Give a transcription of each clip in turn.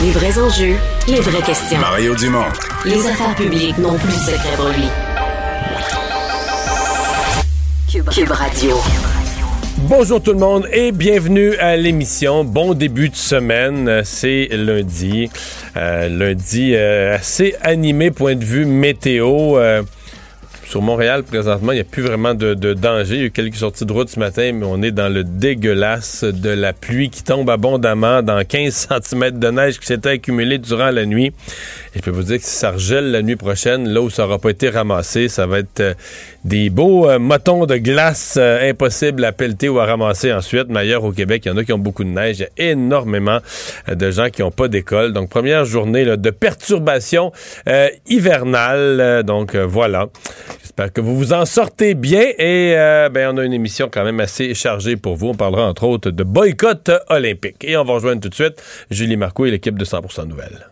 Les vrais enjeux, les vraies questions. Mario Dumont. Les affaires publiques n'ont plus de secret pour lui. Cube, Cube Radio. Bonjour tout le monde et bienvenue à l'émission. Bon début de semaine, c'est lundi. Euh, lundi euh, assez animé point de vue météo. Euh, sur Montréal, présentement, il n'y a plus vraiment de, danger. Il y a eu quelques sorties de route ce matin, mais on est dans le dégueulasse de la pluie qui tombe abondamment dans 15 cm de neige qui s'était accumulée durant la nuit. Et je peux vous dire que si ça regèle la nuit prochaine, là où ça n'aura pas été ramassé, ça va être euh, des beaux euh, motons de glace euh, impossibles à pelleter ou à ramasser ensuite. Mais ailleurs au Québec, il y en a qui ont beaucoup de neige. Il y a énormément de gens qui n'ont pas d'école. Donc, première journée de perturbation hivernale. donc, voilà. Que vous vous en sortez bien et euh, ben, on a une émission quand même assez chargée pour vous. On parlera entre autres de boycott olympique. Et on va rejoindre tout de suite Julie Marco et l'équipe de 100% Nouvelles.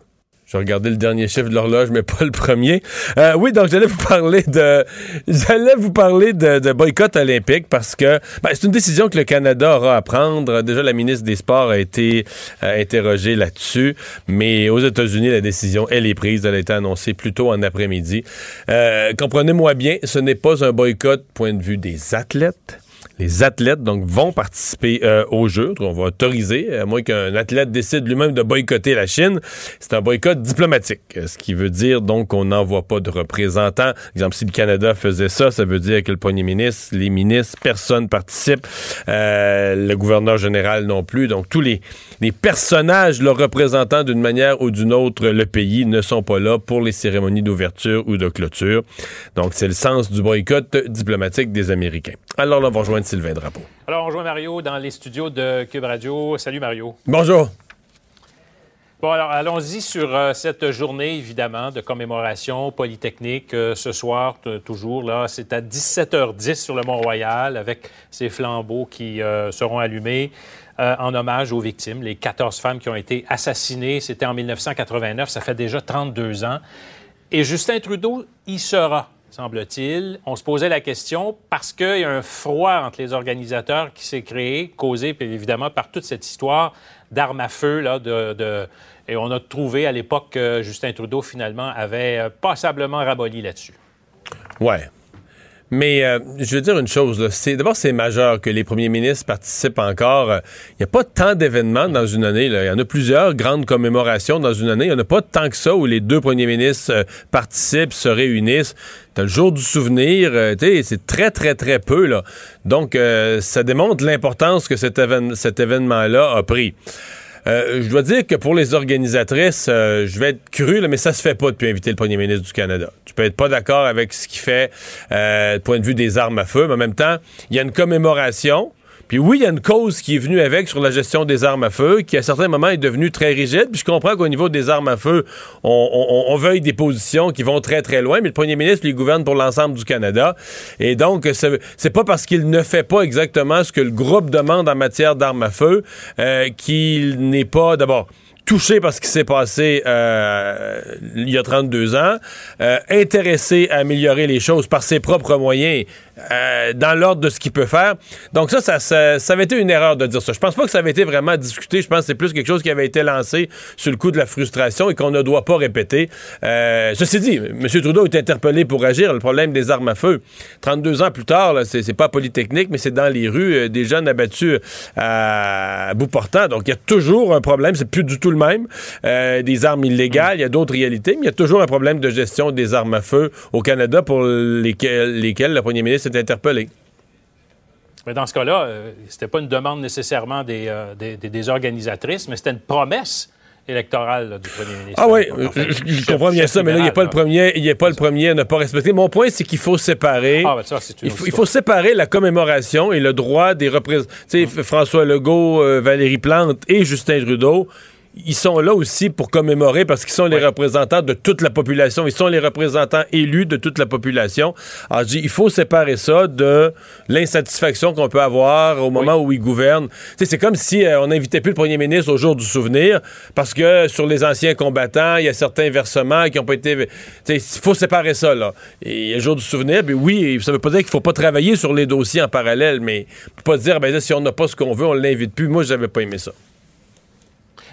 Je regardais le dernier chiffre de l'horloge, mais pas le premier. Euh, oui, donc j'allais vous parler de j'allais vous parler de, boycott olympique parce que ben, c'est une décision que le Canada aura à prendre. Déjà, la ministre des Sports a été euh, interrogée là-dessus, mais aux États-Unis, la décision elle est prise. Elle a été annoncée plus tôt en après-midi. Euh, comprenez-moi bien, ce n'est pas un boycott point de vue des athlètes les athlètes donc vont participer euh, au jeu. On va autoriser, à moins qu'un athlète décide lui-même de boycotter la Chine. C'est un boycott diplomatique, ce qui veut dire donc qu'on n'envoie pas de représentants. Exemple, si le Canada faisait ça, ça veut dire que le premier ministre, les ministres, personne participe, euh, le gouverneur général non plus. Donc tous les, les personnages le représentant d'une manière ou d'une autre le pays ne sont pas là pour les cérémonies d'ouverture ou de clôture. Donc c'est le sens du boycott diplomatique des Américains. Alors là, on va rejoindre Sylvain Drapeau. Alors, on rejoint Mario dans les studios de Cube Radio. Salut, Mario. Bonjour. Bon, alors allons-y sur euh, cette journée, évidemment, de commémoration polytechnique. Euh, ce soir, toujours, là, c'est à 17h10 sur le Mont-Royal avec ces flambeaux qui euh, seront allumés en hommage aux victimes, les 14 femmes qui ont été assassinées. C'était en 1989, ça fait déjà 32 ans. Et Justin Trudeau y sera semble-t-il. On se posait la question parce qu'il y a un froid entre les organisateurs qui s'est créé, causé évidemment par toute cette histoire d'armes à feu. Là, Et on a trouvé à l'époque que Justin Trudeau, finalement, avait euh, passablement raboli là-dessus. Ouais. Mais euh, je veux dire une chose, d'abord c'est majeur que les premiers ministres participent encore. Il n'y a pas tant d'événements dans une année. Il y en a plusieurs grandes commémorations dans une année. Il n'y en a pas tant que ça où les deux premiers ministres euh, participent, se réunissent. T'as le jour du souvenir, euh, c'est très très très peu là. Donc ça démontre l'importance que cet événement-là a pris. Euh, je dois dire que pour les organisatrices, euh, je vais être cru, mais ça se fait pas depuis inviter le premier ministre du Canada. Tu peux être pas d'accord avec ce qu'il fait euh, du point de vue des armes à feu, mais en même temps, il y a une commémoration. Puis oui, il y a une cause qui est venue avec sur la gestion des armes à feu, qui à certains moments est devenue très rigide. Puis je comprends qu'au niveau des armes à feu, on, veuille des positions qui vont très très loin, mais le premier ministre lui gouverne pour l'ensemble du Canada. Et donc, c'est pas parce qu'il ne fait pas exactement ce que le groupe demande en matière d'armes à feu euh, qu'il n'est pas d'abord touché par ce qui s'est passé euh, il y a 32 ans, euh, intéressé à améliorer les choses par ses propres moyens, euh, dans l'ordre de ce qu'il peut faire. Donc ça ça, ça ça, avait été une erreur de dire ça. Je pense pas que ça avait été vraiment discuté. Je pense que c'est plus quelque chose qui avait été lancé sur le coup de la frustration et qu'on ne doit pas répéter. Euh, ceci dit, M. Trudeau est interpellé pour agir. Le problème des armes à feu. 32 ans plus tard, c'est pas polytechnique, mais c'est dans les rues euh, des jeunes abattus à, bout portant. Donc il y a toujours un problème. C'est plus du tout le même. Des armes illégales, il y a d'autres réalités, mais il y a toujours un problème de gestion des armes à feu au Canada pour lesquelles le premier ministre est interpellé. Mais dans ce cas-là, euh, c'était pas une demande nécessairement des, euh, des, des organisatrices, mais c'était une promesse électorale du premier ministre. Ah oui, je, comprends bien ça, mais là, il n'est pas, le premier, il est pas le premier à ne pas respecter. Mon point, c'est qu'il faut séparer. Ah, ben ça, il, faut, il faut séparer la commémoration et le droit des représentants. Tu sais, François Legault, euh, Valérie Plante et Justin Trudeau ils sont là aussi pour commémorer parce qu'ils sont les représentants de toute la population. Ils sont les représentants élus de toute la population. Alors, je dis, il faut séparer ça de l'insatisfaction qu'on peut avoir au moment où ils gouvernent. C'est comme si euh, on n'invitait plus le premier ministre au jour du souvenir parce que sur les anciens combattants, il y a certains versements qui n'ont pas été... Il faut séparer ça, là. Et le jour du souvenir, ben oui, ça veut pas dire qu'il faut pas travailler sur les dossiers en parallèle, mais pas dire, ben si on n'a pas ce qu'on veut, on l'invite plus. Moi, j'avais pas aimé ça.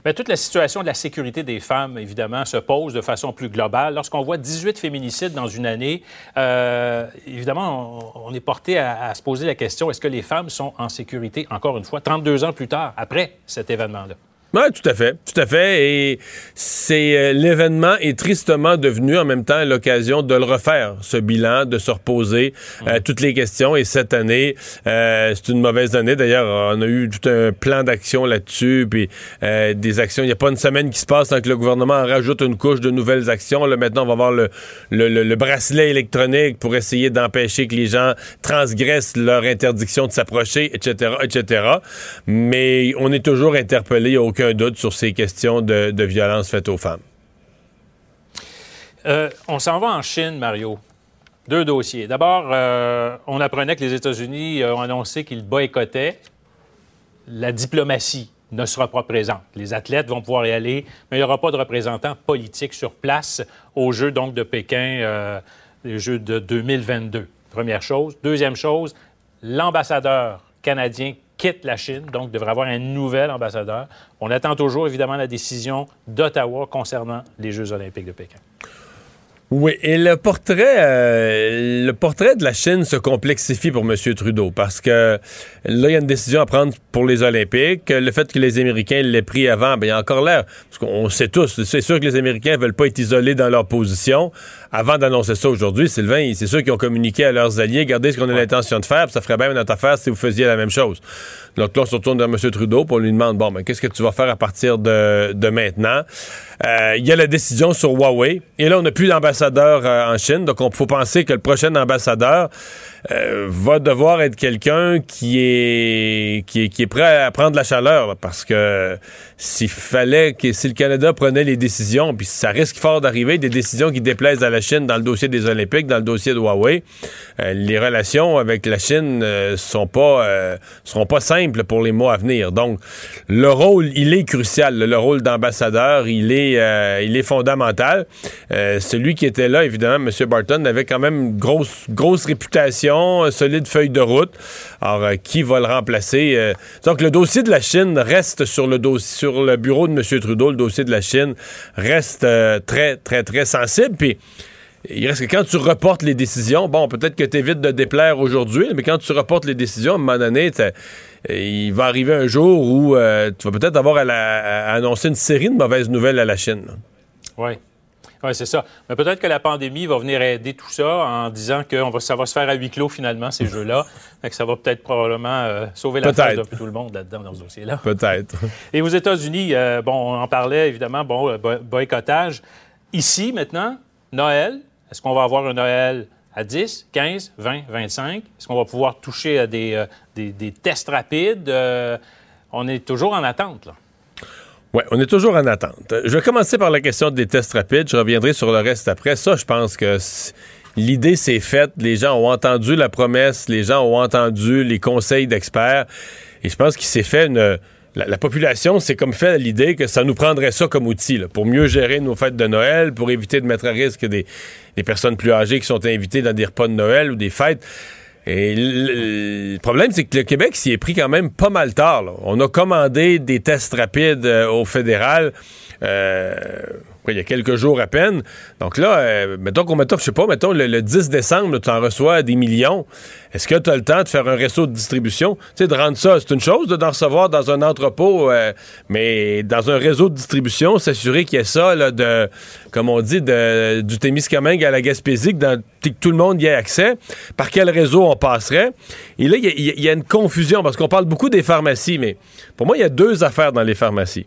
Bien, toute la situation de la sécurité des femmes, évidemment, se pose de façon plus globale. Lorsqu'on voit 18 féminicides dans une année, euh, évidemment, on, est porté à, à, se poser la question, est-ce que les femmes sont en sécurité, encore une fois, 32 ans plus tard, après cet événement-là? Oui, tout à fait, tout à fait. Et c'est euh, l'événement est tristement devenu en même temps l'occasion de le refaire, ce bilan, de se reposer euh, toutes les questions. Et cette année, euh, c'est une mauvaise année. D'ailleurs, on a eu tout un plan d'action là-dessus, puis des actions. Il n'y a pas une semaine qui se passe sans que le gouvernement en rajoute une couche de nouvelles actions. Là, maintenant, on va voir le, le, le bracelet électronique pour essayer d'empêcher que les gens transgressent leur interdiction de s'approcher, etc., etc. Mais on est toujours interpellé. Il n'y a aucun doute sur ces questions de, violence faites aux femmes. Euh, on s'en va en Chine, Mario. Deux dossiers. D'abord, euh, on apprenait que les États-Unis ont annoncé qu'ils boycottaient. La diplomatie ne sera pas présente. Les athlètes vont pouvoir y aller, mais il n'y aura pas de représentants politiques sur place aux Jeux donc, de Pékin, euh, les Jeux de 2022. Première chose. Deuxième chose, l'ambassadeur canadien quitte la Chine, donc devrait avoir un nouvel ambassadeur. On attend toujours, évidemment, la décision d'Ottawa concernant les Jeux olympiques de Pékin. Oui, et le portrait, euh, le portrait de la Chine se complexifie pour M. Trudeau parce que là, il y a une décision à prendre pour les Olympiques. Le fait que les Américains l'aient pris avant, bien, il y a encore l'air. Parce qu'on sait tous, c'est sûr que les Américains ne veulent pas être isolés dans leur position. Avant d'annoncer ça aujourd'hui, Sylvain, c'est sûr qu'ils ont communiqué à leurs alliés, regardez ce qu'on a l'intention de faire, puis ça ferait bien notre affaire si vous faisiez la même chose. Donc là, on se retourne vers M. Trudeau, pour lui demander, bon, ben, qu'est-ce que tu vas faire à partir de, de maintenant? Euh, il y a la décision sur Huawei. Et là, on n'a plus d'ambassadeur euh, en Chine. Donc, on faut penser que le prochain ambassadeur euh, va devoir être quelqu'un qui est, qui est, qui est prêt à prendre la chaleur. parce que s'il fallait que si le Canada prenait les décisions, puis ça risque fort d'arriver, des décisions qui déplaisent à la Chine dans le dossier des Olympiques, dans le dossier de Huawei, les relations avec la Chine sont pas seront pas simples pour les mois à venir. Donc, le rôle, il est crucial. Le rôle d'ambassadeur, il est euh, il est fondamental. Euh, celui qui était là, évidemment, M. Barton, avait quand même une grosse, grosse réputation, solide feuille de route. Alors, euh, qui va le remplacer? donc, le dossier de la Chine reste sur le, sur le bureau de M. Trudeau. Le dossier de la Chine reste très, très, très sensible. Puis, il reste que quand tu reportes les décisions, bon, peut-être que tu évites de déplaire aujourd'hui, mais quand tu reportes les décisions, à un moment donné, il va arriver un jour où euh, tu vas peut-être avoir à, annoncer une série de mauvaises nouvelles à la Chine. Oui. Oui, c'est ça. Mais peut-être que la pandémie va venir aider tout ça en disant que va, ça va se faire à huis clos, finalement, ces jeux-là. que ça va peut-être probablement euh, sauver la face de tout le monde là-dedans, dans ce dossier-là. Peut-être. Et aux États-Unis, euh, bon, on en parlait, évidemment, bon, boycottage. Ici, maintenant, Noël, est-ce qu'on va avoir un Noël à 10, 15, 20, 25? Est-ce qu'on va pouvoir toucher à des, euh, des, tests rapides? Euh, on est toujours en attente, là. Oui, on est toujours en attente. Je vais commencer par la question des tests rapides. Je reviendrai sur le reste après. Ça, je pense que l'idée s'est faite. Les gens ont entendu la promesse. Les gens ont entendu les conseils d'experts. Et je pense qu'il s'est fait une la, population s'est comme fait l'idée que ça nous prendrait ça comme outil pour mieux gérer nos fêtes de Noël, pour éviter de mettre à risque des, personnes plus âgées qui sont invitées dans des repas de Noël ou des fêtes. Et le, problème, c'est que le Québec s'y est pris quand même pas mal tard. là. On a commandé des tests rapides euh, au fédéral. euh, il y a quelques jours à peine. Donc là, euh, mettons qu'on mettons, je sais pas, mettons le, le 10 décembre, tu en reçois des millions. Est-ce que tu as le temps de faire un réseau de distribution? Tu sais, de rendre ça, c'est une chose de d'en recevoir dans un entrepôt, euh, mais dans un réseau de distribution, s'assurer qu'il y ait ça, là, de, comme on dit, du Témiscamingue à la Gaspésie, que, dans- que tout le monde y ait accès. Par quel réseau on passerait? Et là, il y a une confusion, parce qu'on parle beaucoup des pharmacies, mais pour moi, il y a deux affaires dans les pharmacies.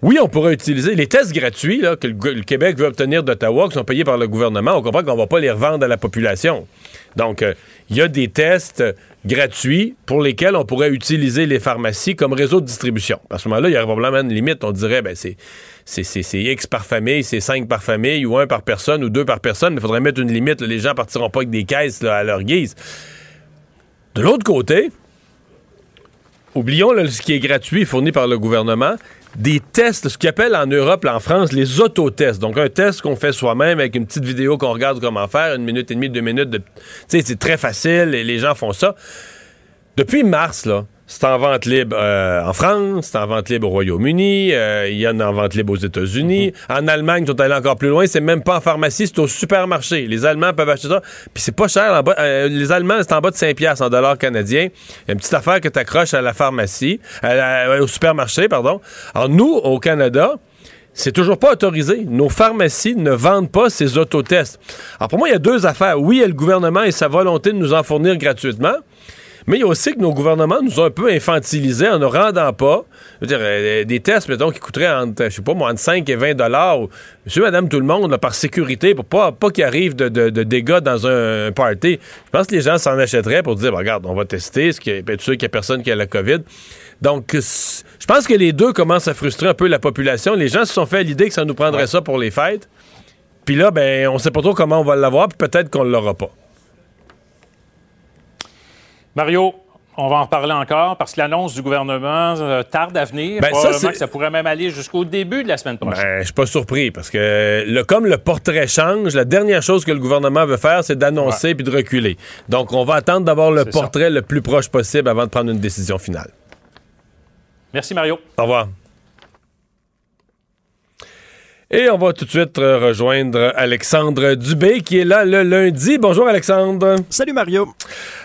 Oui, on pourrait utiliser les tests gratuits que le, Québec veut obtenir d'Ottawa, qui sont payés par le gouvernement. On comprend qu'on ne va pas les revendre à la population. Donc, euh, il y a des tests euh, gratuits pour lesquels on pourrait utiliser les pharmacies comme réseau de distribution. À ce moment-là, il y aurait probablement une limite. On dirait, ben, c'est, c'est, X par famille, c'est 5 par famille, ou 1 par personne, ou 2 par personne. Il faudrait mettre une limite. Les gens partiront pas avec des caisses à leur guise. De l'autre côté, oublions ce qui est gratuit fourni par le gouvernement, des tests, ce qu'ils appellent en Europe, en France, les autotests. Donc, un test qu'on fait soi-même avec une petite vidéo qu'on regarde comment faire, une minute et demie, deux minutes. De... Tu sais, c'est très facile et les gens font ça. Depuis mars, là, c'est en vente libre euh, en France, c'est en vente libre au Royaume-Uni, euh, il y en a en vente libre aux États-Unis. En Allemagne, ils sont allés encore plus loin, c'est même pas en pharmacie, c'est au supermarché. Les Allemands peuvent acheter ça, puis c'est pas cher. en bas- euh, les Allemands, c'est en bas de 5 piastres en dollars canadiens. Il y a une petite affaire que tu accroches à la pharmacie, à la- ouais, au supermarché, pardon. Alors nous, au Canada, c'est toujours pas autorisé. Nos pharmacies ne vendent pas ces autotests. Alors pour moi, il y a deux affaires. Oui, il y a le gouvernement et sa volonté de nous en fournir gratuitement. Mais il y a aussi que nos gouvernements nous ont un peu infantilisés en ne rendant pas je veux dire, euh, des tests, mettons, qui coûteraient entre, je sais pas, moi, entre 5 et 20 dollars. Monsieur, madame, tout le monde, là, par sécurité, pour pas, pas qu'il arrive de, de- de dégâts dans un, un party. Je pense que les gens s'en achèteraient pour dire, ben, regarde, on va tester, ce qui est, être sûr qu'il n'y a personne qui a la COVID. Donc, je pense que les deux commencent à frustrer un peu la population. Les gens se sont fait à l'idée que ça nous prendrait ça pour les fêtes. Puis là, ben, on sait pas trop comment on va l'avoir, puis peut-être qu'on ne l'aura pas. Mario, on va en reparler encore parce que l'annonce du gouvernement euh, tarde à venir. Ben, ça, Probablement que ça pourrait même aller jusqu'au début de la semaine prochaine. Ben, je suis pas surpris parce que le, comme le portrait change, la dernière chose que le gouvernement veut faire, c'est d'annoncer puis de reculer. Donc, on va attendre d'avoir le ça. portrait le plus proche possible avant de prendre une décision finale. Merci, Mario. Au revoir. Et on va tout de suite euh, rejoindre Alexandre Dubé qui est là le lundi. Bonjour Alexandre. Salut Mario.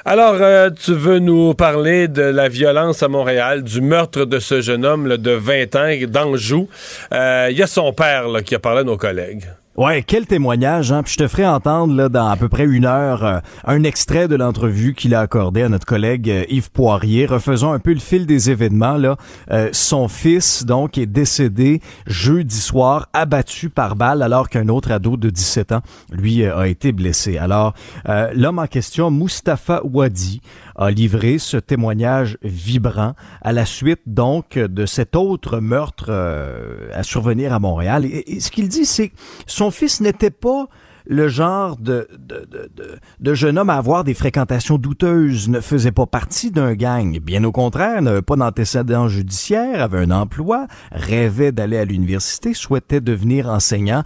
Alors, euh, tu veux nous parler de la violence à Montréal, du meurtre de ce jeune homme là, de 20 ans d'Anjou. Euh, Il y a son père là, qui a parlé à nos collègues. Ouais, quel témoignage, hein? Puis je te ferai entendre là, dans à peu près une heure euh, un extrait de l'entrevue qu'il a accordé à notre collègue euh, Yves Poirier. Refaisons un peu le fil des événements. Là. Euh, son fils, donc, est décédé jeudi soir, abattu par balle, alors qu'un autre ado de 17 ans, lui, euh, a été blessé. Alors, l'homme en question, Mustapha Wadi, a livré ce témoignage vibrant à la suite donc de cet autre meurtre euh, à survenir à Montréal. Et, ce qu'il dit, c'est que son fils n'était pas le genre de, de, de, de, de jeune homme à avoir des fréquentations douteuses, ne faisait pas partie d'un gang. Bien au contraire, n'avait pas d'antécédents judiciaires, avait un emploi, rêvait d'aller à l'université, souhaitait devenir enseignant.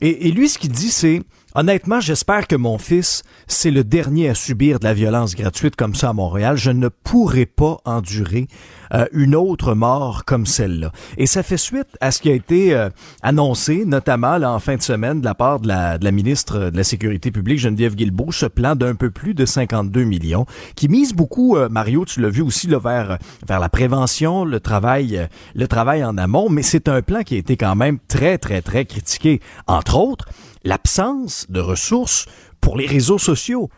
Et, et lui, ce qu'il dit, c'est Honnêtement, j'espère que mon fils, c'est le dernier à subir de la violence gratuite comme ça à Montréal. Je ne pourrai pas endurer euh, une autre mort comme celle-là. Et ça fait suite à ce qui a été euh, annoncé, notamment là, en fin de semaine, de la part de la, de la ministre de la Sécurité publique, Geneviève Guilbeault, ce plan d'un peu plus de 52 millions, qui mise beaucoup, euh, Mario, tu l'as vu aussi, là, vers, vers la prévention, le travail, euh, le travail en amont, mais c'est un plan qui a été quand même très, très, très critiqué. Entre autres, l'absence de ressources pour les réseaux sociaux.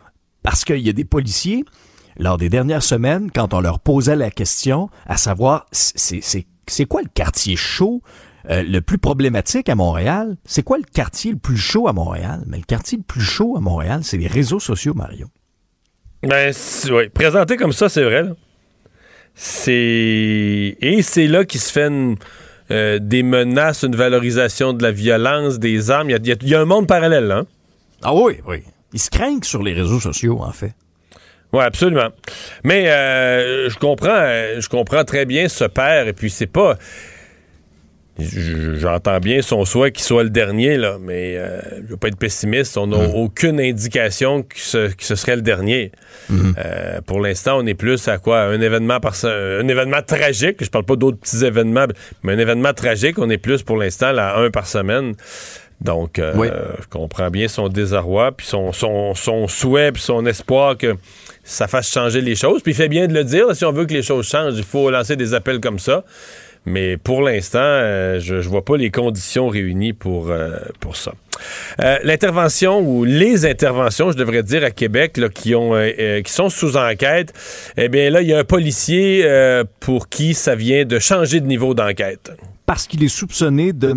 Parce qu'il y a des policiers, lors des dernières semaines, quand on leur posait la question, à savoir, c'est quoi le quartier chaud euh, le plus problématique à Montréal? C'est quoi le quartier le plus chaud à Montréal? Mais le quartier le plus chaud à Montréal, c'est les réseaux sociaux, Mario. Ben, ouais, présenté comme ça, c'est vrai. C'est. Et c'est là qu'il se fait une, euh, des menaces, une valorisation de la violence, des armes. Il y a- y, y un monde parallèle, là. hein? Ah oui, oui. Ils se craignent sur les réseaux sociaux, en fait. Oui, absolument. Mais euh, je comprends, euh, je comprends très bien ce père. Et puis c'est pas. J'entends bien son souhait qu'il soit le dernier, là, mais euh, je veux pas être pessimiste. On n'a aucune indication que ce, que ce serait le dernier. Euh, pour l'instant, on est plus à quoi? Un événement par un événement tragique. Je parle pas d'autres petits événements, mais un événement tragique, on est plus pour l'instant à un par semaine. Donc, euh, Oui. je comprends bien son désarroi, puis son, son, son souhait, puis son espoir que ça fasse changer les choses. Puis il fait bien de le dire. là, si on veut que les choses changent, il faut lancer des appels comme ça. Mais pour l'instant, euh, je ne vois pas les conditions réunies pour, euh, pour ça. Euh, L'intervention ou les interventions, je devrais dire, à Québec, là, qui, ont, euh, euh, qui sont sous enquête, eh bien là, il y a un policier pour qui ça vient de changer de niveau d'enquête. Parce qu'il est soupçonné de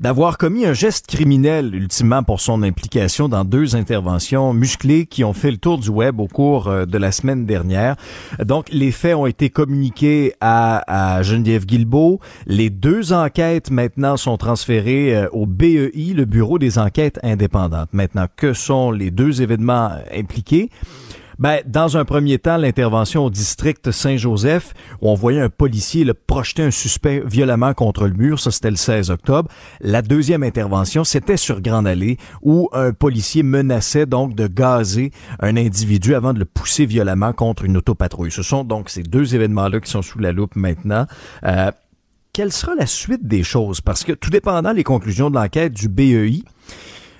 d'avoir commis un geste criminel, ultimement pour son implication dans deux interventions musclées qui ont fait le tour du web au cours euh, de la semaine dernière. Donc, les faits ont été communiqués à, Geneviève Guilbeault. Les deux enquêtes maintenant sont transférées euh, au BEI, le Bureau des enquêtes indépendantes. Maintenant, que sont les deux événements impliqués? Ben, dans un premier temps, l'intervention au district Saint-Joseph, où on voyait un policier là, projeter un suspect violemment contre le mur, ça c'était le 16 octobre. La deuxième intervention, c'était sur Grande Allée, où un policier menaçait donc de gazer un individu avant de le pousser violemment contre une autopatrouille. Ce sont donc ces deux événements-là qui sont sous la loupe maintenant. Euh, quelle sera la suite des choses? Parce que tout dépendant des conclusions de l'enquête du BEI,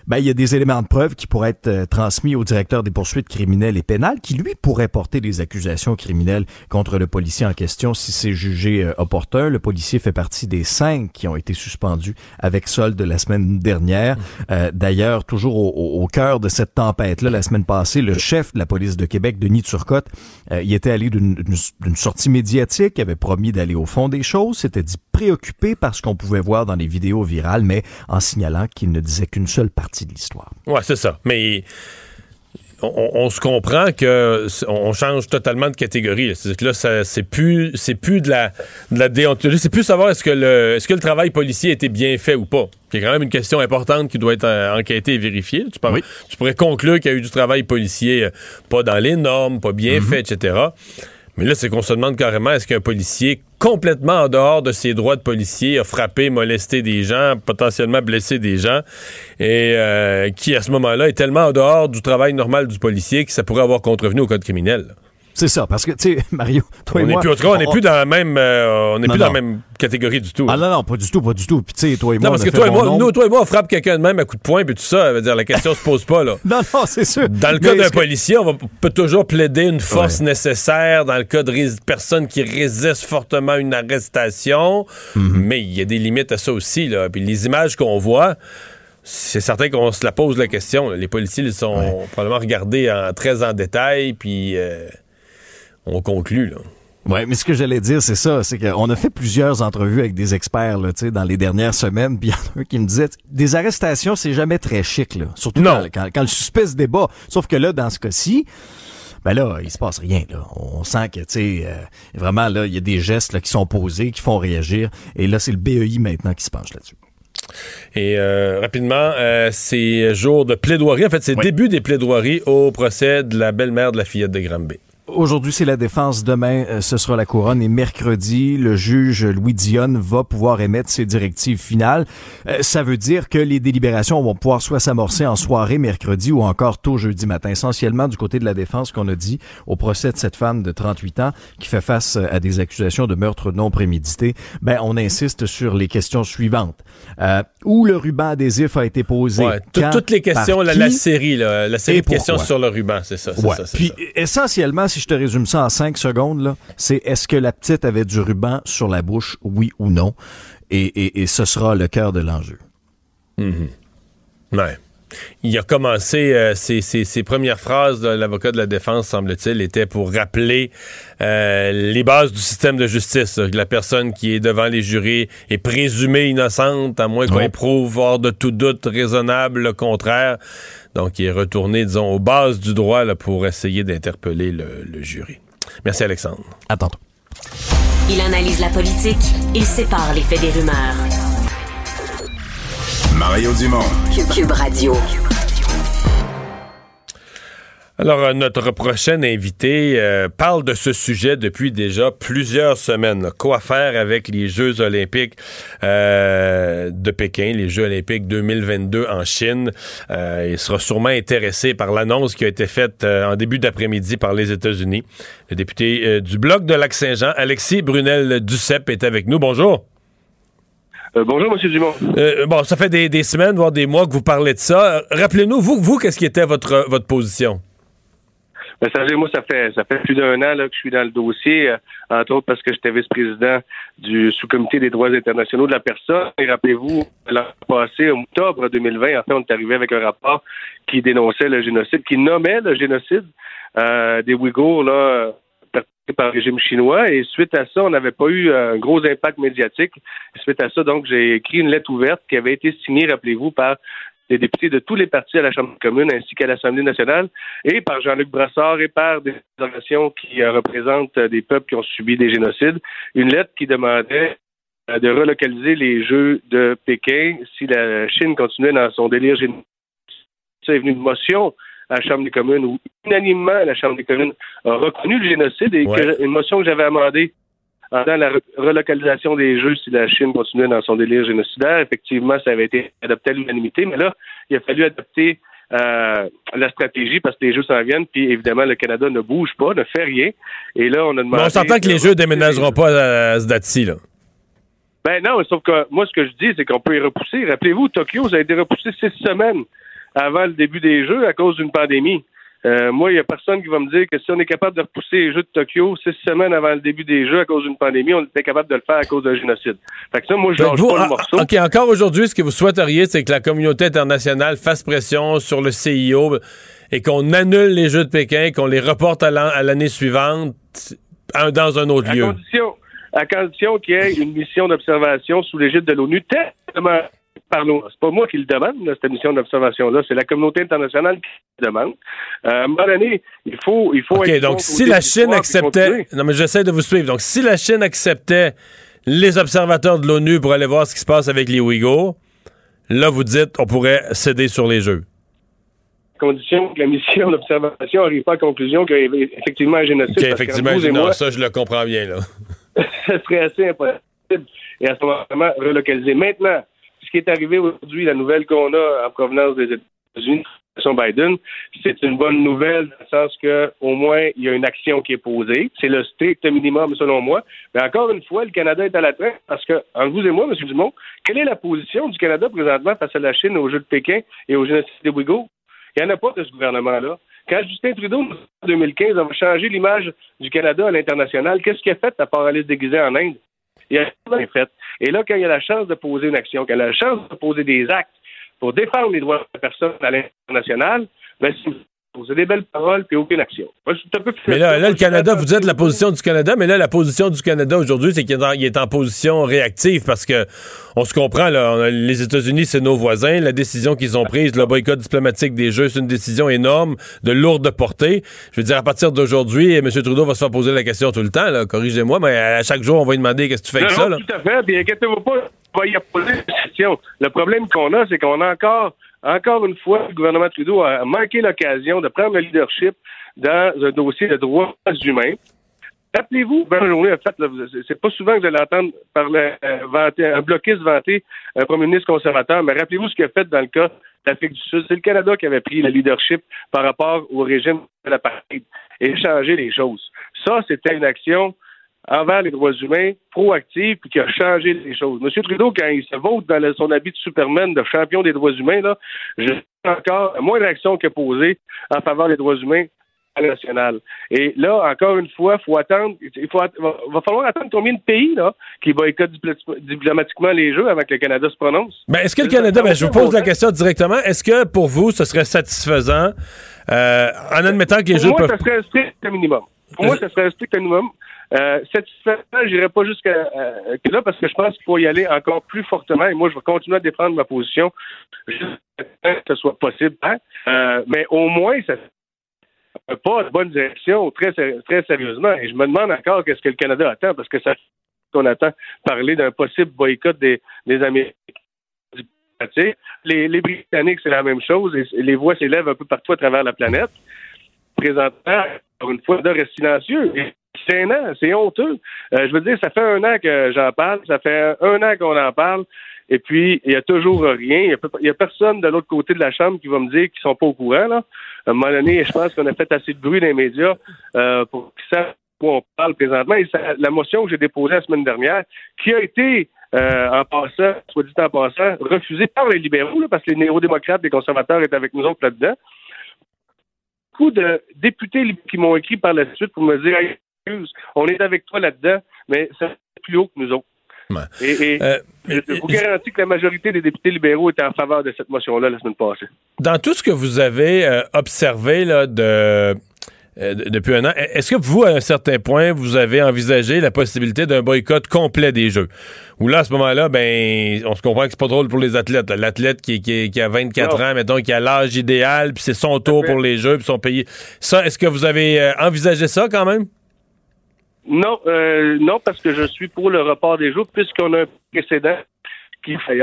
ben, il y a des éléments de preuve qui pourraient être euh, transmis au directeur des poursuites criminelles et pénales, qui lui pourrait porter des accusations criminelles contre le policier en question si c'est jugé euh, opportun. Le policier fait partie des cinq qui ont été suspendus avec solde la semaine dernière. Euh, D'ailleurs, toujours au, cœur de cette tempête-là, la semaine passée, le chef de la police de Québec, Denis Turcotte, euh, il était allé d'une sortie médiatique, il avait promis d'aller au fond des choses, s'était dit préoccupé par ce qu'on pouvait voir dans les vidéos virales, mais en signalant qu'il ne disait qu'une seule partie de l'histoire. Ouais, c'est ça. Mais on, on se comprend que on change totalement de catégorie. là. C'est que là, c'est plus, c'est plus de la, de la déontologie. C'est plus savoir est-ce que le, est-ce que le travail policier a été bien fait ou pas. C'est quand même une question importante qui doit être euh, enquêtée et vérifiée. Tu, parles- Oui. tu pourrais conclure qu'il y a eu du travail policier euh, pas dans les normes, pas bien fait, etc. Mais là, c'est qu'on se demande carrément est-ce qu'un policier complètement en dehors de ses droits de policier a frappé, molesté des gens, potentiellement blessé des gens, et euh, qui à ce moment-là est tellement en dehors du travail normal du policier que ça pourrait avoir contrevenu au code criminel? C'est ça, parce que, tu sais, Mario, toi on et moi... plus, en tout cas, on n'est plus dans la même, euh, on n'est Non, plus dans la même catégorie du tout. Ah non, non, pas du tout, pas du tout. Puis tu sais, toi et moi, non, parce que toi et moi, nombre. nous, toi et moi, on frappe quelqu'un de même à coup de poing, puis tout ça, ça veut dire la question se pose pas là. Non, non, c'est sûr. Dans le cas d'un que- policier, on va, peut toujours plaider une force Ouais. nécessaire dans le cas de personnes qui résistent fortement à une arrestation, Mm-hmm. mais il y a des limites à ça aussi. Là. Puis les images qu'on voit, c'est certain qu'on se la pose la question. Les policiers ils sont probablement regardés en, très en détail, puis euh, on conclut. Là. Ouais, mais ce que j'allais dire, c'est ça, c'est qu'on a fait plusieurs entrevues avec des experts, là, dans les dernières semaines, puis il y en a un qui me disait, des arrestations, c'est jamais très chic, là. Surtout Non. quand, quand, quand le suspect se débat. Sauf que là, dans ce cas-ci, ben là, il se passe rien, là. On sent que, tu sais, euh, vraiment, là, il y a des gestes, là, qui sont posés, qui font réagir. Et là, c'est le BEI maintenant qui se penche là-dessus. Et euh, rapidement, euh, c'est jour de plaidoirie. En fait, c'est Oui. début des plaidoiries au procès de la belle-mère de la fillette de Granby. Aujourd'hui, c'est la défense. Demain, euh, ce sera la couronne. Et mercredi, le juge Louis Dionne va pouvoir émettre ses directives finales. Euh, ça veut dire que les délibérations vont pouvoir soit s'amorcer en soirée mercredi ou encore tôt jeudi matin. Essentiellement du côté de la défense qu'on a dit au procès de cette femme de 38 ans qui fait face euh, à des accusations de meurtre non prémédité. Ben, on insiste sur les questions suivantes. Euh, où le ruban adhésif a été posé? Ouais, Quand, toutes les questions, par la, qui? la série, là, la série de questions sur le ruban, c'est ça. Ouais. ça, Puis ça. essentiellement, si je te résume ça en cinq secondes, c'est est-ce que la petite avait du ruban sur la bouche, oui ou non? Et, et, ce sera le cœur de l'enjeu. Ouais. Il a commencé, euh, ses, ses- ses premières phrases, de l'avocat de la défense, semble-t-il, étaient pour rappeler euh, les bases du système de justice. là, que la personne qui est devant les jurés est présumée innocente, à moins qu'on prouve hors de tout doute raisonnable le contraire. Donc, il est retourné, disons, aux bases du droit là, pour essayer d'interpeller le, le jury. Merci, Alexandre. À tantôt. Il analyse la politique, il sépare les faits des rumeurs. Mario Dumont. Cube Radio. Alors, euh, notre prochain invité euh, parle de ce sujet depuis déjà plusieurs semaines. là. Quoi faire avec les Jeux olympiques euh, de Pékin, les Jeux olympiques 2022 en Chine? Euh, il sera sûrement intéressé par l'annonce qui a été faite euh, en début d'après-midi par les États-Unis. Le député euh, du Bloc de Lac-Saint-Jean, Alexis Brunel-Duceppe, est avec nous. Bonjour. Euh, bonjour, Monsieur Dumont. Euh, bon, ça fait des, des semaines, voire des mois que vous parlez de ça. Euh, Rappelez-nous, vous, vous qu'est-ce qui était votre, votre position? Ben, savez, moi, ça fait ça fait plus d'un an là, que je suis dans le dossier, euh, entre autres parce que j'étais vice-président du sous-comité des droits internationaux de la personne. Et rappelez-vous, l'an passé, en octobre 2020, en fait, on est arrivé avec un rapport qui dénonçait le génocide, qui nommait le génocide euh, des Ouïghours là, par le régime chinois. Et suite à ça, on n'avait pas eu un gros impact médiatique. Suite à ça, donc, j'ai écrit une lettre ouverte qui avait été signée, rappelez-vous, par des députés de tous les partis à la Chambre commune ainsi qu'à l'Assemblée nationale et par Jean-Luc Brassard et par des organisations qui euh, représentent euh, des peuples qui ont subi des génocides. Une lettre qui demandait euh, de relocaliser les Jeux de Pékin si la Chine continuait dans son délire génocide. Ça est venu une motion à la Chambre des communes où unanimement la Chambre des communes a reconnu le génocide et Ouais. que, une motion que j'avais amendée en dans la re- relocalisation des Jeux si la Chine continuait dans son délire génocidaire. Effectivement, ça avait été adopté à l'unanimité, mais là, il a fallu adopter euh, la stratégie parce que les Jeux s'en viennent, puis évidemment, le Canada ne bouge pas, ne fait rien. Et là, on a demandé... Mais on s'entend que les Jeux déménageront pas à, à ce date-ci, là. Ben non, sauf que moi, ce que je dis, c'est qu'on peut y repousser. Rappelez-vous, Tokyo, ça a été repoussé six semaines avant le début des Jeux à cause d'une pandémie. Euh, moi, il n'y a personne qui va me dire que si on est capable de repousser les Jeux de Tokyo six semaines avant le début des Jeux à cause d'une pandémie, on était capable de le faire à cause d'un génocide. Fait que ça, moi, je Donc, lâche vous, pas ah, le morceau. OK, encore aujourd'hui, ce que vous souhaiteriez, c'est que la communauté internationale fasse pression sur le CIO et qu'on annule les Jeux de Pékin, qu'on les reporte à l'an- à l'année suivante dans un autre à lieu. condition, à condition qu'il y ait une mission d'observation sous l'égide de l'ONU, tellement par. C'est pas moi qui le demande, cette mission d'observation-là, c'est la communauté internationale qui le demande. Euh, à un moment donné, il faut, il faut OK, être donc si la Chine acceptait... Non, mais j'essaie de vous suivre. Donc, si la Chine acceptait les observateurs de l'ONU pour aller voir ce qui se passe avec les Ouïghours, là, vous dites, on pourrait céder sur les Jeux. à condition que la mission d'observation n'arrive pas à la conclusion qu'il y a effectivement un génocide. Effectivement, qu'entre vous et non, moi, ça, je le comprends bien, là. ça serait assez impossible. Et à ce moment-là, relocaliser. Maintenant, ce qui est arrivé aujourd'hui, la nouvelle qu'on a en provenance des États-Unis, Biden, c'est une bonne nouvelle dans le sens que au moins il y a une action qui est posée. C'est le strict minimum selon moi. Mais encore une fois, le Canada est à la traîne parce que, entre vous et moi, M. Dumont, quelle est la position du Canada présentement face à la Chine aux Jeux de Pékin et au génocide des Ouïghours? Il n'y en a pas de ce gouvernement-là. Quand Justin Trudeau, en 2015, a changé l'image du Canada à l'international, qu'est-ce qu'il a fait à part aller se déguiser en Inde? Il a rien fait. Et là, quand il a la chance de poser une action, quand il a la chance de poser des actes pour défendre les droits de la personne à l'international, ben, c'est poser des belles paroles puis aucune action. Moi, je suis un peu Mais là, là, le Canada, vous dites la position du Canada, mais là, la position du Canada aujourd'hui, c'est qu'il est, en- il est en position réactive parce que on se comprend, là, on les États-Unis, c'est nos voisins. La décision qu'ils ont prise, le boycott diplomatique des Jeux, c'est une décision énorme, de lourde portée. Je veux dire, à partir d'aujourd'hui, M. Trudeau va se faire poser la question tout le temps, là, corrigez-moi, mais à chaque jour, on va lui demander qu'est-ce que tu fais Non, avec ça, là? tout à fait. Puis inquiétez-vous pas, on va y poser une question. Le problème qu'on a, c'est qu'on a encore, encore une fois, le gouvernement Trudeau a manqué l'occasion de prendre le leadership dans un dossier de droits humains. Rappelez-vous, ben, journée, fait, c'est pas souvent que vous allez entendre parler, euh, un bloquiste vanter un premier ministre conservateur, mais rappelez-vous ce qu'il a fait dans le cas d'Afrique du Sud. C'est le Canada qui avait pris le leadership par rapport au régime de l'apartheid et changé les choses. Ça, c'était une action envers les droits humains, proactive, puis qui a changé les choses. M. Trudeau, quand il se vote dans le- son habit de Superman, de champion des droits humains, là, je encore la moindre action qu'il a posée en faveur des droits humains à la nationale. Et là, encore une fois, faut attendre, il faut, va, falloir attendre combien de pays là, qui boycottent dipl- diplomatiquement les Jeux avant que le Canada se prononce? Ben, est-ce que le Canada, ben, je vous pose la question directement, est-ce que pour vous, ce serait satisfaisant, euh, en admettant que les Pour Jeux moi, peuvent... ça serait un strict minimum. Pour moi, ça serait un strict minimum. Euh, satisfaisant, j'irai pas jusqu'à euh, là parce que je pense qu'il faut y aller encore plus fortement et moi, je vais continuer à défendre ma position jusqu'à que ce soit possible. hein. Euh, mais au moins, ça pas de bonne direction très, sé- très sérieusement. Et je me demande encore qu'est-ce que le Canada attend parce que ça qu'on attend parler d'un possible boycott des, Américains. Les, les Britanniques, c'est la même chose les voix s'élèvent un peu partout à travers la planète. Présentement, une fois, reste silencieux. C'est un an, c'est honteux. Euh, je veux dire, ça fait un an que j'en parle, ça fait un an qu'on en parle, et puis il y a toujours rien. Il y a, personne de l'autre côté de la chambre qui va me dire qu'ils sont pas au courant. Là. À un moment donné, je pense qu'on a fait assez de bruit dans les médias euh, pour qu'ils sachent quoi on parle présentement. Et la motion que j'ai déposée la semaine dernière, qui a été euh, en passant, soit dit en passant, refusée par les libéraux, parce que les néo-démocrates, les conservateurs étaient avec nous autres là-dedans. Beaucoup de députés qui m'ont écrit par la suite pour me dire on est avec toi là-dedans, mais c'est plus haut que nous autres. Et, euh, je vous garantis que la majorité des députés libéraux étaient en faveur de cette motion-là la semaine passée. Dans tout ce que vous avez euh, observé là, de, euh, depuis un an, est-ce que vous, à un certain point, vous avez envisagé la possibilité d'un boycott complet des Jeux? Ou là, à ce moment-là, ben, on se comprend que c'est pas drôle pour les athlètes. L'athlète qui, qui, a 24 ans, mettons, qui a l'âge idéal, puis c'est son tour pour les Jeux, puis son pays. Ça, est-ce que vous avez envisagé ça quand même? Non, euh, non, parce que je suis pour le report des Jeux, puisqu'on a un précédent qui fait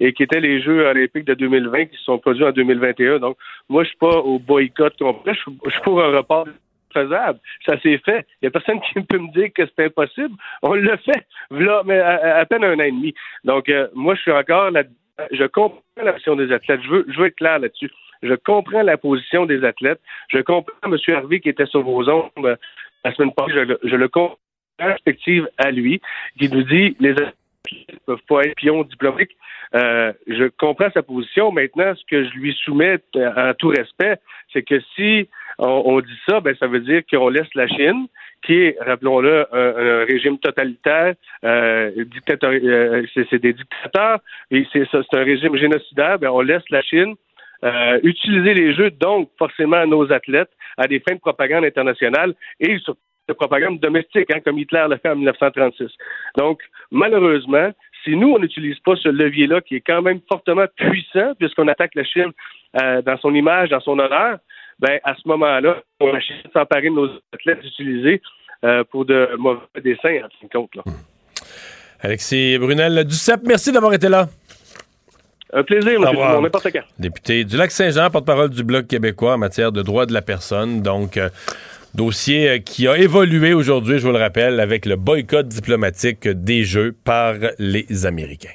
et qui était les Jeux olympiques de 2020 qui se sont produits en 2021. Donc, moi, je suis pas au boycott complet, je suis pour un report faisable. Ça s'est fait. Il n'y a personne qui peut me dire que c'est impossible. On l'a fait, là, mais à, peine un an et demi. Donc, euh, moi, je suis encore là. Je comprends la position des athlètes. Je veux, je veux être clair là-dessus. Je comprends la position des athlètes. Je comprends M. Harvey qui était sur vos ondes la semaine passée, je, je le comprends perspective à lui, qui nous dit les athlètes peuvent pas. Euh, je comprends sa position. Maintenant, ce que je lui soumets en tout respect, c'est que si on, dit ça, ben ça veut dire qu'on laisse la Chine, qui est, rappelons-le, un, régime totalitaire, euh, euh c'est des dictateurs, et c'est un régime génocidaire, ben on laisse la Chine euh, utiliser les jeux, donc forcément nos athlètes, à des fins de propagande internationale et sur de propagande domestique, hein, comme Hitler l'a fait en 1936. Donc, malheureusement, si nous, on n'utilise pas ce levier-là, qui est quand même fortement puissant, puisqu'on attaque la Chine euh, dans son image, dans son honneur, ben, à ce moment-là, on va s'emparer de nos athlètes utilisés euh, pour de mauvais dessins, en fin de compte. Là. Alexis Brunel du CEP, merci d'avoir été là. Un plaisir, M. n'importe quand. Député du Lac-Saint-Jean, porte-parole du Bloc québécois en matière de droits de la personne. Donc, euh, dossier euh, qui a évolué aujourd'hui, je vous le rappelle, avec le boycott diplomatique des Jeux par les Américains.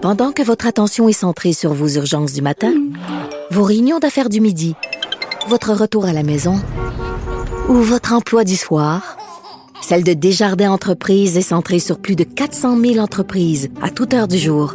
Pendant que votre attention est centrée sur vos urgences du matin, vos réunions d'affaires du midi, votre retour à la maison ou votre emploi du soir, celle de Desjardins Entreprises est centrée sur plus de 400 000 entreprises à toute heure du jour.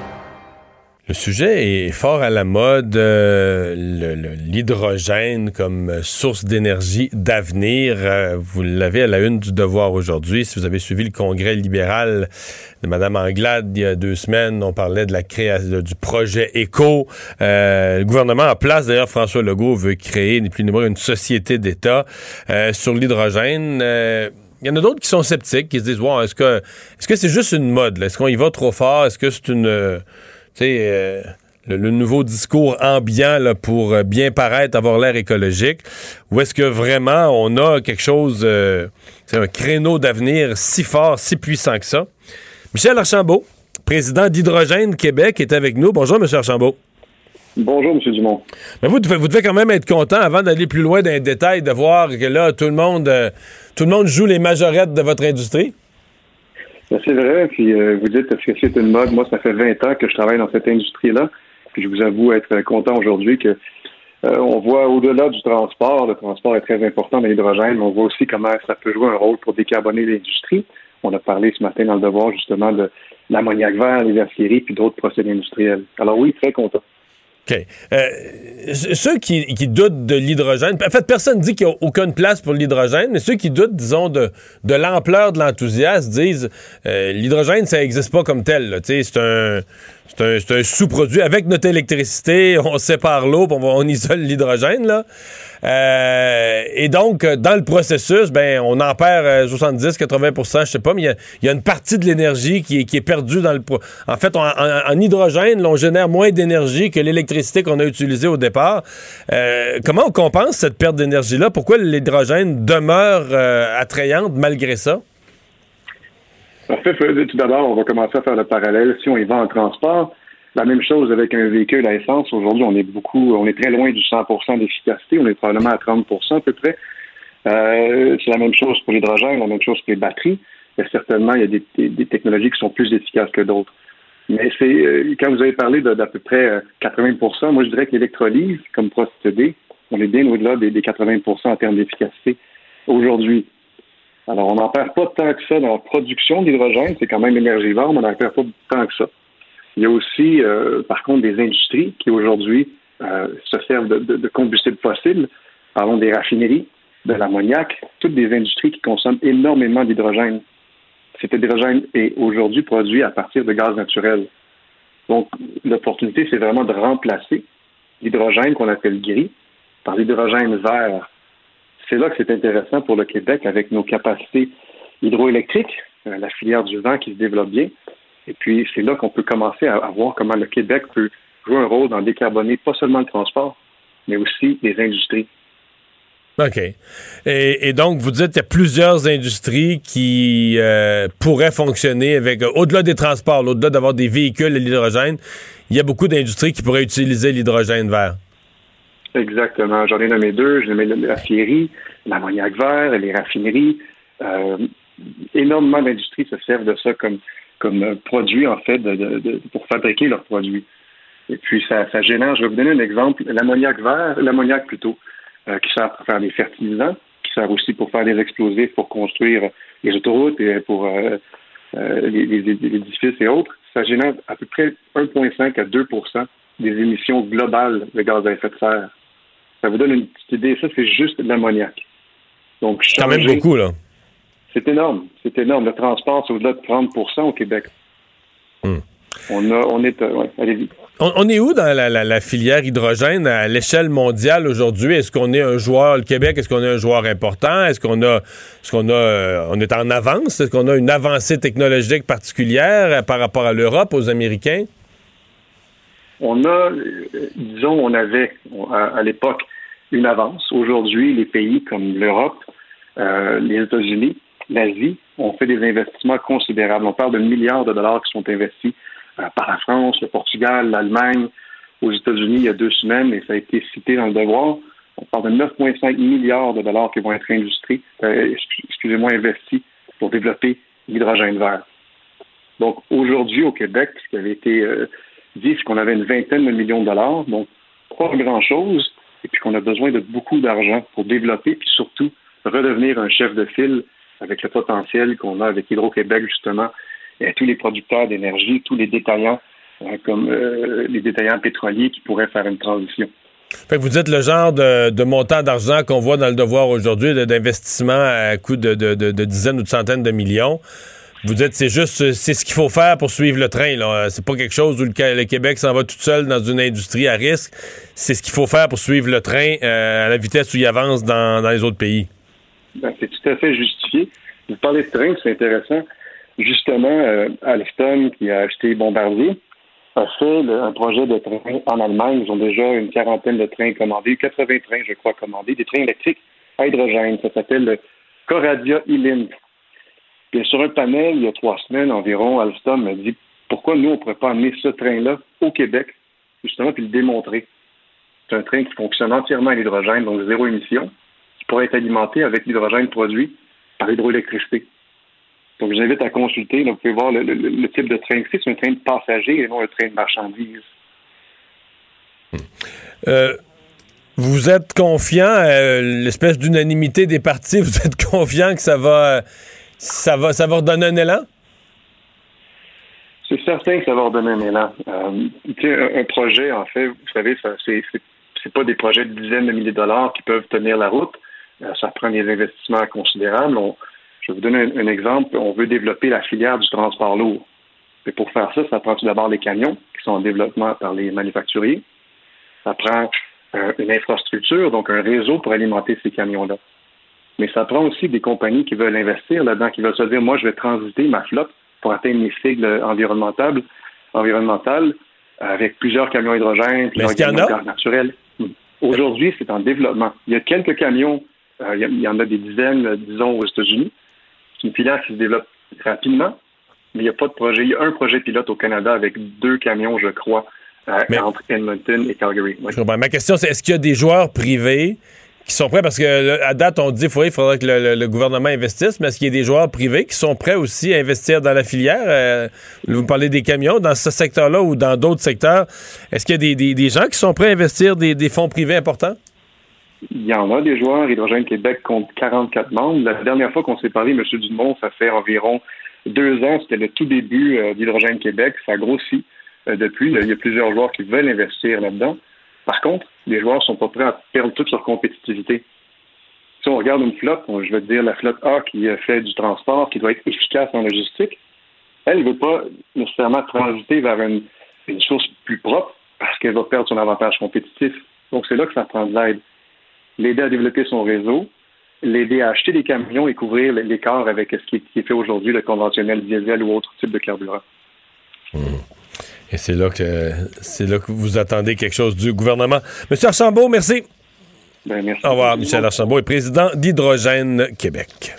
Le sujet est fort à la mode, euh, l'hydrogène comme source d'énergie d'avenir. Euh, vous l'avez à la une du devoir aujourd'hui. Si vous avez suivi le congrès libéral de Mme Anglade il y a deux semaines, on parlait de la création du projet ECO. Euh, le gouvernement en place, d'ailleurs, François Legault veut créer, ni plus ni moins, une société d'État sur l'hydrogène. Il y en a d'autres qui sont sceptiques, qui se disent, wow, est-ce que est-ce que c'est juste une mode? Est-ce qu'on y va trop fort? Est-ce que c'est une sais, euh, le, nouveau discours ambiant là, pour euh, bien paraître, avoir l'air écologique, ou est-ce que vraiment on a quelque chose, euh, c'est un créneau d'avenir si fort, si puissant que ça? Michel Archambault, président d'Hydrogène Québec, est avec nous. Bonjour, M. Archambault. Bonjour, M. Dumont. Mais vous, vous devez quand même être content, avant d'aller plus loin dans les détails, de voir que là, tout le monde, tout le monde joue les majorettes de votre industrie. C'est vrai, puis euh, vous dites est-ce que c'est une mode? Moi, ça fait 20 ans que je travaille dans cette industrie-là, puis je vous avoue être content aujourd'hui que euh, on voit au-delà du transport, le transport est très important dans l'hydrogène, mais on voit aussi comment ça peut jouer un rôle pour décarboner l'industrie. On a parlé ce matin dans le devoir justement de l'ammoniac vert, les aciéries, puis d'autres procédés industriels. Alors oui, très content. OK. Euh, ceux qui, doutent de l'hydrogène, en fait, personne ne dit qu'il n'y a aucune place pour l'hydrogène, mais ceux qui doutent, disons, de, de l'ampleur de l'enthousiasme disent euh, l'hydrogène, ça n'existe pas comme tel. C'est un c'est un, sous-produit. Avec notre électricité, on sépare l'eau, on, on isole l'hydrogène. là. Euh, et donc, dans le processus, ben, on en perd 70, 80% je sais pas, mais il y, a, une partie de l'énergie qui, est perdue dans le. En fait, en, hydrogène, on génère moins d'énergie que l'électricité qu'on a utilisée au départ. Euh, comment on compense cette perte d'énergie-là? Pourquoi l'hydrogène demeure euh, attrayante malgré ça? En fait, tout d'abord, on va commencer à faire le parallèle. Si on y va en transport, la même chose avec un véhicule à essence. Aujourd'hui, on est beaucoup, on est très loin du 100% d'efficacité. On est probablement à 30% à peu près. Euh, c'est la même chose pour l'hydrogène, la même chose pour les batteries. Et certainement, il y a des, technologies qui sont plus efficaces que d'autres. Mais c'est euh, quand vous avez parlé d'à peu près 80% euh, moi je dirais que l'électrolyse, comme procédé, on est bien au-delà des, des 80% en termes d'efficacité aujourd'hui. Alors, on n'en perd pas tant que ça dans la production d'hydrogène, c'est quand même énergivore, mais on n'en perd pas tant que ça. Il y a aussi, euh, par contre, des industries qui aujourd'hui euh, se servent de, de, de combustibles fossiles. Parlons des raffineries, de l'ammoniac, toutes des industries qui consomment énormément d'hydrogène. Cet hydrogène est aujourd'hui produit à partir de gaz naturel. Donc, l'opportunité, c'est vraiment de remplacer l'hydrogène qu'on appelle gris par l'hydrogène vert c'est là que c'est intéressant pour le Québec avec nos capacités hydroélectriques, euh, la filière du vent qui se développe bien. Et puis, c'est là qu'on peut commencer à, voir comment le Québec peut jouer un rôle dans décarboner pas seulement le transport, mais aussi les industries. OK. Et, donc, vous dites qu'il y a plusieurs industries qui euh, pourraient fonctionner avec, au-delà des transports, au-delà d'avoir des véhicules à l'hydrogène, il y a beaucoup d'industries qui pourraient utiliser l'hydrogène vert. Exactement. J'en ai nommé deux. J'ai nommé la fierie, l'ammoniac vert, les raffineries. Euh, énormément d'industries se servent de ça comme, comme produit, en fait, de, pour fabriquer leurs produits. Et puis, ça, ça génère, je vais vous donner un exemple, l'ammoniac vert, l'ammoniac plutôt, euh, qui sert pour faire des fertilisants, qui sert aussi pour faire des explosifs, pour construire les autoroutes et pour euh, les, les, édifices et autres. Ça génère à peu près 1,5 à 2% des émissions globales de gaz à effet de serre. Ça vous donne une petite idée. Ça, c'est juste de l'ammoniac. Donc, quand même beaucoup, là. C'est énorme. C'est énorme. Le transport, c'est au-delà de 30% au Québec. Hmm. On, a, on est. Euh, allez-y. On, est où dans la, filière hydrogène à l'échelle mondiale aujourd'hui? Est-ce qu'on est un joueur, le Québec, est-ce qu'on est un joueur important? Est-ce qu'on a, est-ce qu'on a, euh, on est en avance? Est-ce qu'on a une avancée technologique particulière euh, par rapport à l'Europe, aux Américains? On a, disons, on avait à l'époque une avance. Aujourd'hui, les pays comme l'Europe, euh, les États-Unis, l'Asie ont fait des investissements considérables. On parle de milliards de dollars qui sont investis euh, par la France, le Portugal, l'Allemagne, aux États-Unis il y a deux semaines, et ça a été cité dans le devoir. On parle de 9,5 milliards de dollars qui vont être euh, investis pour développer l'hydrogène vert. Donc aujourd'hui au Québec, ce qui avait été dit, c'est qu'on avait une vingtaine de millions de dollars, donc pas grand-chose, et puis qu'on a besoin de beaucoup d'argent pour développer, puis surtout redevenir un chef de file avec le potentiel qu'on a avec Hydro-Québec, justement, et tous les producteurs d'énergie, tous les détaillants, hein, comme euh, les détaillants pétroliers qui pourraient faire une transition. Vous dites le genre de, montant d'argent qu'on voit dans le devoir aujourd'hui, d'investissement à coût de, dizaines ou de centaines de millions. Vous dites c'est juste c'est ce qu'il faut faire pour suivre le train. Là. C'est pas quelque chose où le, Québec s'en va tout seul dans une industrie à risque. C'est ce qu'il faut faire pour suivre le train euh, à la vitesse où il avance dans, les autres pays. Ben, c'est tout à fait justifié. Vous parlez de train, c'est intéressant. Justement, euh, Alstom, qui a acheté Bombardier, a fait un projet de train en Allemagne. Ils ont déjà une quarantaine de trains commandés, 80 trains, je crois, commandés, des trains électriques à hydrogène. Ça s'appelle le Coradia e puis sur un panel, il y a trois semaines environ, Alstom m'a dit pourquoi nous, on ne pourrait pas amener ce train-là au Québec, justement, puis le démontrer? C'est un train qui fonctionne entièrement à l'hydrogène, donc zéro émission, qui pourrait être alimenté avec l'hydrogène produit par l'hydroélectricité. Donc, je vous invite à consulter. Donc, vous pouvez voir le, type de train que c'est. C'est un train de passagers et non un train de marchandises. Euh, vous êtes confiant, euh, l'espèce d'unanimité des partis, vous êtes confiant que ça va, ça va, ça va redonner un élan? C'est certain que ça va redonner un élan. Euh, un, projet, en fait, vous savez, c'est, c'est, pas des projets de dizaines de milliers de dollars qui peuvent tenir la route. Euh, ça prend des investissements considérables. On- je vais vous donner un, un exemple. On veut développer la filière du transport lourd. Et pour faire ça, ça prend tout d'abord les camions qui sont en développement par les manufacturiers. Ça prend euh, une infrastructure, donc un réseau pour alimenter ces camions-là. Mais ça prend aussi des compagnies qui veulent investir là-dedans, qui veulent se dire, moi, je vais transiter ma flotte pour atteindre mes sigles environnementales, environnementales avec plusieurs camions hydrogène, plusieurs camions gaz naturel. Aujourd'hui, c'est en développement. Il y a quelques camions, euh, il, y en a des dizaines, disons, aux États-Unis. C'est une filière qui se développe rapidement, mais il n'y a pas de projet. Il y a un projet pilote au Canada avec deux camions, je crois, euh, entre Edmonton et Calgary. Oui. Ma question, c'est est-ce qu'il y a des joueurs privés sont prêts? Parce que à date, on dit qu'il faudrait que le, gouvernement investisse, mais est-ce qu'il y a des joueurs privés qui sont prêts aussi à investir dans la filière? Euh, vous parlez des camions, dans ce secteur-là ou dans d'autres secteurs. Est-ce qu'il y a des gens qui sont prêts à investir des, des fonds privés importants? Il y en a des joueurs. Hydrogène Québec compte 44 membres. La dernière fois qu'on s'est parlé, M. Dumont, ça fait environ deux ans. C'était le tout début euh, d'Hydrogène Québec. Ça grossit euh, depuis. Il y a plusieurs joueurs qui veulent investir là-dedans. Par contre, les joueurs ne sont pas prêts à perdre toute leur compétitivité. Si on regarde une flotte, je vais te dire la flotte A qui fait du transport, qui doit être efficace en logistique, elle ne veut pas nécessairement transiter vers une, source plus propre parce qu'elle va perdre son avantage compétitif. Donc, c'est là que ça prend de l'aide l'aider à développer son réseau, l'aider à acheter des camions et couvrir l'écart avec ce qui est, fait aujourd'hui, le conventionnel diesel ou autre type de carburant. Et c'est là que c'est là que vous attendez quelque chose du gouvernement. Monsieur Archambault, merci. Ben, merci. Au revoir, Michel Archambault est président d'Hydrogène Québec.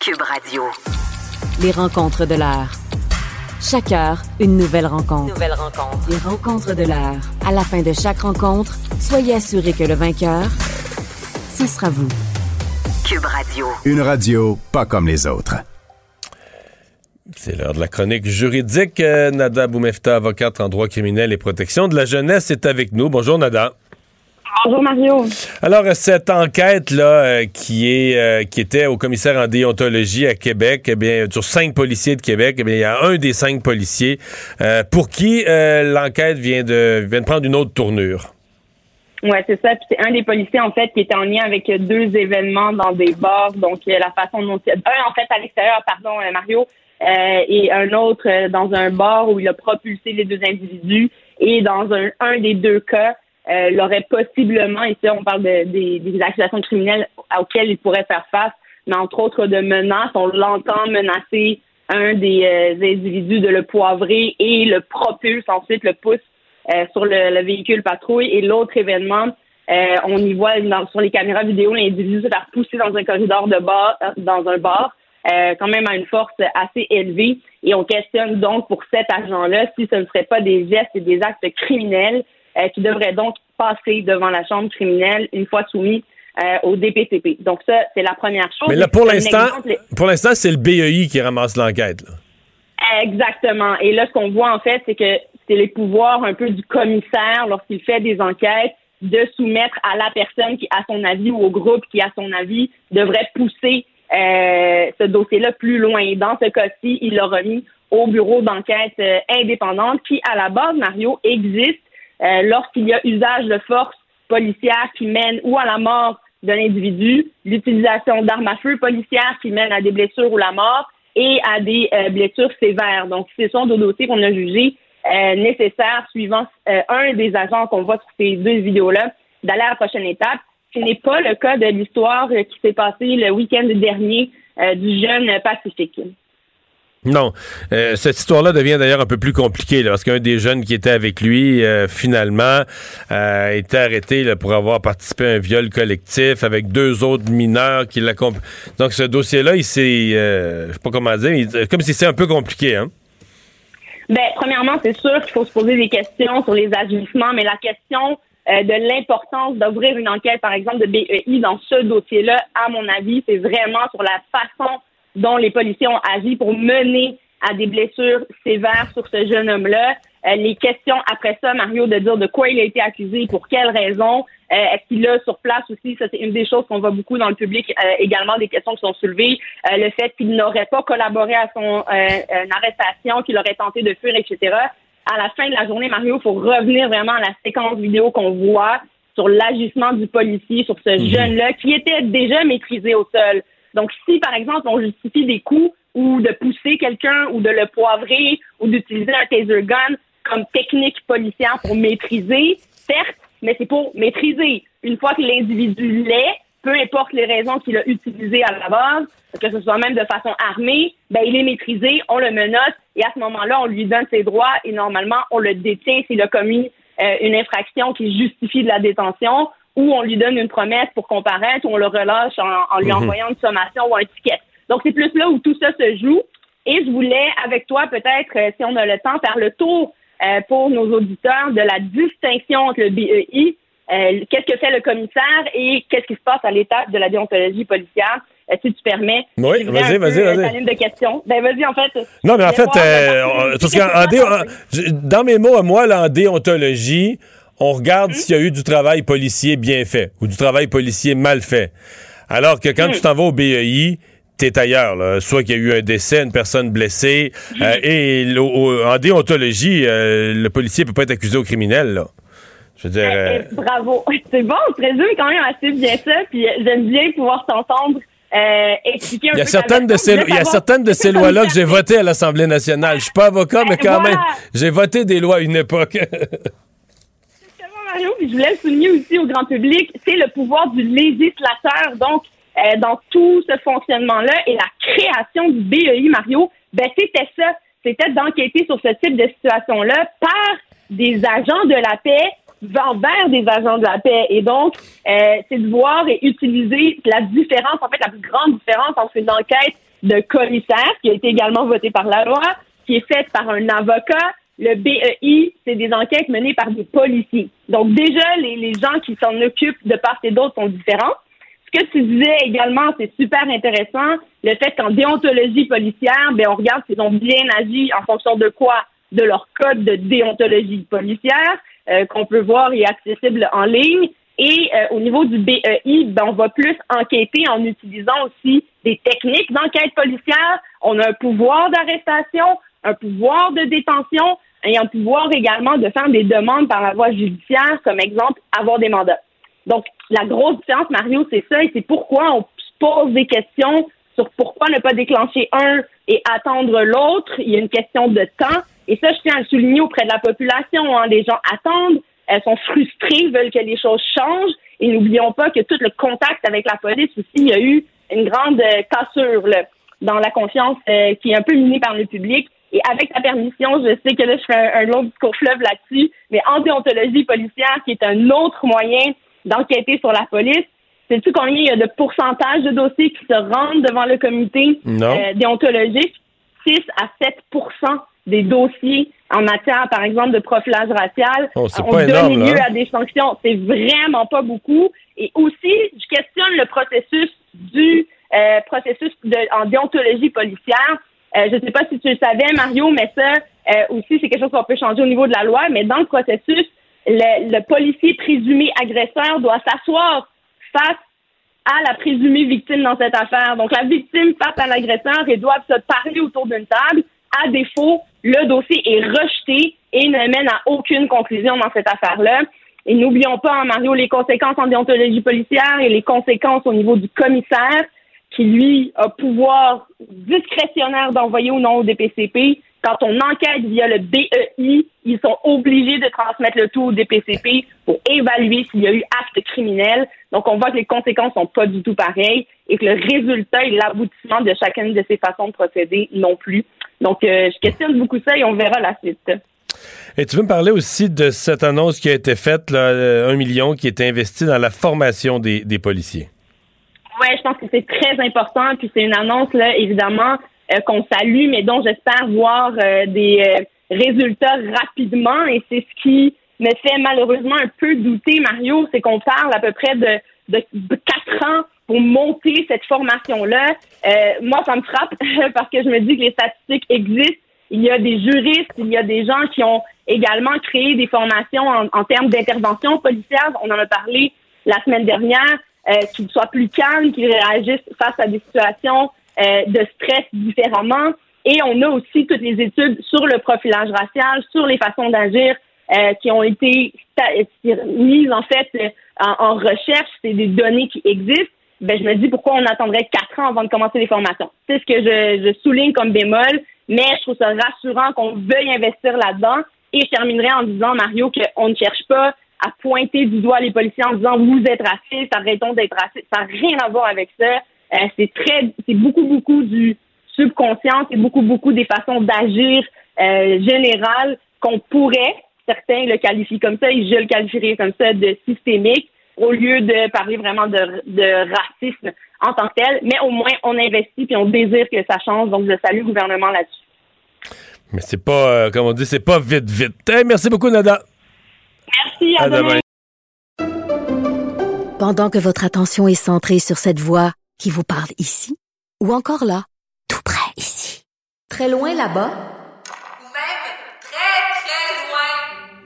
Cube Radio. Les rencontres de l'heure. Chaque heure, une nouvelle rencontre. Nouvelle rencontre. Les rencontres de l'heure. À la fin de chaque rencontre, soyez assurés que le vainqueur, ce sera vous. Cube Radio. Une radio pas comme les autres. C'est l'heure de la chronique juridique. Euh, Nada Boumefta, avocate en droit criminel et protection de la jeunesse, est avec nous. Bonjour, Nada. Bonjour Mario. Alors, cette enquête-là, euh, qui, est, euh, qui était au commissaire en déontologie à Québec, eh bien, sur cinq policiers de Québec, eh bien, il y a un des cinq policiers euh, pour qui l'enquête vient de, vient de prendre une autre tournure. Ouais, c'est ça. Puis c'est un des policiers en fait qui était en lien avec deux événements dans des bars. Donc la façon dont un en fait à l'extérieur, pardon Mario, euh, et un autre euh, dans un bar où il a propulsé les deux individus. Et dans un, un des deux cas, euh, l'aurait possiblement, ici on parle de, des, des accusations criminelles auxquelles il pourrait faire face, mais entre autres de menaces, on l'entend menacer un des euh, individus de le poivrer et le propulse ensuite le pousse euh, sur le, le véhicule patrouille. Et l'autre événement, euh, on y voit dans- sur les caméras vidéo l'individu se faire pousser dans un corridor de bar, euh, dans un bar, euh, quand même à une force assez élevée. Et on questionne donc pour cet agent-là si ce ne serait pas des gestes et des actes criminels euh, qui devraient donc passer devant la chambre criminelle une fois soumis euh, au DPCP. Donc ça, c'est la première chose. Mais là, pour l'instant, pour l'instant, c'est le BEI qui ramasse l'enquête. Exactement. Et là, ce qu'on voit en fait, c'est que c'est les pouvoirs un peu du commissaire lorsqu'il fait des enquêtes de soumettre à la personne qui, à son avis, ou au groupe qui, à son avis, devrait pousser euh, ce dossier-là plus loin. Dans ce cas-ci, il l'a remis au bureau d'enquête euh, indépendante qui, à la base, Mario, existe euh, lorsqu'il y a usage de force policière qui mène ou à la mort d'un individu, l'utilisation d'armes à feu policières qui mènent à des blessures ou la mort et à des euh, blessures sévères. Donc, ce sont des dossiers qu'on a jugés euh, nécessaires suivant euh, un des agents qu'on voit sur ces deux vidéos-là d'aller à la prochaine étape. Ce n'est pas le cas de l'histoire qui s'est passée le week-end dernier euh, du jeune Pacifique. Non. Euh, cette histoire-là devient d'ailleurs un peu plus compliquée, là, parce qu'un des jeunes qui était avec lui, euh, finalement, euh, a été arrêté là, pour avoir participé à un viol collectif avec deux autres mineurs qui l'accompagnent. Donc, ce dossier-là, il s'est, je sais pas comment dire, il- comme si c'est un peu compliqué, hein? Ben, premièrement, c'est sûr qu'il faut se poser des questions sur les agissements, mais la question euh, de l'importance d'ouvrir une enquête, par exemple, de BEI dans ce dossier-là, à mon avis, c'est vraiment sur la façon dont les policiers ont agi pour mener à des blessures sévères sur ce jeune homme-là. Euh, les questions après ça, Mario, de dire de quoi il a été accusé, pour quelles raisons, euh, est-ce qu'il a sur place aussi, ça c'est une des choses qu'on voit beaucoup dans le public, euh, également des questions qui sont soulevées, le fait qu'il n'aurait pas collaboré à son arrestation, qu'il aurait tenté de fuir, etc. À la fin de la journée, Mario, il faut revenir vraiment à la séquence vidéo qu'on voit sur l'agissement du policier, sur ce mhm. jeune-là qui était déjà maîtrisé au sol. Donc, si, par exemple, on justifie des coups ou de pousser quelqu'un ou de le poivrer ou d'utiliser un taser gun comme technique policière pour maîtriser, certes, mais c'est pour maîtriser. Une fois que l'individu l'est, peu importe les raisons qu'il a utilisées à la base, que ce soit même de façon armée, ben il est maîtrisé, on le menote et à ce moment-là, on lui donne ses droits et normalement, on le détient s'il a commis euh, une infraction qui justifie de la détention ou on lui donne une promesse pour comparaître ou on le relâche en, lui mhm. envoyant une sommation ou un ticket. Donc, c'est plus là où tout ça se joue. Et je voulais, avec toi, peut-être, euh, si on a le temps, faire le tour euh, pour nos auditeurs de la distinction entre le BEI, euh, qu'est-ce que fait le commissaire et qu'est-ce qui se passe à l'étape de la déontologie policière. si tu permets? Oui, vas-y, vas-y, vas-y. ligne de questions. Ben, vas-y, en fait. Non, mais en fait, dans mes mots à moi, là, en déontologie, on regarde s'il y a eu du travail policier bien fait ou du travail policier mal fait. Alors que quand hmm. tu t'en vas au BEI, t'es ailleurs. Là. Soit qu'il y a eu un décès, une personne blessée. Euh, et en déontologie, euh, le policier peut pas être accusé au criminel. Là. Je veux dire, euh, bravo. C'est bon, tu résumes quand même assez bien ça. Puis j'aime bien pouvoir t'entendre. expliquer un il y a certaines de ces, il y a certaines de ces lois-là que j'ai votées à l'Assemblée nationale. Je suis pas avocat, mais quand même, j'ai voté des lois à une époque. Mario, puis je voulais le souligner aussi au grand public, c'est le pouvoir du législateur. Donc, euh, dans tout ce fonctionnement-là et la création du BEI, Mario, ben c'était ça. C'était d'enquêter sur ce type de situation-là par des agents de la paix envers des agents de la paix. Et donc, euh, c'est de voir et utiliser la différence, en fait, la plus grande différence entre une enquête de commissaire, qui a été également votée par la loi, qui est faite par un avocat. Le BEI, c'est des enquêtes menées par des policiers. Donc, déjà, les, les gens qui s'en occupent de part et d'autre sont différents ce que tu disais également, c'est super intéressant. Le fait qu'en déontologie policière, ben, on regarde s'ils ont bien agi en fonction de quoi? De leur code de déontologie policière, qu'on peut voir et accessible en ligne. Et euh, au niveau du BEI, ben, on va plus enquêter en utilisant aussi des techniques d'enquête policière. On a un pouvoir d'arrestation, un pouvoir de détention et un pouvoir également de faire des demandes par la voie judiciaire, comme exemple avoir des mandats. Donc, la grosse différence, Mario, c'est ça, et c'est pourquoi on se pose des questions sur pourquoi ne pas déclencher un et attendre l'autre. Il y a une question de temps. Et ça, je tiens à le souligner auprès de la population. Hein. Les gens attendent, elles sont frustrées, veulent que les choses changent. Et n'oublions pas que tout le contact avec la police aussi, il y a eu une grande euh, cassure là, dans la confiance euh, qui est un peu minée par le public. Et avec ta permission, je sais que là, je fais un, long discours fleuve là-dessus, mais en déontologie policière, qui est un autre moyen d'enquêter sur la police. Sais-tu combien il y a de pourcentage de dossiers qui se rendent devant le comité euh, déontologique? 6 à 7 des dossiers en matière, par exemple, de profilage racial oh, ont donné lieu à des sanctions. C'est vraiment pas beaucoup. Et aussi, je questionne le processus du euh, processus de, en déontologie policière. Euh, je ne sais pas si tu le savais, Mario, mais ça aussi, c'est quelque chose qu'on peut changer au niveau de la loi. Mais dans le processus, le, policier présumé agresseur doit s'asseoir face à la présumée victime dans cette affaire. Donc, la victime face à l'agresseur et doivent se parler autour d'une table. À défaut, le dossier est rejeté et ne mène à aucune conclusion dans cette affaire-là. Et n'oublions pas, hein, Mario, les conséquences en déontologie policière et les conséquences au niveau du commissaire qui, lui, a pouvoir discrétionnaire d'envoyer ou non au DPCP quand on enquête via le BEI, ils sont obligés de transmettre le tout au DPCP pour évaluer s'il y a eu acte criminel. Donc, on voit que les conséquences sont pas du tout pareilles et que le résultat et l'aboutissement de chacune de ces façons de procéder non plus. Donc, euh, je questionne beaucoup ça et on verra la suite. Et tu veux me parler aussi de cette annonce qui a été faite, là, euh, un million qui est investi dans la formation des, des policiers? Oui, je pense que c'est très important. Puis c'est une annonce, là, évidemment, euh, qu'on salue, mais dont j'espère voir euh, des euh, résultats rapidement. Et c'est ce qui me fait malheureusement un peu douter, Mario, c'est qu'on parle à peu près de, de quatre ans pour monter cette formation-là. Euh, moi, ça me frappe parce que je me dis que les statistiques existent. Il y a des juristes, il y a des gens qui ont également créé des formations en, termes d'intervention policière. On en a parlé la semaine dernière, euh, qu'ils soient plus calmes, qu'ils réagissent face à des situations euh, de stress différemment. Et on a aussi toutes les études sur le profilage racial, sur les façons d'agir euh, qui ont été mises en fait en, recherche. C'est des données qui existent. Ben, je me dis pourquoi on attendrait quatre ans avant de commencer les formations. C'est ce que je, je souligne comme bémol, mais je trouve ça rassurant qu'on veuille investir là-dedans. Et je terminerai en disant, Mario, qu'on ne cherche pas à pointer du doigt les policiers en disant vous êtes raciste, arrêtons d'être raciste. Ça n'a rien à voir avec ça. Euh, c'est très, c'est beaucoup, beaucoup du subconscient, c'est beaucoup, beaucoup des façons d'agir euh, générales qu'on pourrait, certains le qualifient comme ça, et je le qualifierais comme ça, de systémique, au lieu de parler vraiment de, de racisme en tant que tel. Mais au moins, on investit et on désire que ça change. Donc, je salue le gouvernement là-dessus. Mais c'est pas, euh, comme on dit, c'est pas vite, vite. merci beaucoup, Nada. Merci, à, demain. Pendant que votre attention est centrée sur cette voix qui vous parle ici, ou encore là, tout près ici, très loin là-bas, ou même très, très loin,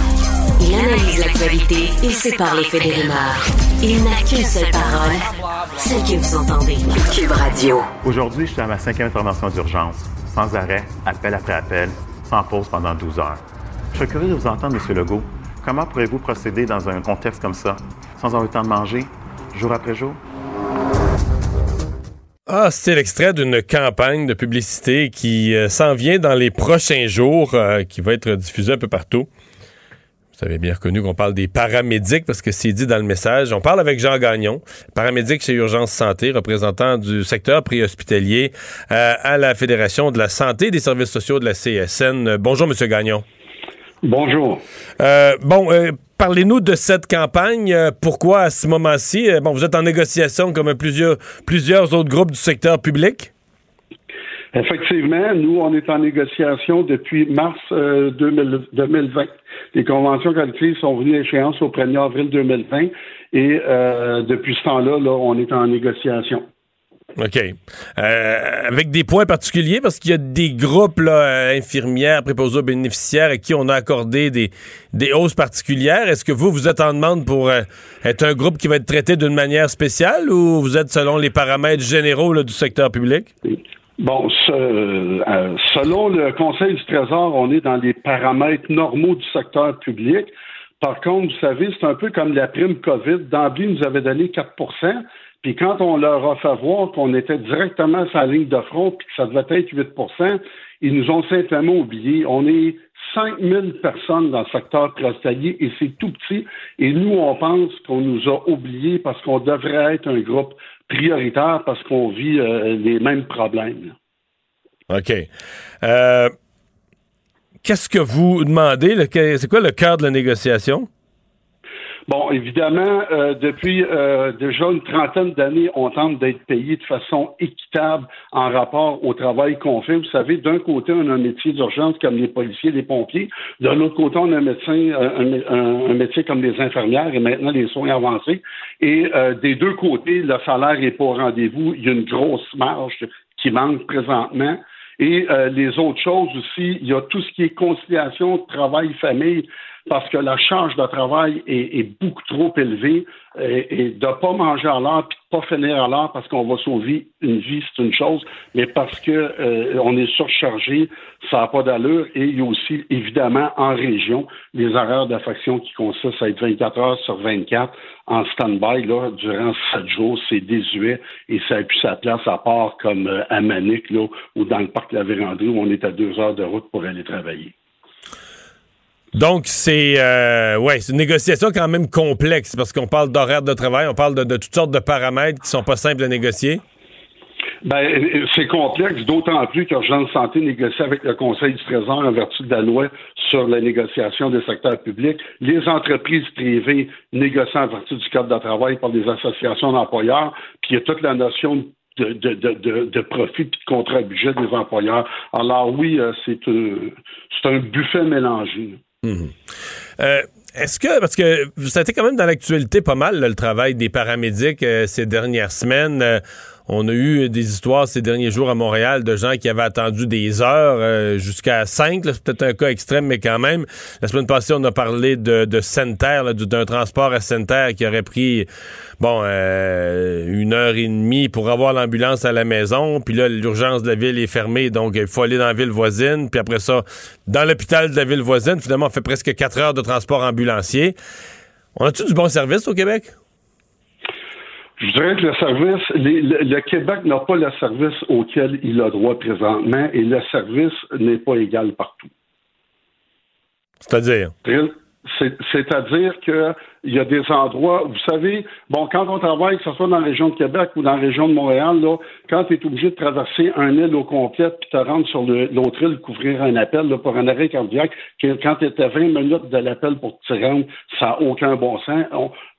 Analyse l'actualité et sépare les faits des rumeurs. Il n'a qu'une seule parole, celle que vous entendez. Cube Radio. Aujourd'hui, je suis à ma cinquième intervention d'urgence. Sans arrêt, appel après appel, sans pause pendant 12 heures. Je suis curieux de vous entendre, M. Legault. Comment pourrez-vous procéder dans un contexte comme ça, sans avoir le temps de manger, jour après jour? Ah, c'est l'extrait d'une campagne de publicité qui euh, s'en vient dans les prochains jours, euh, qui va être diffusée un peu partout. Vous avez bien reconnu qu'on parle des paramédics parce que c'est dit dans le message. On parle avec Jean Gagnon, paramédic chez Urgence Santé, représentant du secteur préhospitalier euh, à la Fédération de la santé et des services sociaux de la CSN. Bonjour, Monsieur Gagnon. Bonjour. Euh, bon, euh, parlez-nous de cette campagne. pourquoi à ce moment-ci, bon, vous êtes en négociation comme plusieurs, plusieurs autres groupes du secteur public? Effectivement, nous, on est en négociation depuis mars 2020. Les conventions collectives sont venues à échéance au 1er avril 2020 et euh, depuis ce temps-là, là, on est en négociation. OK. Euh, avec des points particuliers, parce qu'il y a des groupes là, infirmières, préposés aux bénéficiaires à qui on a accordé des, des hausses particulières. Est-ce que vous, vous êtes en demande pour euh, être un groupe qui va être traité d'une manière spéciale ou vous êtes selon les paramètres généraux là, du secteur public? Bon, euh, selon le Conseil du Trésor, on est dans les paramètres normaux du secteur public. Par contre, vous savez, c'est un peu comme la prime COVID. D'emblée, nous avait donné 4% puis quand on leur a fait voir qu'on était directement sur la ligne de front puis que ça devait être 8% ils nous ont simplement oublié. On est 5000 personnes dans le secteur préhospitalier et c'est tout petit. Et nous, on pense qu'on nous a oubliés parce qu'on devrait être un groupe prioritaire parce qu'on vit euh, les mêmes problèmes. OK. Euh, qu'est-ce que vous demandez? C'est quoi le cœur de la négociation? Bon, évidemment, euh, depuis euh, déjà une trentaine d'années, on tente d'être payé de façon équitable en rapport au travail qu'on fait. Vous savez, d'un côté, on a un métier d'urgence comme les policiers, les pompiers. De l'autre côté, on a un médecin, euh, un, métier comme les infirmières et maintenant les soins avancés. Et des deux côtés, le salaire est pas au rendez-vous. Il y a une grosse marge qui manque présentement. Et les autres choses aussi, il y a tout ce qui est conciliation travail-famille. Parce que la charge de travail est, est beaucoup trop élevée et, et de ne pas manger à l'heure puis de pas finir à l'heure parce qu'on va sauver une vie, c'est une chose, mais parce que euh, on est surchargé, ça n'a pas d'allure. Et il y a aussi, évidemment, en région, les horaires d'affection qui consistent à être 24 heures sur 24 en stand-by là, durant 7 jours. C'est désuet et ça a plus sa place à part comme euh, à Manic là, ou dans le parc la Vérandrie où on est à deux heures de route pour aller travailler. Donc, c'est euh, ouais, c'est une négociation quand même complexe parce qu'on parle d'horaire de travail, on parle de, toutes sortes de paramètres qui sont pas simples à négocier. Ben, c'est complexe, d'autant plus qu'Urgence Santé négocie avec le Conseil du Trésor en vertu de la loi sur la négociation des secteurs publics. Les entreprises privées négocient en vertu du Code de travail par des associations d'employeurs, puis il y a toute la notion de, profit et de contrat budget des employeurs. Alors oui, euh, c'est un, un buffet mélangé. Mmh. Euh, est-ce que, parce que ça a quand même dans l'actualité pas mal, le travail des paramédics euh, ces dernières semaines. Euh, on a eu des histoires ces derniers jours à Montréal de gens qui avaient attendu des heures euh, jusqu'à 5. C'est peut-être un cas extrême, mais quand même. La semaine passée, on a parlé de, de d'un transport à Center qui aurait pris bon euh, une heure et demie pour avoir l'ambulance à la maison. Puis là, l'urgence de la ville est fermée, donc il faut aller dans la ville voisine. Puis après ça, dans l'hôpital de la ville voisine, finalement, on fait presque quatre heures de transport ambulancier. On a-tu du bon service au Québec? Je dirais que le service, le, Québec n'a pas le service auquel il a droit présentement et le service n'est pas égal partout. C'est-à-dire? C'est-à-dire que il y a des endroits, vous savez, bon, quand on travaille, que ce soit dans la région de Québec ou dans la région de Montréal, là, quand tu es obligé de traverser un île au complet puis te rendre sur l'autre île, couvrir un appel pour un arrêt cardiaque, quand tu étais 20 minutes de l'appel pour te rendre, ça n'a aucun bon sens.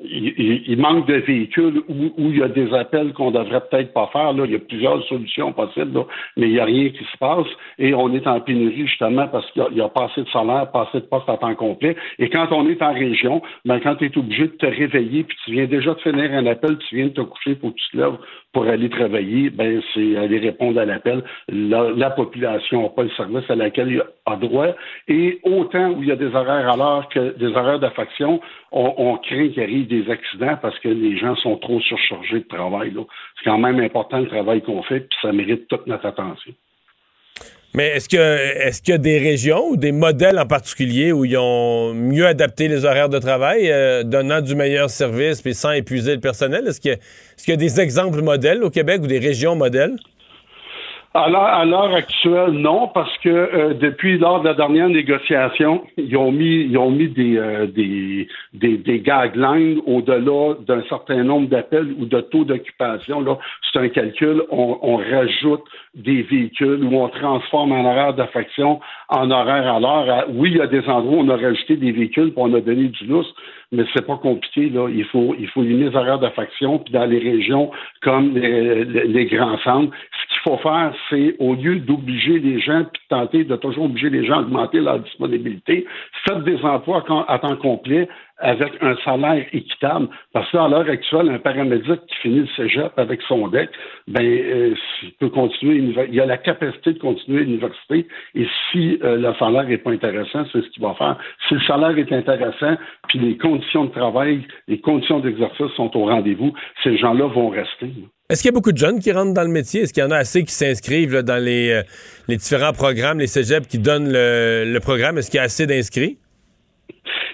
il, manque de véhicules où, il y a des appels qu'on devrait peut-être pas faire. Il y a plusieurs solutions possibles, mais il n'y a rien qui se passe. Et on est en pénurie justement parce qu'il y, a pas assez de salaire, pas assez de postes à temps complet. Et quand on est en région, ben, quand tu es obligé de te réveiller, puis tu viens déjà de finir un appel, tu viens de te coucher pour que tu te lèves pour aller travailler, ben c'est aller répondre à l'appel. La, population n'a pas le service à laquelle il a droit. Et autant où il y a des horaires à l'heure que des horaires d'affection, on, on craint qu'il arrive des accidents parce que les gens sont trop surchargés de travail. C'est quand même important le travail qu'on fait, puis ça mérite toute notre attention. Mais est-ce que est-ce qu'il y a des régions ou des modèles en particulier où ils ont mieux adapté les horaires de travail, euh, donnant du meilleur service puis sans épuiser le personnel? Est-ce qu'il y, y, a des exemples modèles au Québec ou des régions modèles? À l'heure actuelle, non, parce que euh, depuis lors de la dernière négociation, ils ont mis ils ont mis des euh, des, des, des guidelines au-delà d'un certain nombre d'appels ou de taux d'occupation. Là, c'est un calcul. On, on, rajoute des véhicules ou on transforme un horaire d'affection en horaire à l'heure. Oui, il y a des endroits où on a rajouté des véhicules puis on a donné du lousse, mais c'est pas compliqué. Là. Il faut il faut limiter les horaires d'affection puis dans les régions comme les, les grands centres, ce qu'il faut faire, c'est au lieu d'obliger les gens puis de tenter de toujours obliger les gens à augmenter leur disponibilité, faites des emplois à temps complet avec un salaire équitable. Parce qu'à l'heure actuelle, un paramédic qui finit le cégep avec son deck, ben, euh, il peut continuer, il a la capacité de continuer l'université. Et si euh, le salaire n'est pas intéressant, c'est ce qu'il va faire. Si le salaire est intéressant, puis les conditions de travail, les conditions d'exercice sont au rendez-vous, ces gens-là vont rester. Est-ce qu'il y a beaucoup de jeunes qui rentrent dans le métier? Est-ce qu'il y en a assez qui s'inscrivent dans les, euh, les, différents programmes, les cégeps qui donnent le, le programme? Est-ce qu'il y a assez d'inscrits?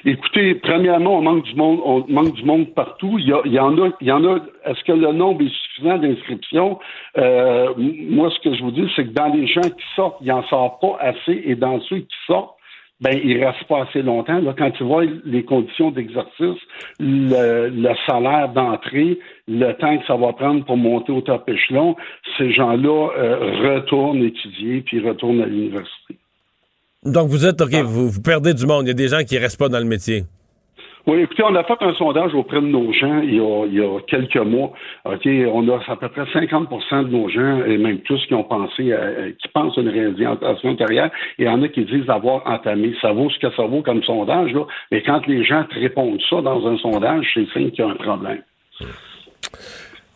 Écoutez, premièrement, on manque du monde, on manque du monde partout. Il y, en a, il y en a. Est-ce que le nombre est suffisant d'inscriptions? Euh, Moi, ce que je vous dis, c'est que dans les gens qui sortent, il en sort pas assez, et dans ceux qui sortent, ben il reste pas assez longtemps. Là, quand tu vois les conditions d'exercice, le, salaire d'entrée, le temps que ça va prendre pour monter au top échelon, ces gens-là euh, retournent étudier puis retournent à l'université. Donc, vous êtes, OK, ah. vous, perdez du monde. Il y a des gens qui ne restent pas dans le métier. Oui, écoutez, on a fait un sondage auprès de nos gens il y a, quelques mois. OK, on a à peu près 50% de nos gens, et même plus, qui ont pensé, qui pensent à une réorientation carrière, et il y en a qui disent avoir entamé. Ça vaut ce que ça vaut comme sondage, là. Mais quand les gens te répondent ça dans un sondage, c'est signe qu'il y a un problème.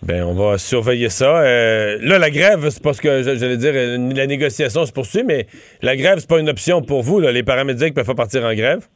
Ben, on va surveiller ça. Euh, là, la grève, c'est parce que j'allais dire la négociation se poursuit, mais la grève, c'est pas une option pour vous. Les paramédics peuvent pas partir en grève?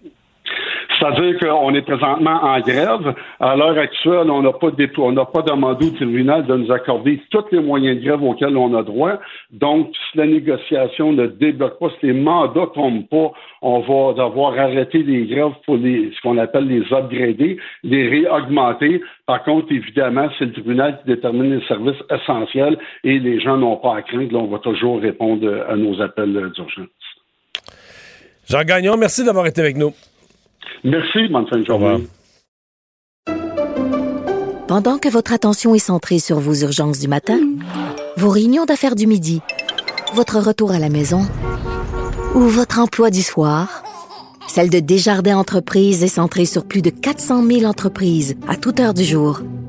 C'est-à-dire qu'on est présentement en grève. À l'heure actuelle, on n'a pas, on n'a pas demandé au tribunal de nous accorder tous les moyens de grève auxquels on a droit. Donc, si la négociation ne débloque pas, si les mandats tombent pas, on va devoir arrêter les grèves pour ce qu'on appelle les upgrader, les réaugmenter. Par contre, évidemment, c'est le tribunal qui détermine les services essentiels et les gens n'ont pas à craindre. Là, on va toujours répondre à nos appels d'urgence. Jean Gagnon, merci d'avoir été avec nous. Merci, bonne fin de journée. Pendant que votre attention est centrée sur vos urgences du matin, vos réunions d'affaires du midi, votre retour à la maison ou votre emploi du soir, celle de Desjardins Entreprises est centrée sur plus de 400 000 entreprises à toute heure du jour.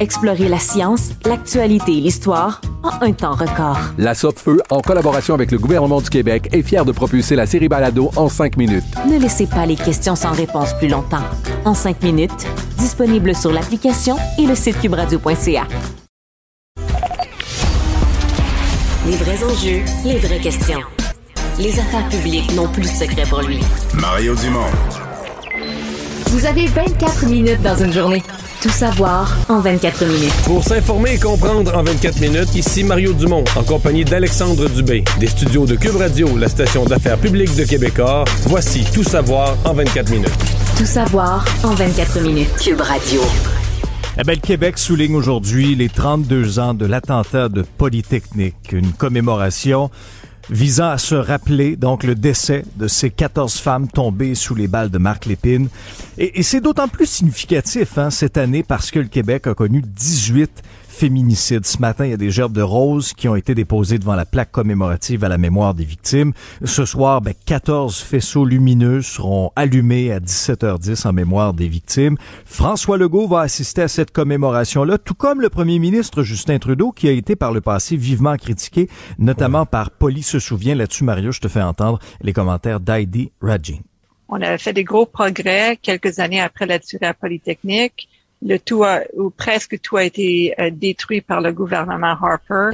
Explorez la science, l'actualité et l'histoire en un temps record. La Feu, en collaboration avec le gouvernement du Québec, est fière de propulser la série Balado en cinq minutes. Ne laissez pas les questions sans réponse plus longtemps. En cinq minutes, disponible sur l'application et le site cubradio.ca. Les vrais enjeux, les vraies questions. Les affaires publiques n'ont plus de secret pour lui. Mario Dumont. Vous avez 24 minutes dans une journée. Tout savoir en 24 minutes. Pour s'informer et comprendre en 24 minutes, ici Mario Dumont, en compagnie d'Alexandre Dubé, des studios de Cube Radio, la station d'affaires publique de Québecor. Voici Tout savoir en 24 minutes. Tout savoir en 24 minutes. Cube Radio. Eh bien, le Québec souligne aujourd'hui les 32 ans de l'attentat de Polytechnique, une commémoration visant à se rappeler donc le décès de ces 14 femmes tombées sous les balles de Marc Lépine. Et, c'est d'autant plus significatif hein, cette année parce que le Québec a connu 18 féminicide. Ce matin, il y a des gerbes de roses qui ont été déposées devant la plaque commémorative à la mémoire des victimes. Ce soir, ben, 14 faisceaux lumineux seront allumés à 17h10 en mémoire des victimes. François Legault va assister à cette commémoration-là, tout comme le premier ministre Justin Trudeau, qui a été par le passé vivement critiqué, notamment par Poli se souvient. Là-dessus, Mario, je te fais entendre les commentaires d'Heidi Rajin. On a fait des gros progrès quelques années après la tuerie à Polytechnique le tout ou presque tout a été euh, détruit par le gouvernement Harper.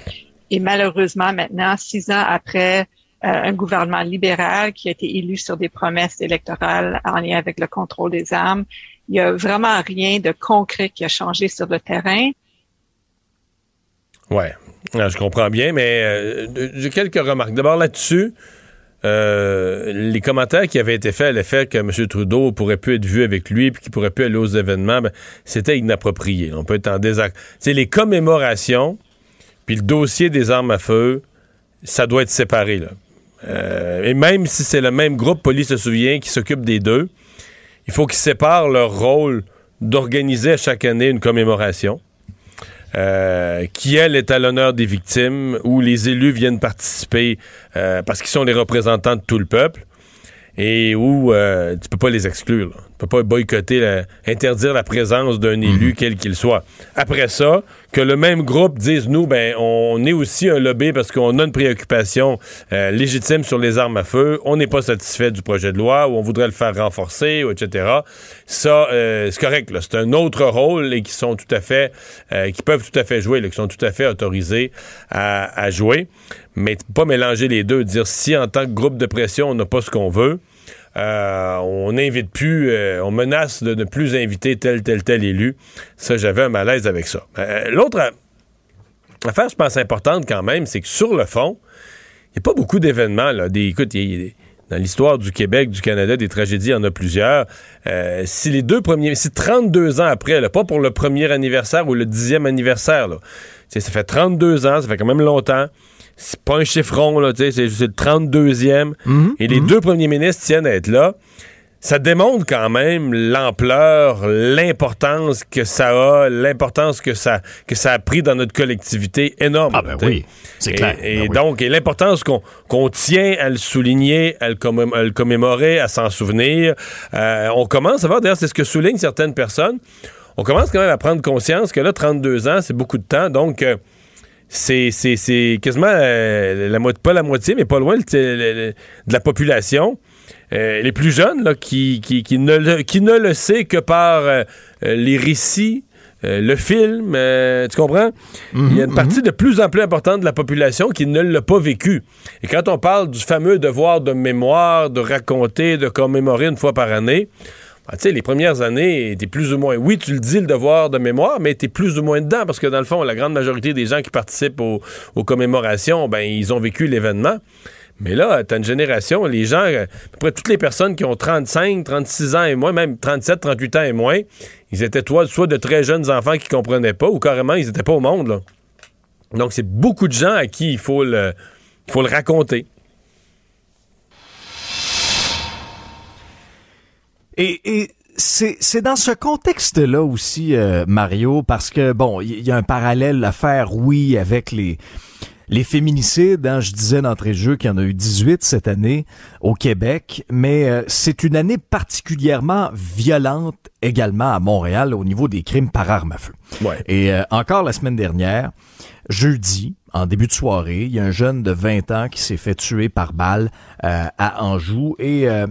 Et malheureusement, maintenant, six ans après euh, un gouvernement libéral qui a été élu sur des promesses électorales en lien avec le contrôle des armes, il n'y a vraiment rien de concret qui a changé sur le terrain. Ouais, ah, je comprends bien, mais euh, j'ai quelques remarques. D'abord là-dessus, euh, les commentaires qui avaient été faits à l'effet que M. Trudeau pourrait plus être vu avec lui puis qu'il pourrait plus aller aux événements, ben, c'était inapproprié. On peut être en désaccord. C'est les commémorations puis le dossier des armes à feu, ça doit être séparé. Euh, et même si c'est le même groupe, Police se souvient, qui s'occupe des deux, il faut qu'ils séparent leur rôle d'organiser chaque année une commémoration. Euh, qui, elle, est à l'honneur des victimes, où les élus viennent participer euh, parce qu'ils sont les représentants de tout le peuple et où euh, tu peux pas les exclure. Tu peux pas boycotter, interdire la présence d'un élu, mhm. quel qu'il soit. Après ça, que le même groupe dise, nous, ben, on est aussi un lobby parce qu'on a une préoccupation euh, légitime sur les armes à feu, on n'est pas satisfait du projet de loi, ou on voudrait le faire renforcer, ou etc. Ça, euh, c'est correct. C'est un autre rôle et qui sont tout à fait, euh, qui peuvent tout à fait jouer, là, qui sont tout à fait autorisés à, à jouer. Mais pas mélanger les deux, dire si en tant que groupe de pression, on n'a pas ce qu'on veut, euh, on n'invite plus, euh, on menace de ne plus inviter tel, tel, tel élu. Ça, j'avais un malaise avec ça. Euh, l'autre affaire, je pense, importante quand même, c'est que sur le fond, il n'y a pas beaucoup d'événements. Des, écoute, dans l'histoire du Québec, du Canada, des tragédies, il y en a plusieurs. si les deux premiers, si 32 ans après, pas pour le premier anniversaire ou le dixième anniversaire, ça fait 32 ans, ça fait quand même longtemps c'est pas un chiffron, là, c'est le 32e. Mhm, et les mhm. deux premiers ministres tiennent à être là. ça démontre quand même l'ampleur, l'importance que ça a, l'importance que ça, que ça a pris dans notre collectivité énorme. Ah ben oui, c'est clair. Et, Ben oui. donc, et l'importance qu'on tient à le souligner, à le, commé- à le commémorer, à s'en souvenir. Euh, on commence à voir, d'ailleurs, c'est ce que soulignent certaines personnes, on commence quand même à prendre conscience que là, 32 ans, c'est beaucoup de temps, donc... euh, c'est, c'est, c'est quasiment euh, la, pas la moitié, mais pas loin le- le- le- de la population. Euh, les plus jeunes là, qui, qui, qui ne le, qui ne le sait que par euh, les récits, le film, tu comprends? Il y a une partie de plus en plus importante de la population qui ne l'a pas vécu. Et quand on parle du fameux devoir de mémoire, de raconter, de commémorer une fois par année, sais, les premières années, t'es plus ou moins. Oui, tu le dis, le devoir de mémoire, mais t'es plus ou moins dedans parce que dans le fond, la grande majorité des gens qui participent aux, commémorations, ben, ils ont vécu l'événement. Mais là, t'as une génération, les gens, à peu près toutes les personnes qui ont 35, 36 ans et moins, même 37, 38 ans et moins, ils étaient soit de très jeunes enfants qui comprenaient pas ou carrément ils étaient pas au monde. Donc, c'est beaucoup de gens à qui il faut le raconter. Et, et c'est, c'est dans ce contexte-là aussi, euh, Mario, parce que, bon, il y, y a un parallèle à faire, oui, avec les, les féminicides. Hein, je disais d'entrée de jeu qu'il y en a eu 18 cette année au Québec, mais euh, c'est une année particulièrement violente également à Montréal au niveau des crimes par arme à feu. Et euh, encore la semaine dernière, jeudi, en début de soirée, il y a un jeune de 20 ans qui s'est fait tuer par balle euh, à Anjou et euh,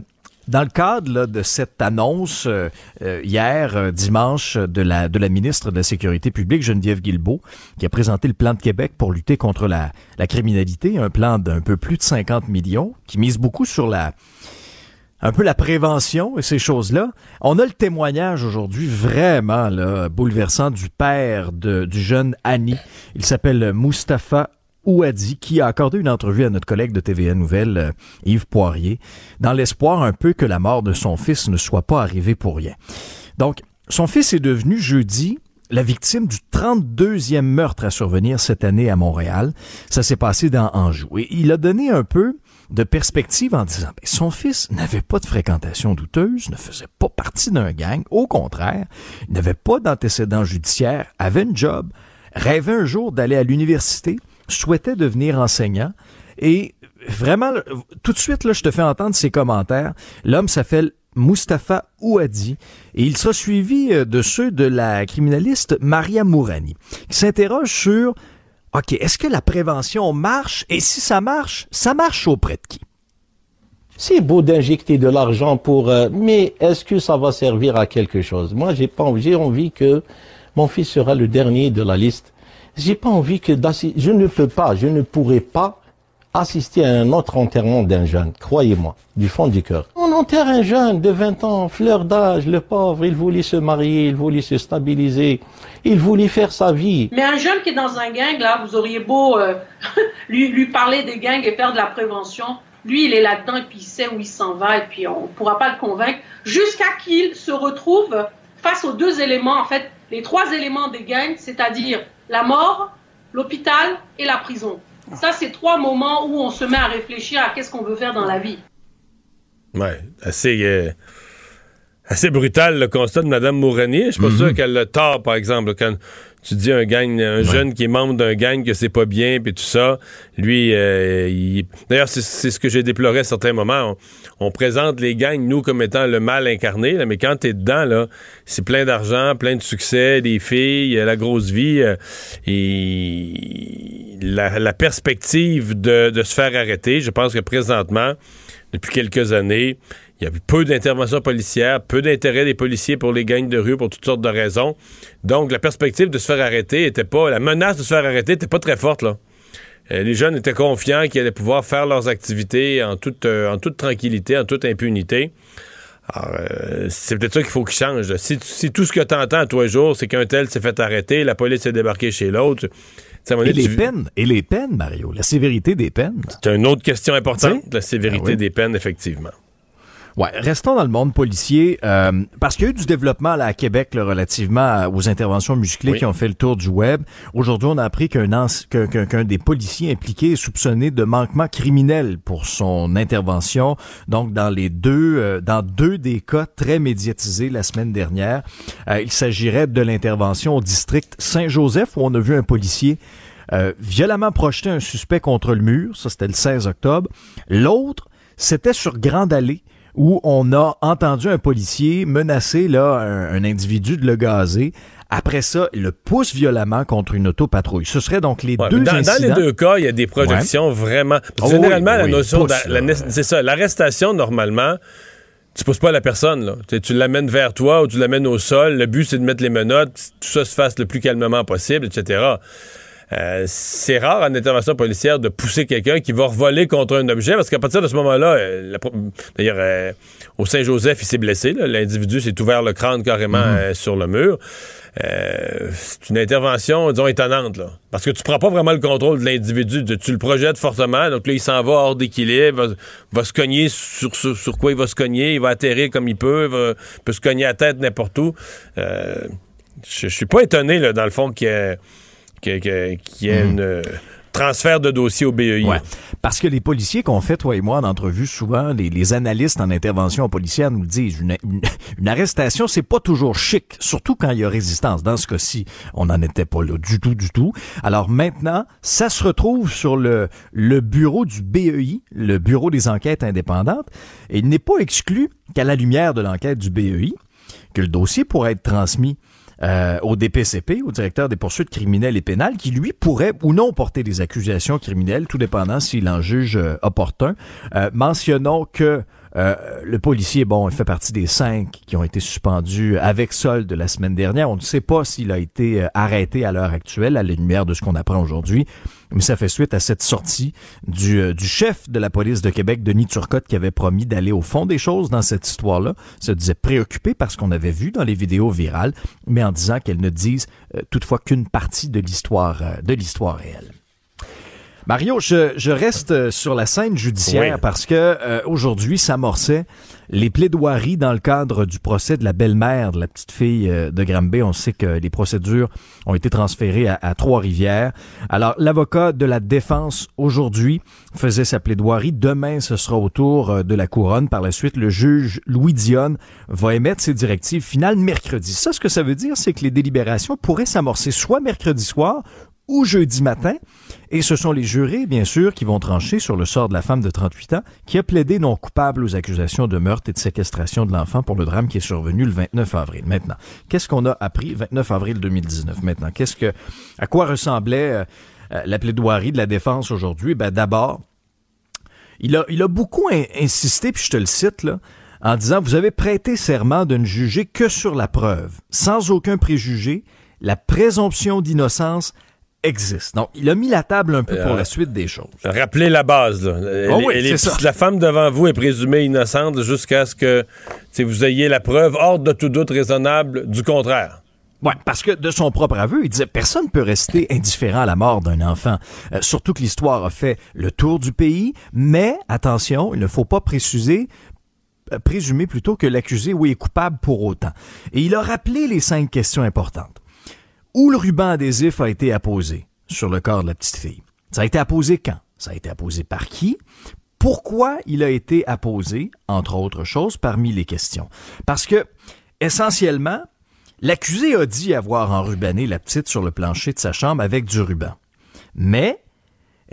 dans le cadre de cette annonce euh, euh, hier, euh, dimanche, de la, ministre de la Sécurité publique, Geneviève Guilbeault, qui a présenté le plan de Québec pour lutter contre la, criminalité, un plan d'un peu plus de 50 millions, qui mise beaucoup sur la un peu la prévention et ces choses-là. On a le témoignage aujourd'hui vraiment bouleversant du père du jeune Annie. Il s'appelle Mustapha Ouadi, qui a accordé une entrevue à notre collègue de TVA Nouvelle, euh, Yves Poirier, dans l'espoir un peu que la mort de son fils ne soit pas arrivée pour rien. Donc, son fils est devenu jeudi la victime du 32e meurtre à survenir cette année à Montréal. Ça s'est passé dans Anjou. Et il a donné un peu de perspective en disant, ben, son fils n'avait pas de fréquentation douteuse, ne faisait pas partie d'un gang. Au contraire, n'avait pas d'antécédents judiciaires, avait une job, rêvait un jour d'aller à l'université, souhaitait devenir enseignant et vraiment, tout de suite, là, je te fais entendre ses commentaires. L'homme s'appelle Mustapha Ouadi et il sera suivi euh, de ceux de la criminaliste Maria Mourani qui s'interroge sur OK, est-ce que la prévention marche et si ça marche, ça marche auprès de qui? C'est beau d'injecter de l'argent pour, euh, mais est-ce que ça va servir à quelque chose? Moi, j'ai pas, j'ai envie que mon fils sera le dernier de la liste. J'ai pas envie que d'assi- je ne peux pas, je ne pourrai pas assister à un autre enterrement d'un jeune. Croyez-moi, du fond du cœur. On enterre un jeune de 20 ans, fleur d'âge, le pauvre, il voulait se marier, il voulait se stabiliser, il voulait faire sa vie. Mais un jeune qui est dans un gang, là, vous auriez beau euh, lui, lui parler des gangs et faire de la prévention. Lui, il est là-dedans et puis il sait où il s'en va et puis on ne pourra pas le convaincre jusqu'à qu'il se retrouve face aux deux éléments, en fait, les trois éléments des gangs, c'est-à-dire la mort, l'hôpital et la prison. Ça, c'est trois moments où on se met à réfléchir à qu'est-ce qu'on veut faire dans la vie. Ouais, assez, euh, assez brutal le constat de Mme Mouranier. Je suis pas Mhm. sûr qu'elle a tort, par exemple, quand tu dis un gang, un jeune qui est membre d'un gang que c'est pas bien, puis tout ça. Lui, euh, il- d'ailleurs, c'est- c'est ce que j'ai déploré à certains moments. On, on présente les gangs, nous, comme étant le mal incarné, là, mais quand t'es dedans, là, c'est plein d'argent, plein de succès, des filles, euh, la grosse vie, euh, et la, la perspective de, de se faire arrêter, je pense que présentement, depuis quelques années, il y a eu peu d'interventions policières, peu d'intérêt des policiers pour les gangs de rue pour toutes sortes de raisons. Donc, la perspective de se faire arrêter était pas, la menace de se faire arrêter était pas très forte, là. Euh, les jeunes étaient confiants qu'ils allaient pouvoir faire leurs activités en toute, euh, en toute tranquillité, en toute impunité. Alors, euh, c'est peut-être ça qu'il faut qu'il change. Si, si tout ce que tu entends à tous les jours, c'est qu'un tel s'est fait arrêter, la police est débarquée chez l'autre. Et les tu- peines, et les peines, Mario, la sévérité des peines. C'est une autre question importante, la sévérité Ah oui. des peines, effectivement. Ouais, restons dans le monde policier euh, parce qu'il y a eu du développement là, à Québec là, relativement aux interventions musclées Oui. qui ont fait le tour du web. Aujourd'hui, on a appris qu'un anci- qu'un qu'un- qu'un des policiers impliqués est soupçonné de manquement criminel pour son intervention. Donc, dans les deux, euh, dans deux des cas très médiatisés la semaine dernière, euh, il s'agirait de l'intervention au district Saint-Joseph où on a vu un policier euh, violemment projeter un suspect contre le mur. Ça, c'était le 16 octobre. L'autre, c'était sur Grande Allée où on a entendu un policier menacer là un, un individu de le gazer. Après ça, il le pousse violemment contre une autopatrouille. Ce serait donc les Ouais, deux dans, dans incidents. les deux cas, il y a des projections vraiment. Oh généralement, oui, la notion, c'est ça, l'arrestation normalement. Tu pousses pas la personne, là. Tu l'amènes vers toi ou tu l'amènes au sol. Le but, c'est de mettre les menottes, tout ça se fasse le plus calmement possible, etc. Euh, c'est rare en intervention policière de pousser quelqu'un qui va revoler contre un objet parce qu'à partir de ce moment-là, euh, d'ailleurs, euh, au Saint-Joseph, il s'est blessé. L'individu s'est ouvert le crâne carrément Mhm. sur le mur. Euh, c'est une intervention, disons, étonnante, là. Parce que tu prends pas vraiment le contrôle de l'individu. Tu, le projettes fortement, donc là, il s'en va hors d'équilibre, va, va se cogner sur, sur, sur quoi il va se cogner, il va atterrir comme il peut, va- peut se cogner à la tête n'importe où. Euh, je, je suis pas étonné, là, dans le fond, qu'il y ait, qu'il y ait- euh, transfert de dossier au BEI. Parce que les policiers qu'on fait, toi et moi, en entrevue, souvent, les, analystes en intervention policière nous disent, une, une- une arrestation, c'est pas toujours chic, surtout quand il y a résistance. Dans ce cas-ci, on n'en était pas là du tout, du tout. Alors maintenant, ça se retrouve sur le, le bureau du BEI, le Bureau des enquêtes indépendantes, et il n'est pas exclu qu'à la lumière de l'enquête du BEI, que le dossier pourrait être transmis euh, au DPCP, au directeur des poursuites criminelles et pénales, qui lui pourrait ou non porter des accusations criminelles, tout dépendant s'il en juge euh, opportun. Euh, mentionnons que euh, le policier, bon, il fait partie des cinq qui ont été suspendus avec solde la semaine dernière. On ne sait pas s'il a été arrêté à l'heure actuelle, à la lumière de ce qu'on apprend aujourd'hui, mais ça fait suite à cette sortie du, euh, du chef de la police de Québec, Denis Turcotte, qui avait promis d'aller au fond des choses dans cette histoire-là, se disait préoccupé par ce qu'on avait vu dans les vidéos virales, mais en disant qu'elle ne dise euh, toutefois qu'une partie de l'histoire euh, de l'histoire réelle. Mario, je, je reste euh, sur la scène judiciaire Oui. parce que euh, aujourd'hui s'amorçaient les plaidoiries dans le cadre du procès de la belle-mère de la petite fille euh, de Granby. On sait que les procédures ont été transférées à, à Trois-Rivières. Alors, l'avocat de la défense aujourd'hui faisait sa plaidoirie. Demain, ce sera au tour de la couronne. Par la suite, le juge Louis Dionne va émettre ses directives finales mercredi. Ça, ce que ça veut dire, c'est que les délibérations pourraient s'amorcer soit mercredi soir ou jeudi matin. Et ce sont les jurés, bien sûr, qui vont trancher sur le sort de la femme de 38 ans qui a plaidé non coupable aux accusations de meurtre et de séquestration de l'enfant pour le drame qui est survenu le 29 avril. Maintenant, qu'est-ce qu'on a appris 29 avril 2019? Maintenant, qu'est-ce que, à quoi ressemblait euh, euh, la plaidoirie de la défense aujourd'hui? Ben, d'abord, il a, il a beaucoup in- insisté, puis je te le cite, là, en disant, vous avez prêté serment de ne juger que sur la preuve, sans aucun préjugé, la présomption d'innocence existe. Donc, il a mis la table un peu pour Euh, la suite des choses. Rappelez la base. Là. Elle- oui, elle est- c'est ça. La femme devant vous est présumée innocente jusqu'à ce que vous ayez la preuve hors de tout doute raisonnable du contraire. Ouais, parce que de son propre aveu, il disait personne peut rester indifférent à la mort d'un enfant. Euh, surtout que l'histoire a fait le tour du pays, mais attention, il ne faut pas préciser euh, présumer plutôt que l'accusé oui est coupable pour autant. Et il a rappelé les cinq questions importantes. Où le ruban adhésif a été apposé sur le corps de la petite fille. Ça a été apposé quand? Ça a été apposé par qui? Pourquoi il a été apposé, entre autres choses, parmi les questions? Parce que essentiellement, L'accusé a dit avoir enrubanné la petite sur le plancher de sa chambre avec du ruban. Mais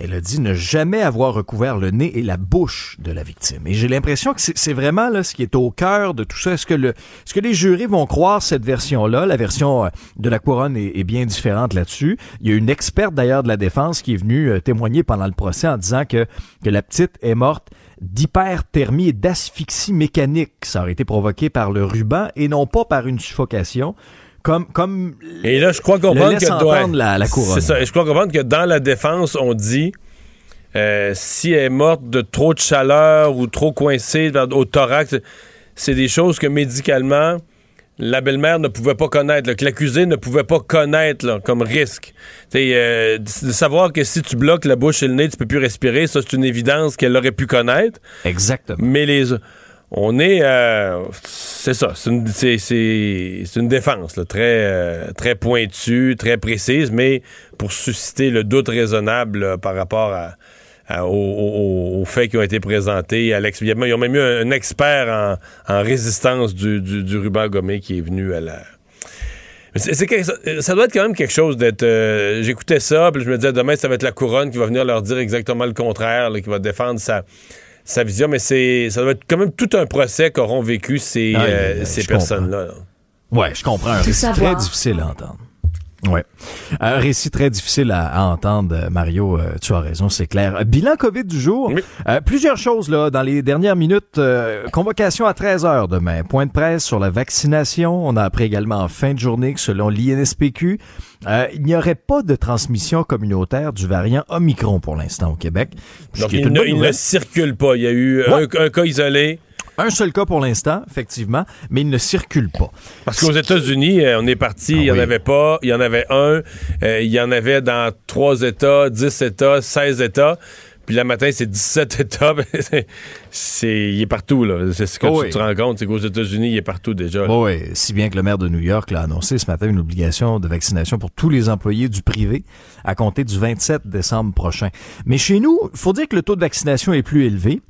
elle a dit ne jamais avoir recouvert le nez et la bouche de la victime. Et j'ai l'impression que c'est vraiment là ce qui est au cœur de tout ça. Est-ce que, le, est-ce que les jurés vont croire cette version-là? La version euh, de la couronne est, est bien différente là-dessus. Il y a une experte d'ailleurs de la défense qui est venue euh, témoigner pendant le procès en disant que, que la petite est morte d'hyperthermie et d'asphyxie mécanique. Ça aurait été provoqué par le ruban et non pas par une suffocation. Comme, comme Et là, je crois comprendre que entendre la, la couronne. C'est ça. Et je crois comprendre que dans la défense, on dit euh, si elle est morte de trop de chaleur ou trop coincée dans- au thorax, c'est des choses que médicalement la belle-mère ne pouvait pas connaître, là, que l'accusé ne pouvait pas connaître là, comme risque. Euh, de de savoir que si tu bloques la bouche et le nez, tu peux plus respirer, ça c'est une évidence qu'elle aurait pu connaître. Exactement. Mais les on est. euh, c'est ça. C'est une, défense euh, très pointue, très précise, mais pour susciter le doute raisonnable là, par rapport aux, faits qui ont été présentés. À ils ont même eu un, expert en, résistance du, du, du ruban gommé qui est venu à la. Ça, doit être quand même quelque chose d'être. euh, j'écoutais ça, puis je me disais demain, ça va être la couronne qui va venir leur dire exactement le contraire, qui va défendre sa, sa vision, mais c'est, ça doit être quand même tout un procès qu'auront vécu ces, Aïe, euh, ces je personnes-là. là. Ouais, je comprends. Savoir. très difficile à entendre. Ouais. Un récit très difficile à, à entendre, euh, Mario. euh, tu as raison, c'est clair. Bilan COVID du jour. Euh, plusieurs choses là dans les dernières minutes. Euh, convocation à 13 heures demain. Point de presse sur la vaccination. On a appris également en fin de journée que selon l'INSPQ, il n'y aurait pas de transmission communautaire du variant Omicron pour l'instant au Québec. Donc, il, ne, il circule pas. Il y a eu un cas isolé. Un seul cas pour l'instant, effectivement, mais il ne circule pas. Parce qu'aux États-Unis, euh, on est parti, il n'y en avait pas, il y en avait un, euh, il y en avait dans trois États, 10 États, 16 États. Puis le matin, c'est 17 États. C'est- il est partout, là. C'est ce que Oh tu oui. te rends compte, c'est qu'aux États-Unis, il est partout déjà. là. Oui, si bien que le maire de New York l'a annoncé ce matin une obligation de vaccination pour tous les employés du privé à compter du 27 décembre prochain. Mais chez nous, il faut dire que le taux de vaccination est plus élevé.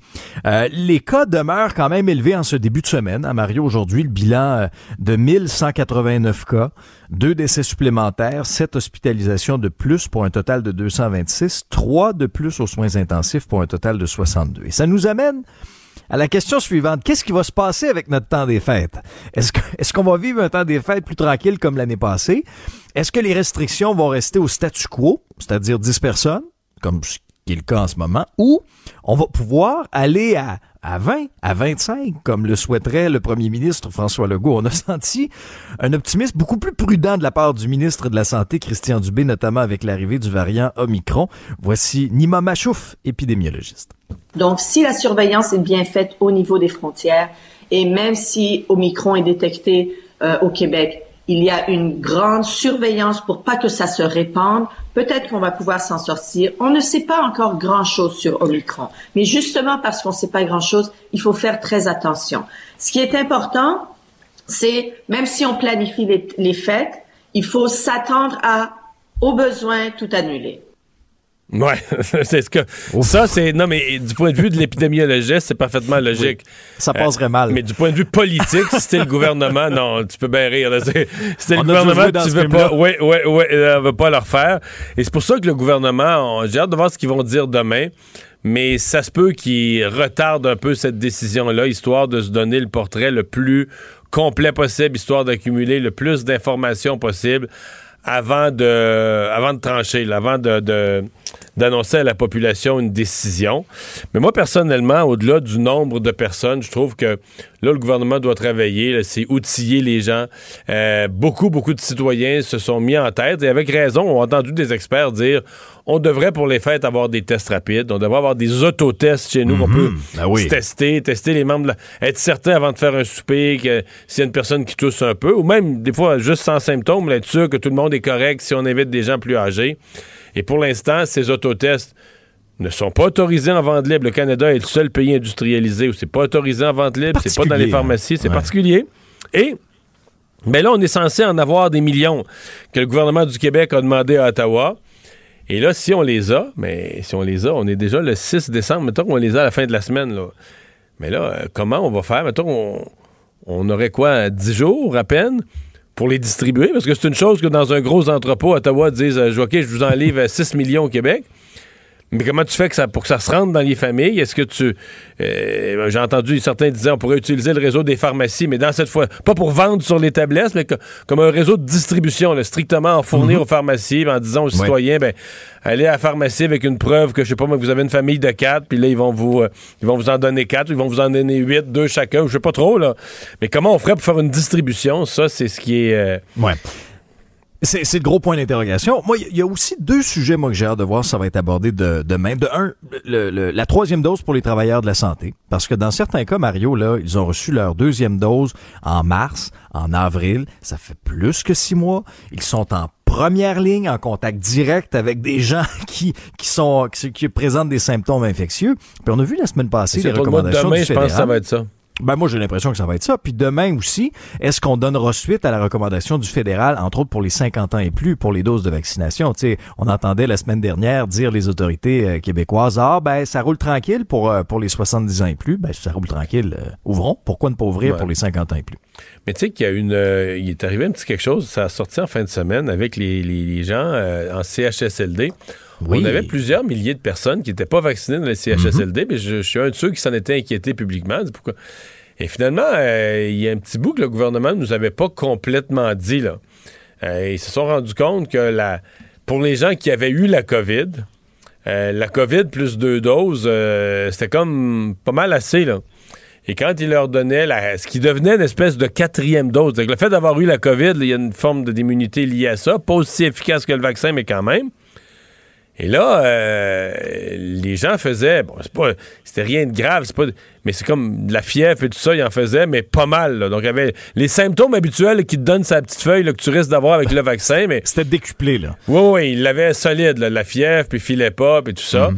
Euh, les cas demeurent quand même élevés en ce début de semaine. À Mario, aujourd'hui, le bilan euh, de 1189 cas, deux décès supplémentaires, sept hospitalisations de plus pour un total de 226, trois de plus aux soins intensifs pour un total de 62. Et ça nous amène à la question suivante. Qu'est-ce qui va se passer avec notre temps des fêtes? Est-ce que- est-ce qu'on va vivre un temps des fêtes plus tranquille comme l'année passée? Est-ce que les restrictions vont rester au statu quo, c'est-à-dire 10 personnes, comme qui est le cas en ce moment, ou on va pouvoir aller à, à 20, à 25, comme le souhaiterait le premier ministre François Legault. On a senti un optimisme beaucoup plus prudent de la part du ministre de la Santé, Christian Dubé, notamment avec l'arrivée du variant Omicron. Voici Nima Machouf, épidémiologiste. Donc, si la surveillance est bien faite au niveau des frontières, et même si Omicron est détecté euh, au Québec, il y a une grande surveillance pour pas que ça se répande, peut-être qu'on va pouvoir s'en sortir. On ne sait pas encore grand-chose sur Omicron, mais justement parce qu'on ne sait pas grand-chose, il faut faire très attention. Ce qui est important, c'est même si on planifie les, les fêtes, il faut s'attendre à, au besoin, tout annuler. Ouais, c'est ce que. Ça, c'est. Non, mais du point de vue de l'épidémiologiste, c'est parfaitement logique. Ça passerait mal. Mais du point de vue politique, si c'était le gouvernement, non, tu peux bien rire. Si c'était le gouvernement, tu veux pas. Oui, oui, oui, on veut pas le refaire. Et c'est pour ça que le gouvernement, j'ai hâte de voir ce qu'ils vont dire demain. Mais ça se peut qu'ils retardent un peu cette décision-là, histoire de se donner le portrait le plus complet possible, histoire d'accumuler le plus d'informations possible avant de, trancher, avant d'annoncer à la population une décision. Mais moi, personnellement, au-delà du nombre de personnes, je trouve que là, le gouvernement doit travailler, c'est outiller les gens. Euh, beaucoup, beaucoup de citoyens se sont mis en tête, et avec raison, ont entendu des experts dire on devrait pour les fêtes avoir des tests rapides, on devrait avoir des autotests chez nous, on peut Ben oui. se tester, tester les membres, de la- être certain avant de faire un souper que s'il y a une personne qui tousse un peu, ou même des fois juste sans symptômes, là, être sûr que tout le monde est correct si on invite des gens plus âgés. Et pour l'instant, ces autotests ne sont pas autorisés en vente libre. Le Canada est le seul pays industrialisé où c'est pas autorisé en vente libre, c'est pas dans les Particulier, pharmacies, c'est hein. Ouais. particulier. Et mais là, on est censé en avoir des millions que le gouvernement du Québec a demandé à Ottawa. Et là, si on les a, mais si on les a, on est déjà le 6 décembre, mettons qu'on les a à la fin de la semaine. Là. Mais là, euh, comment on va faire? Mettons, on, on aurait quoi, 10 jours à peine pour les distribuer? Parce que c'est une chose que dans un gros entrepôt, Ottawa disent, euh, OK, je vous en livre 6 millions au Québec. Mais comment tu fais que ça, pour que ça se rentre dans les familles? Est-ce que tu. euh, J'ai entendu certains disant on pourrait utiliser le réseau des pharmacies, mais dans cette fois, pas pour vendre sur les tablettes, mais que- comme un réseau de distribution, là, strictement en fournir aux pharmacies, en disant aux citoyens, ben, allez à la pharmacie avec une preuve que, je sais pas, moi, vous avez une famille de quatre, puis là, ils vont vous, euh, ils vont vous en donner quatre, ils vont vous en donner huit, deux chacun, je sais pas trop, là. Mais comment on ferait pour faire une distribution? Ça, c'est ce qui est. euh, Ouais. C'est c'est le gros point d'interrogation. Moi, il y a aussi deux sujets, moi, que j'ai hâte de voir si ça va être abordé de, demain. De un, le- le- la troisième dose pour les travailleurs de la santé. Parce que dans certains cas, Mario, là, ils ont reçu leur deuxième dose en mars, en avril. Ça fait plus que six mois. Ils sont en première ligne, en contact direct avec des gens qui, qui sont, qui, qui présentent des symptômes infectieux. Puis on a vu la semaine passée les de recommandations demain, du je pense que ça va être ça. Ben moi j'ai l'impression que ça va être ça. Puis demain aussi, est-ce qu'on donnera suite à la recommandation du fédéral, entre autres pour les 50 ans et plus, pour les doses de vaccination? Tu sais, on entendait la semaine dernière dire les autorités euh, québécoises, ah ben ça roule tranquille pour euh, pour les 70 ans et plus. Ben ça roule tranquille, euh, ouvrons. Pourquoi ne pas ouvrir Ouais. pour les 50 ans et plus? Mais tu sais qu'il y a une, il est arrivé un petit quelque chose, ça a sorti en fin de semaine avec les, les- les gens en CHSLD. Oui. On avait plusieurs milliers de personnes qui n'étaient pas vaccinées dans les CHSLD, mais je, je suis un de ceux qui s'en étaient inquiétés publiquement. Pourquoi? Et finalement, euh, il y a un petit bout que le gouvernement ne nous avait pas complètement dit. Là. Euh, ils se sont rendus compte que la, pour les gens qui avaient eu la COVID, euh, la COVID plus deux doses, c'était comme pas mal assez. Là. Et quand ils leur donnaient la- ce qui devenait une espèce de quatrième dose, le fait d'avoir eu la COVID, il y a une forme de- d'immunité liée à ça, pas aussi efficace que le vaccin, mais quand même. Et là, euh, les gens faisaient, bon, c'est pas, c'était rien de grave, c'est pas, mais c'est comme de la fièvre et tout ça, ils en faisaient, mais pas mal. là. Donc, il y avait les symptômes habituels qui te donnent sa petite feuille là, que tu risques d'avoir avec le vaccin, mais c'était décuplé là. Oui, oui, il l'avait solide, là, la fièvre, puis il filait pas, puis tout ça.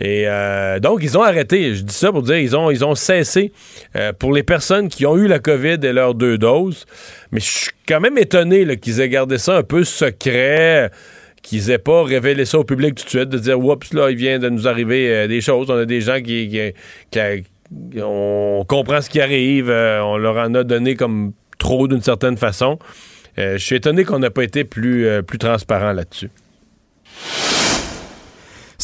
Et euh, donc, ils ont arrêté. Je dis ça pour dire, ils ont, ils ont cessé euh, pour les personnes qui ont eu la COVID et leurs deux doses. Mais je suis quand même étonné qu'ils aient gardé ça un peu secret qu'ils aient pas révélé ça au public tout de suite, de dire oups là, il vient de nous arriver euh, des choses. On a des gens qui, on comprend ce qui arrive, euh, on leur en a donné comme trop d'une certaine façon. Euh, je suis étonné qu'on n'a pas été plus, plus transparent là-dessus.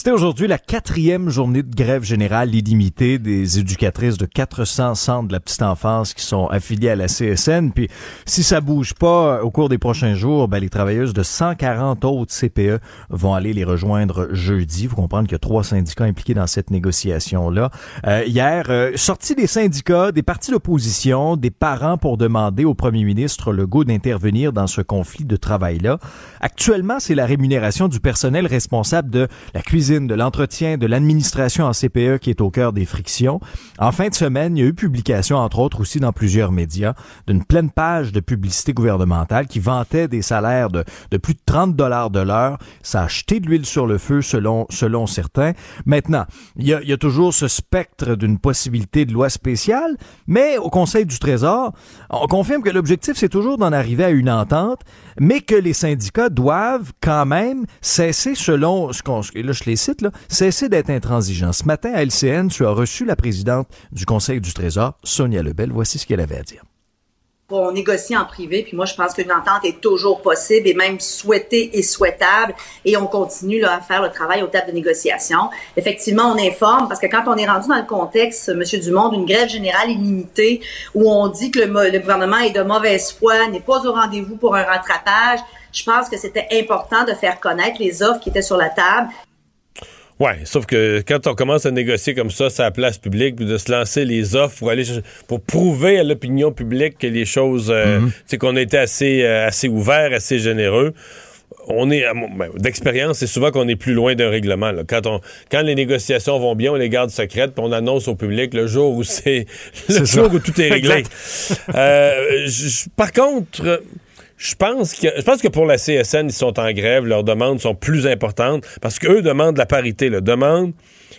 C'était aujourd'hui la quatrième journée de grève générale illimitée des éducatrices de 400 centres de la petite enfance qui sont affiliés à la CSN. Puis si ça bouge pas euh, au cours des prochains jours, ben, les travailleuses de 140 autres CPE vont aller les rejoindre jeudi. Vous comprendre qu'il y a trois syndicats impliqués dans cette négociation-là. Euh, hier, euh, sortie des syndicats, des partis d'opposition, des parents pour demander au premier ministre Legault d'intervenir dans ce conflit de travail-là. Actuellement, c'est la rémunération du personnel responsable de la cuisine, de l'entretien, de l'administration en CPE qui est au cœur des frictions. En fin de semaine, il y a eu publication, entre autres aussi dans plusieurs médias, d'une pleine page de publicité gouvernementale qui vantait des salaires de, de plus de 30 dollars de l'heure. Ça a jeté de l'huile sur le feu selon, selon certains. Maintenant, il y a, toujours ce spectre d'une possibilité de loi spéciale, mais au Conseil du Trésor, on confirme que l'objectif, c'est toujours d'en arriver à une entente, mais que les syndicats doivent quand même cesser, selon ce qu'on, là je les cite, là, cesser d'être intransigeants. Ce matin, à LCN, tu as reçu la présidente du Conseil du Trésor, Sonia Lebel. Voici ce qu'elle avait à dire. On négocie en privé, puis moi je pense qu'une entente est toujours possible et même souhaitée et souhaitable, et on continue à faire le travail aux tables de négociation. Effectivement, on informe parce que quand on est rendu dans le contexte, Monsieur Dumont, d'une grève générale illimitée, où on dit que le gouvernement est de mauvaise foi, n'est pas au rendez-vous pour un rattrapage, je pense que c'était important de faire connaître les offres qui étaient sur la table. Ouais, sauf que quand on commence à négocier comme ça, sa place publique, puis de se lancer les offres pour aller pour prouver à l'opinion publique que les choses, euh, tu sais, qu'on a été assez euh, assez ouvert, assez généreux. On est, ben, d'expérience, c'est souvent qu'on est plus loin d'un règlement. là. Quand on, quand les négociations vont bien, on les garde secrètes, puis on annonce au public le jour où c'est, le C'est jour ça. où tout est réglé. Euh, par contre, je pense que je pense que pour la CSN, ils sont en grève, leurs demandes sont plus importantes parce qu'eux demandent la parité, demandent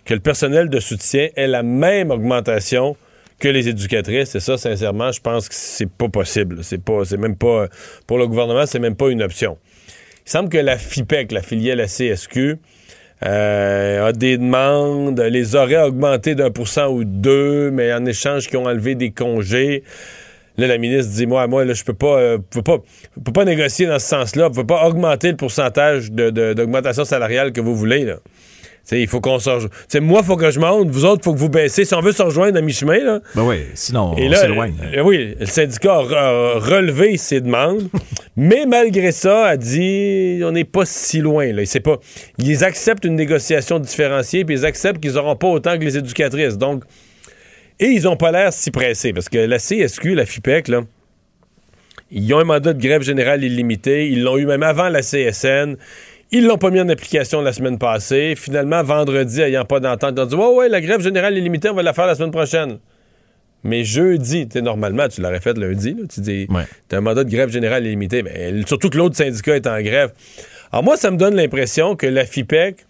que le personnel de soutien ait la même augmentation que les éducatrices. Et ça, sincèrement, je pense que c'est pas possible. C'est pas, c'est même pas pour le gouvernement, c'est même pas une option. Il semble que la FIPEC, la filiale à CSQ, euh, a des demandes, les aurait augmentées d'un pour cent ou deux, mais en échange, qui ont enlevé des congés. Là, la ministre dit Moi, moi, là, je peux pas, euh, peux pas, peux pas négocier dans ce sens-là. Vous pouvez pas augmenter le pourcentage de- de- d'augmentation salariale que vous voulez. Là. T'sais, il faut qu'on se rejoigne. Moi, il faut que je monte. Vous autres, il faut que vous baissez. Si on veut se rejoindre à mi-chemin, là. Ben oui, sinon Et on s'éloigne. euh, oui, le syndicat a re- a relevé ses demandes, mais malgré ça, a dit on n'est pas si loin. Là. C'est pas, ils acceptent une négociation différenciée, puis ils acceptent qu'ils n'auront pas autant que les éducatrices. Donc, et ils n'ont pas l'air si pressés, parce que la CSQ, la FIPEC, là, ils ont un mandat de grève générale illimité. Ils l'ont eu même avant la CSN. Ils l'ont pas mis en application la semaine passée. Finalement, vendredi, ayant pas d'entente, ils ont dit Ouais, ouais, la grève générale illimitée, on va la faire la semaine prochaine. Mais jeudi, tu sais, normalement, tu l'aurais fait lundi. Là, tu dis, t'as un mandat de grève générale illimité. Mais surtout que l'autre syndicat est en grève. Alors moi, ça me donne l'impression que la FIPEC,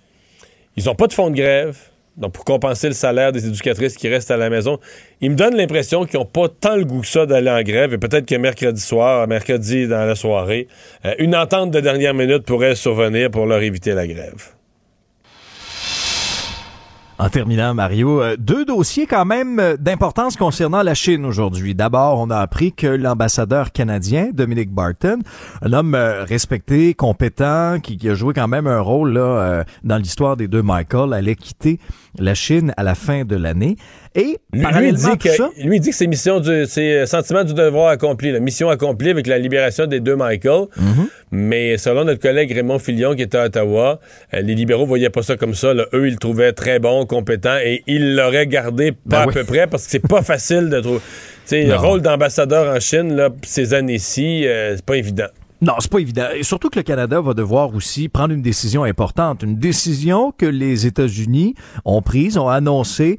ils ont pas de fonds de grève. Donc pour compenser le salaire des éducatrices qui restent à la maison. Ils me donnent l'impression qu'ils n'ont pas tant le goût que ça d'aller en grève et peut-être que mercredi soir, mercredi dans la soirée, euh, une entente de dernière minute pourrait survenir pour leur éviter la grève. En terminant, Mario, euh, deux dossiers quand même euh, d'importance concernant la Chine aujourd'hui. D'abord, on a appris que l'ambassadeur canadien, Dominic Barton, un homme euh, respecté, compétent, qui, qui, a joué quand même un rôle là, dans l'histoire des deux Michael, allait quitter la Chine à la fin de l'année. Et lui, lui, dit que, ça, lui dit que c'est mission du, c'est sentiment du devoir accompli, la mission accomplie avec la libération des deux Michael. -hmm. Mais selon notre collègue Raymond Filion qui était à Ottawa, les libéraux voyaient pas ça comme ça. Là. Eux, ils le trouvaient très bon, compétent et ils l'auraient gardé pas Ben à oui. peu près parce que c'est pas facile de trouver. le rôle d'ambassadeur en Chine, là, ces années-ci, euh, c'est pas évident. Non, c'est pas évident. Et surtout que le Canada va devoir aussi prendre une décision importante. Une décision que les États-Unis ont prise, ont annoncé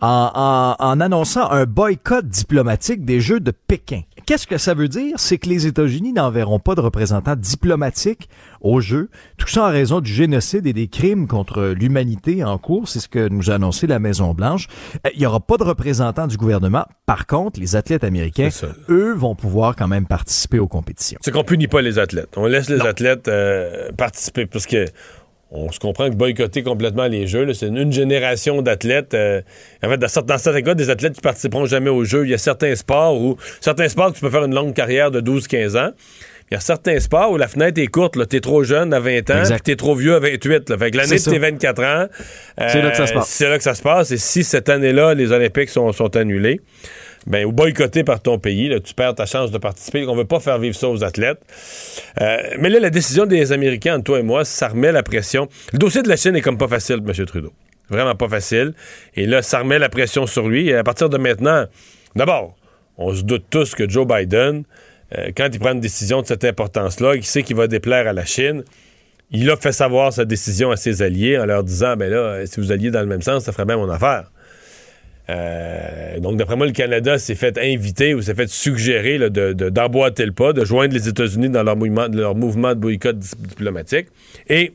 en, en- en annonçant un boycott diplomatique des Jeux de Pékin. Qu'est-ce que ça veut dire? C'est que les États-Unis n'enverront pas de représentants diplomatiques aux Jeux, tout ça en raison du génocide et des crimes contre l'humanité en cours. C'est ce que nous a annoncé la Maison-Blanche. Euh, Il n'y aura pas de représentants du gouvernement. Par contre, les athlètes américains, eux, vont pouvoir quand même participer aux compétitions. C'est qu'on punit pas les athlètes. On laisse les athlètes euh, participer parce que on se comprend que boycotter complètement les Jeux, c'est une, génération d'athlètes. euh, en fait, dans, certains- cas, des athlètes qui participeront jamais aux Jeux. Il y a certains sports où certains sports tu peux faire une longue carrière de 12-15 ans. Il y a certains sports où la fenêtre est courte. T'es trop jeune à 20 ans, puis t'es trop vieux à 28. Là. Fait que l'année C'est de tes 24 ans, C'est là que ça se euh, passe. C'est là que ça se passe. Et si cette année-là, les Olympiques sont, sont annulés, ben, ou boycottés par ton pays, là, tu perds ta chance de participer. On veut pas faire vivre ça aux athlètes. Euh, mais là, la décision des Américains, entre toi et moi, ça remet la pression. Le dossier de la Chine est comme pas facile, M. Trudeau. Vraiment pas facile. Et là, ça remet la pression sur lui. Et à partir de maintenant, d'abord, on se doute tous que Joe Biden, euh, quand il prend une décision de cette importance-là, il sait qu'il va déplaire à la Chine. Il a fait savoir sa décision à ses alliés en leur disant, ben là, si vous alliez dans le même sens, ça ferait bien mon affaire. Euh, donc, d'après moi, le Canada s'est fait inviter ou s'est fait suggérer là, de- d'emboîter le pas, de joindre les États-Unis dans leur mouvement, leur mouvement de boycott diplomatique. Et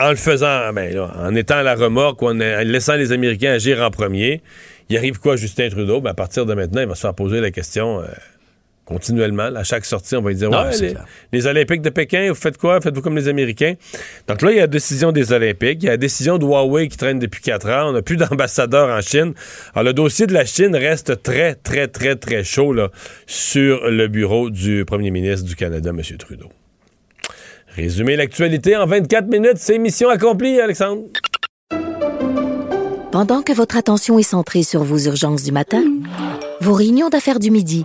en le faisant, ben, là, en étant à la remorque en, en laissant les Américains agir en premier, il arrive quoi, Justin Trudeau? Ben, à partir de maintenant, il va se faire poser la question euh, continuellement. à chaque sortie, on va lui dire Non, Ouais, c'est les, Olympiques de Pékin, vous faites quoi? Faites-vous comme les Américains? Donc là, il y a la décision des Olympiques, il y a la décision de Huawei qui traîne depuis quatre ans, on n'a plus d'ambassadeur en Chine. Alors, le dossier de la Chine reste très, très, très, très chaud là, sur le bureau du premier ministre du Canada, M. Trudeau. Résumer l'actualité en 24 minutes, c'est mission accomplie, Alexandre. Pendant que votre attention est centrée sur vos urgences du matin, vos réunions d'affaires du midi,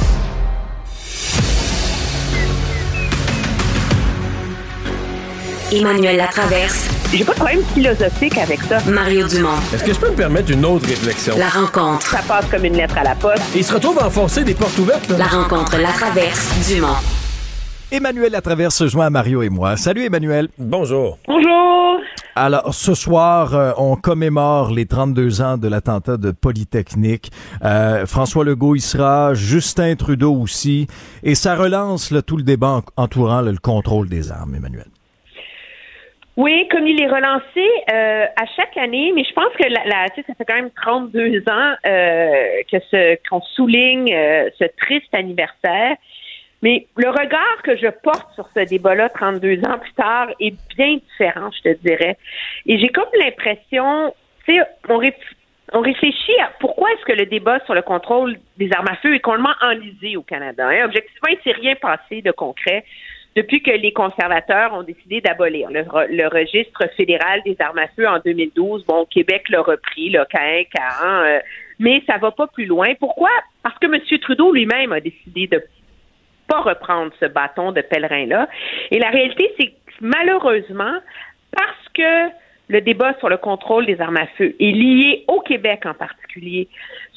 Emmanuel Latraverse. J'ai pas de problème philosophique avec ça. Mario Dumont. Est-ce que je peux me permettre une autre réflexion? La rencontre. Ça passe comme une lettre à la poste. Et il se retrouve à enfoncer des portes ouvertes. Là. La rencontre Latraverse Dumont. Emmanuel Latraverse se joint à Mario et moi. Salut Emmanuel. Bonjour. Bonjour. Alors, ce soir, euh, on commémore les 32 ans de l'attentat de Polytechnique. Euh, François Legault y sera, Justin Trudeau aussi. Et ça relance là, tout le débat en- entourant là, le contrôle des armes, Emmanuel. Oui, comme il est relancé euh, à chaque année, mais je pense que la, la- ça fait quand même 32 ans euh, que qu'on souligne euh, ce triste anniversaire. Mais le regard que je porte sur ce débat-là 32 ans plus tard est bien différent, je te dirais. Et j'ai comme l'impression, tu sais, on, on réfléchit à pourquoi est-ce que le débat sur le contrôle des armes à feu est complètement enlisé au Canada. hein. Objectivement, il ne s'est rien passé de concret depuis que les conservateurs ont décidé d'abolir le, re- le registre fédéral des armes à feu en 2012. Bon, Québec l'a repris, le Caen, euh, mais ça va pas plus loin. Pourquoi? Parce que M. Trudeau lui-même a décidé de pas reprendre ce bâton de pèlerin-là. Et la réalité, c'est que malheureusement, parce que le débat sur le contrôle des armes à feu est lié au Québec en particulier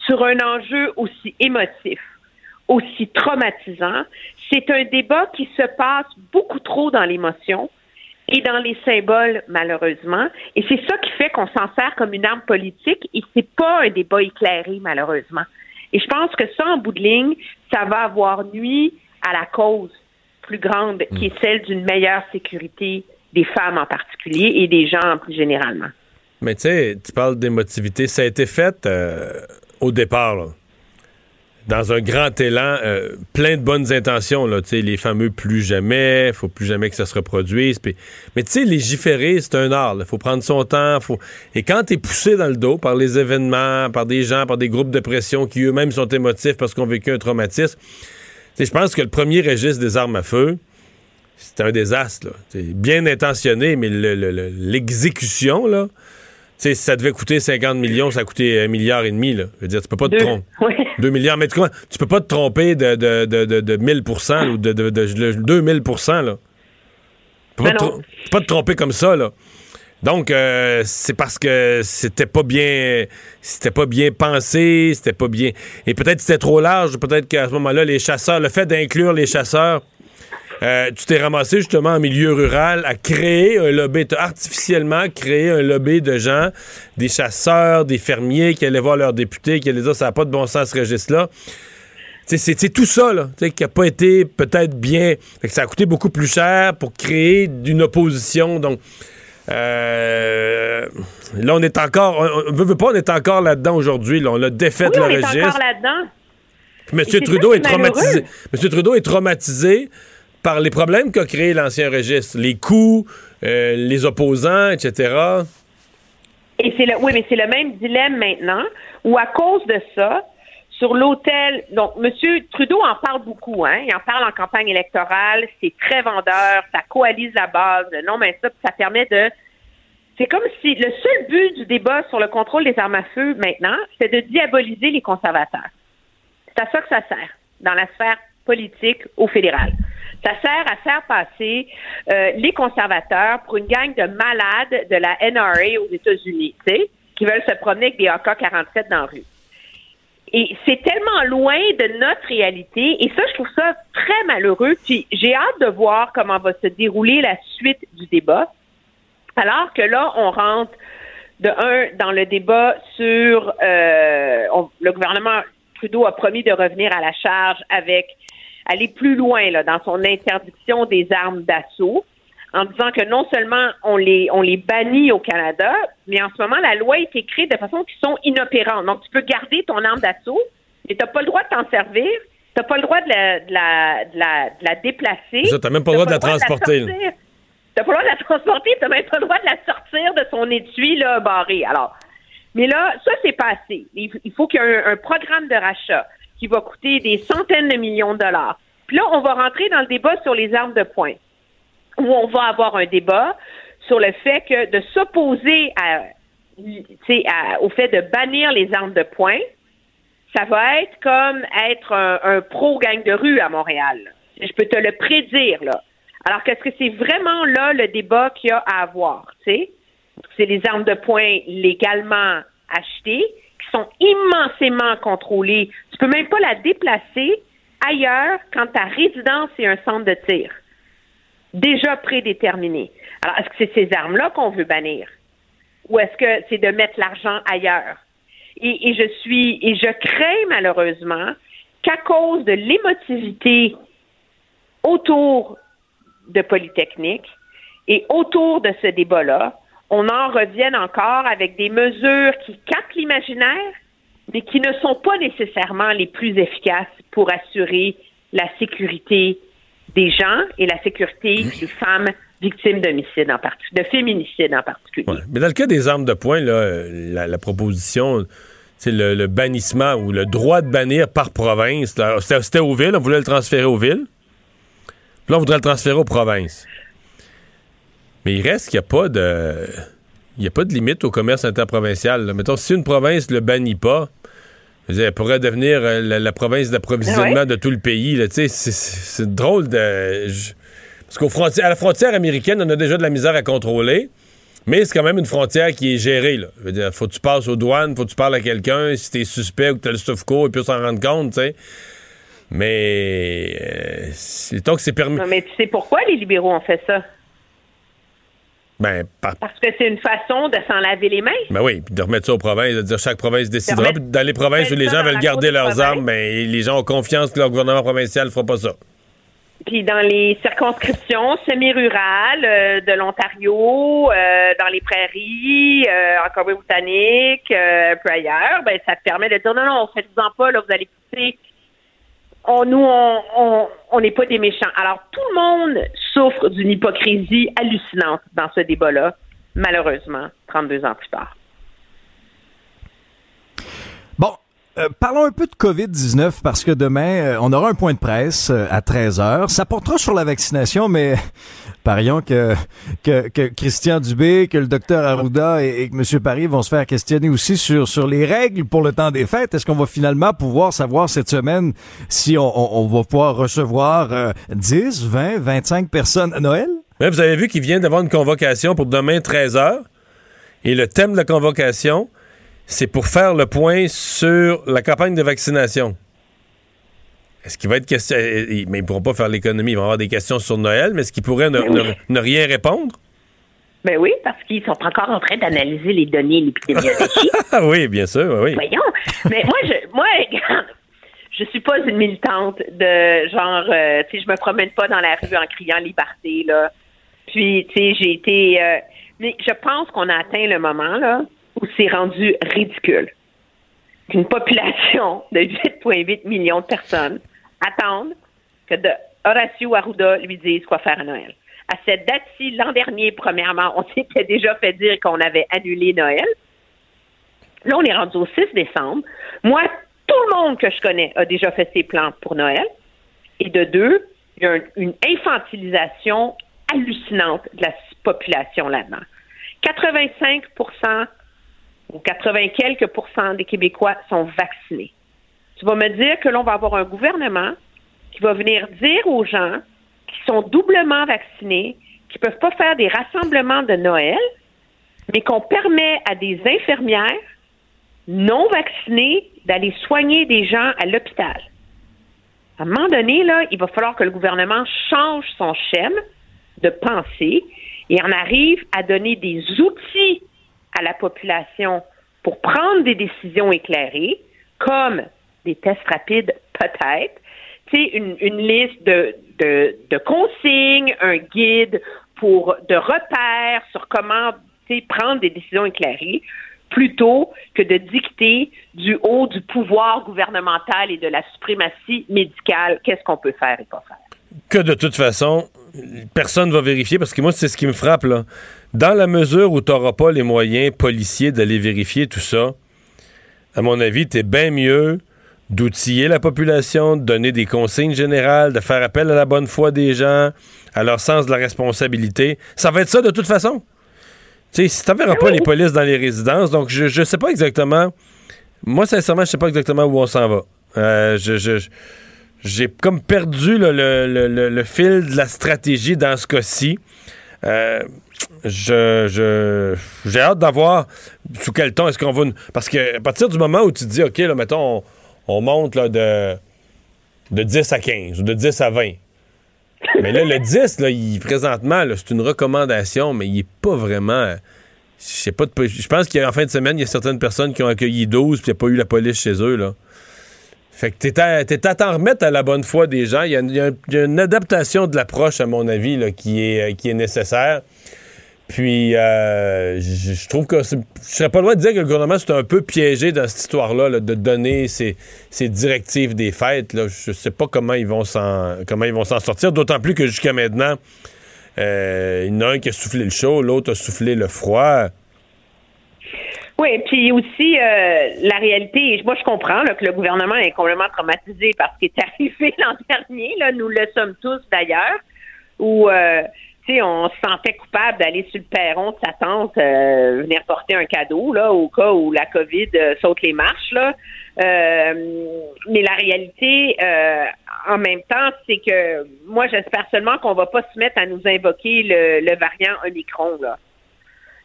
sur un enjeu aussi émotif, aussi traumatisant, c'est un débat qui se passe beaucoup trop dans l'émotion et dans les symboles, malheureusement. Et c'est ça qui fait qu'on s'en sert comme une arme politique et c'est pas un débat éclairé, malheureusement. Et je pense que ça, en bout de ligne, ça va avoir nuit à la cause plus grande qui est celle d'une meilleure sécurité des femmes en particulier et des gens plus généralement. Mais tu sais, tu parles d'émotivité. Ça a été fait euh, au départ, là, dans un grand élan, euh, plein de bonnes intentions. Là, les fameux plus jamais, faut plus jamais que ça se reproduise. puis- mais tu sais, légiférer, c'est un art. Il faut prendre son temps. Faut... Et quand tu es poussé dans le dos par les événements, par des gens, par des groupes de pression qui eux-mêmes sont émotifs parce qu'ils ont vécu un traumatisme, je pense que le premier registre des armes à feu, c'est un désastre. là. Bien intentionné, mais le- le- le- l'exécution, là, si ça devait coûter 50 millions, ça a coûté un milliard et demi. Là. Je veux dire, tu peux pas te Deux. tromper. 2 milliards, mais tu, comment- tu peux pas te tromper de, de, de, de, de 1000 là, ou de, de, de, de 2000 là. Tu peux pas, Ben te, tu peux pas te tromper comme ça, là. Donc, euh, c'est parce que c'était pas bien, c'était pas bien pensé, c'était pas bien. Et peut-être c'était trop large, peut-être qu'à ce moment-là, les chasseurs, le fait d'inclure les chasseurs, euh, tu t'es ramassé justement en milieu rural à créer un lobby, t'as artificiellement créé un lobby de gens, des chasseurs, des fermiers qui allaient voir leurs députés, qui allaient dire ça n'a pas de bon sens ce registre-là. Tu C'est tout ça là, tu qui n'a pas été peut-être bien. Fait que ça a coûté beaucoup plus cher pour créer d'une opposition. Donc, euh, là, on est encore. On, on veut, pas, on est encore là-dedans aujourd'hui. là. On a défait Oui, le on est registre. encore là-dedans. M. Et c'est Trudeau est est traumatisé. M. Trudeau est traumatisé par les problèmes qu'a créé l'ancien registre, les coûts, euh, les opposants, etc. Et c'est le, oui, mais c'est le même dilemme maintenant, où à cause de ça, sur l'hôtel, donc M. Trudeau en parle beaucoup, hein, il en parle en campagne électorale, c'est très vendeur, ça coalise la base, non, mais ça, ça permet de, c'est comme si le seul but du débat sur le contrôle des armes à feu maintenant, c'est de diaboliser les conservateurs. C'est à ça que ça sert dans la sphère politique au fédéral. Ça sert à faire passer euh, les conservateurs pour une gang de malades de la NRA aux États-Unis, tu sais, qui veulent se promener avec des AK-47 dans la rue. Et c'est tellement loin de notre réalité, et ça, je trouve ça très malheureux. Puis j'ai hâte de voir comment va se dérouler la suite du débat. Alors que là, on rentre de un dans le débat sur euh, le gouvernement Trudeau a promis de revenir à la charge avec aller plus loin là, dans son interdiction des armes d'assaut, en disant que non seulement on les on les bannit au Canada, mais en ce moment la loi est écrite de façon qui sont inopérantes. Donc tu peux garder ton arme d'assaut, mais t'as pas le droit de t'en servir, t'as pas le droit de la de la de la, de la déplacer. Ça, t'as même pas le droit de la transporter, sortir. T'as pas le droit de la transporter, t'as même pas le droit de la sortir de son étui là, barré. Alors, mais là, ça c'est passé. Il il faut qu'il y ait un, un programme de rachat qui va coûter des centaines de millions de dollars. Puis là, on va rentrer dans le débat sur les armes de poing, où on va avoir un débat sur le fait que de s'opposer au fait de bannir les armes de poing, ça va être comme être un, un pro-gang de rue à Montréal. Je peux te le prédire, là. Alors qu'est-ce que c'est vraiment là le débat qu'il y a à avoir, tu sais? C'est les armes de poing légalement achetées, sont immensément contrôlées. Tu peux même pas la déplacer ailleurs quand ta résidence est un centre de tir. Déjà prédéterminé. Alors, est-ce que c'est ces armes-là qu'on veut bannir? Ou est-ce que c'est de mettre l'argent ailleurs? Et, et je suis, et je crains malheureusement qu'à cause de l'émotivité autour de Polytechnique et autour de ce débat-là, on en revienne encore avec des mesures qui captent l'imaginaire, mais qui ne sont pas nécessairement les plus efficaces pour assurer la sécurité des gens et la sécurité des femmes victimes d'homicide en particulier, de féminicide en particulier. Ouais. Mais dans le cas des armes de poing, là, la, la proposition, c'est le, le bannissement ou le droit de bannir par province. c'était aux villes, on voulait le transférer aux villes. Puis là, on voudrait le transférer aux provinces. Mais il reste qu'il n'y a pas de. Il n'y a pas de limite au commerce interprovincial. là. Mettons, si une province ne le bannit pas, elle pourrait devenir euh, la, la province d'approvisionnement Ouais. de tout le pays. C'est drôle de. je- Parce qu'à frontière, à la frontière américaine, on a déjà de la misère à contrôler. Mais c'est quand même une frontière qui est gérée. Là. Je veux dire, faut que tu passes aux douanes, faut que tu parles à quelqu'un. Si t'es suspect ou que t'as le stufco, il peut s'en rendre compte, tu sais. Mais euh, c'est tant que c'est permis. Non, mais tu sais pourquoi les libéraux ont fait ça? Ben, par- Parce que c'est une façon de s'en laver les mains. ben oui, puis de remettre ça aux provinces, de dire chaque province décidera. remettre- Puis dans les provinces où les gens veulent garder leurs armes, ben les gens ont confiance que leur gouvernement provincial ne fera pas ça. Puis dans les circonscriptions semi-rurales euh, de l'Ontario, euh, dans les prairies, euh, en Colombie-Britannique, euh, un peu ailleurs, ben ça te permet de dire non, non, faites-en pas, là, vous allez pousser. On, nous, on on- on n'est pas des méchants. Alors, tout le monde souffre d'une hypocrisie hallucinante dans ce débat-là, malheureusement, 32 ans plus tard. Bon, euh, parlons un peu de COVID-19 parce que demain, euh, on aura un point de presse euh, à 13h. Ça portera sur la vaccination, mais parions que, que, Christian Dubé, que le docteur Arruda et, que M. Paris vont se faire questionner aussi sur, sur les règles pour le temps des fêtes. Est-ce qu'on va finalement pouvoir savoir cette semaine si on, va pouvoir recevoir euh, 10, 20, 25 personnes à Noël? Mais vous avez vu qu'il vient d'avoir une convocation pour demain 13h. Et le thème de la convocation, c'est pour faire le point sur la campagne de vaccination. Est-ce qu'il va être question. euh, euh, Mais ils ne pourront pas faire l'économie. Ils vont avoir des questions sur Noël, mais est-ce qu'il pourrait ne, ne- ne rien répondre? Ben oui, parce qu'ils sont encore en train d'analyser les données l'épidémiologie. Ah oui, bien sûr, oui. oui. Voyons. Mais moi, je, moi, regarde, je suis pas une militante de genre, euh, tu sais, je me promène pas dans la rue en criant liberté, là. Puis, tu sais, j'ai été. euh, mais je pense qu'on a atteint le moment, là, où c'est rendu ridicule qu'une population de 8,8 millions de personnes attendent que de Horacio Arruda lui dise quoi faire à Noël. À cette date-ci, l'an dernier, premièrement, on s'était déjà fait dire qu'on avait annulé Noël. Là, on est rendu au 6 décembre. Moi, tout le monde que je connais a déjà fait ses plans pour Noël. Et de deux, il y a un- une infantilisation hallucinante de la population là-dedans. 85 ou 80 quelques pourcents des Québécois sont vaccinés. Tu vas me dire que l'on va avoir un gouvernement qui va venir dire aux gens qui sont doublement vaccinés, qui peuvent pas faire des rassemblements de Noël, mais qu'on permet à des infirmières non vaccinées d'aller soigner des gens à l'hôpital. À un moment donné, il va falloir que le gouvernement change son schème de pensée et en arrive à donner des outils à la population pour prendre des décisions éclairées, comme des tests rapides, peut-être, une, une liste de, de, consignes, un guide pour de repères sur comment prendre des décisions éclairées, plutôt que de dicter du haut du pouvoir gouvernemental et de la suprématie médicale qu'est-ce qu'on peut faire et pas faire. que de toute façon, personne va vérifier parce que moi, c'est ce qui me frappe. Là. Dans la mesure où tu n'auras pas les moyens policiers d'aller vérifier tout ça, à mon avis, tu es bien mieux d'outiller la population, de donner des consignes générales, de faire appel à la bonne foi des gens, à leur sens de la responsabilité. Ça va être ça de toute façon. Tu sais, si tu n'enverras pas les polices dans les résidences, donc je ne sais pas exactement. Moi, sincèrement, je sais pas exactement où on s'en va. Euh, je, je- j'ai comme perdu là, le, le- le- le fil de la stratégie dans ce cas-ci. Euh, je, j'ai hâte d'avoir sous quel ton est-ce qu'on va. Parce que à partir du moment où tu te dis, OK, là, mettons, on, on monte là, de, de 10 à 15 ou de 10 à 20. Mais là, le 10, là, il, présentement, c'est une recommandation, mais il est pas vraiment. Je sais pas. de- Je pense qu'en fin de semaine, il y a certaines personnes qui ont accueilli 12 puis il n'y a pas eu la police chez eux. Là. Fait que t'es à, à t'en remettre à la bonne foi des gens. Il y a, une- il y a une adaptation de l'approche, à mon avis, là, qui, est, qui est nécessaire. Puis, euh, je trouve que je serais pas loin de dire que le gouvernement c'est un peu piégé dans cette histoire-là, là, de donner ces, directives des fêtes. Là. Je sais pas comment ils vont s'en comment ils vont s'en sortir. D'autant plus que jusqu'à maintenant, euh, il y en a un qui a soufflé le chaud, l'autre a soufflé le froid. Oui, puis aussi euh, la réalité, moi je comprends que le gouvernement est complètement traumatisé par ce qui est arrivé l'an dernier, nous le sommes tous d'ailleurs, tu sais, on se sentait coupable d'aller sur le perron de sa tante euh, venir porter un cadeau là, au cas où la COVID euh, saute les marches. Là. Euh, mais la réalité, en même temps, c'est que moi j'espère seulement qu'on va pas se mettre à nous invoquer le, le variant Omicron. Là.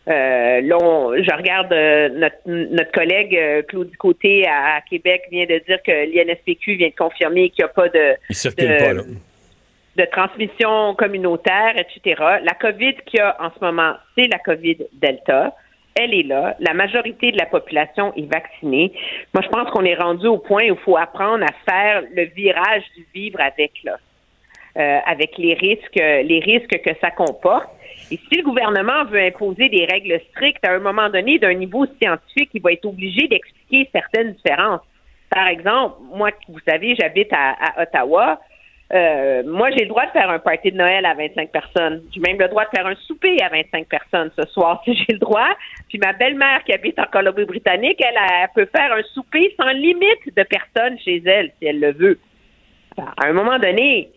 Euh, là, on- je regarde euh, notre, notre collègue euh, Claudie Côté à, à Québec vient de dire que l'INSPQ vient de confirmer qu'il n'y a pas de, Il circule de- pas, là. De transmission communautaire, etc. La COVID qu'il y a en ce moment, c'est la COVID Delta. Elle est là. La majorité de la population est vaccinée. Moi, je pense qu'on est rendu au point où il faut apprendre à faire le virage du vivre avec, là. Euh, avec les risques, les risques que ça comporte. Et si le gouvernement veut imposer des règles strictes à un moment donné d'un niveau scientifique, il va être obligé d'expliquer certaines différences. Par exemple, moi, vous savez, j'habite à, à Ottawa. Euh, moi, j'ai le droit de faire un party de Noël à 25 personnes. J'ai même le droit de faire un souper à 25 personnes ce soir si j'ai le droit. Puis ma belle-mère qui habite en Colombie-Britannique, elle, elle peut faire un souper sans limite de personnes chez elle si elle le veut. À un moment donné,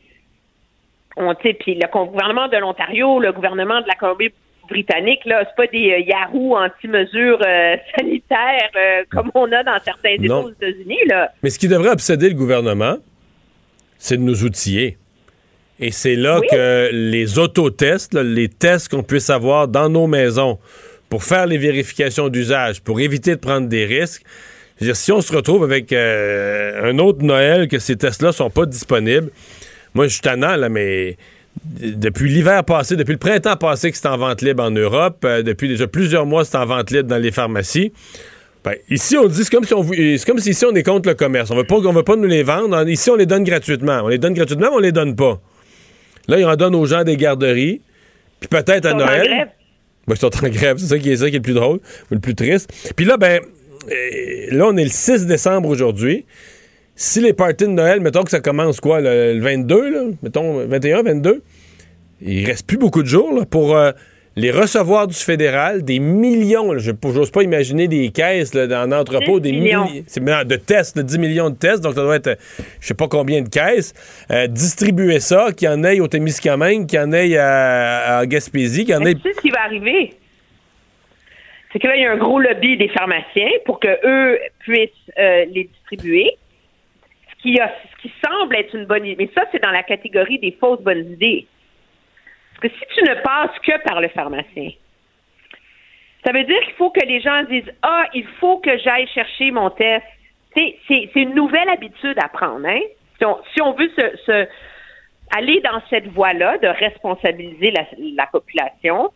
on tu sais, puis le gouvernement de l'Ontario, le gouvernement de la Colombie-Britannique, là, c'est pas des euh, Yahoo anti-mesures euh, sanitaires euh, comme on a dans certains États aux États-Unis, là. Mais ce qui devrait obséder le gouvernement, c'est de nous outiller. Et c'est là Oui. que les autotests, là, les tests qu'on puisse avoir dans nos maisons pour faire les vérifications d'usage, pour éviter de prendre des risques, je veux dire, si on se retrouve avec euh, un autre Noël que ces tests-là sont pas disponibles, moi je suis tannant, là, mais depuis l'hiver passé, depuis le printemps passé que c'est en vente libre en Europe, euh, depuis déjà plusieurs mois c'est en vente libre dans les pharmacies. Ben, ici, on dit, c'est comme si on, vou- c'est comme si ici on est contre le commerce. On veut pas, on veut pas nous les vendre. Ici, on les donne gratuitement. On les donne gratuitement, mais on les donne pas. Là, ils en donnent aux gens des garderies. Puis peut-être à Ils sont en Noël. grève. Ben, ils sont en grève. C'est ça qui est ça qui est le plus drôle, ou le plus triste. Puis là, ben, euh, là, on est le 6 décembre aujourd'hui. Si les parties de Noël, mettons que ça commence quoi, le, le 22, là, mettons 21, 22, il reste plus beaucoup de jours là, pour euh, les recevoir du fédéral, des millions, là, je n'ose pas imaginer des caisses là, dans l'entrepôt, 10 des millions. de tests, de 10 millions de tests, donc ça doit être euh, je sais pas combien de caisses. Euh, distribuer ça, qu'il y en ait au Témiscamingue, qu'il y en ait à, à Gaspésie, qu'il y en ait... Tu sais ce qui va arriver? C'est que là, il y a un gros lobby des pharmaciens pour que eux puissent euh, les distribuer. Ce qui, a, ce qui semble être une bonne idée. Mais ça, c'est dans la catégorie des fausses bonnes idées. Que si tu ne passes que par le pharmacien, ça veut dire qu'il faut que les gens disent Ah, il faut que j'aille chercher mon test. C'est, une nouvelle habitude à prendre, hein? Si on, veut aller dans cette voie-là de responsabiliser la, la population,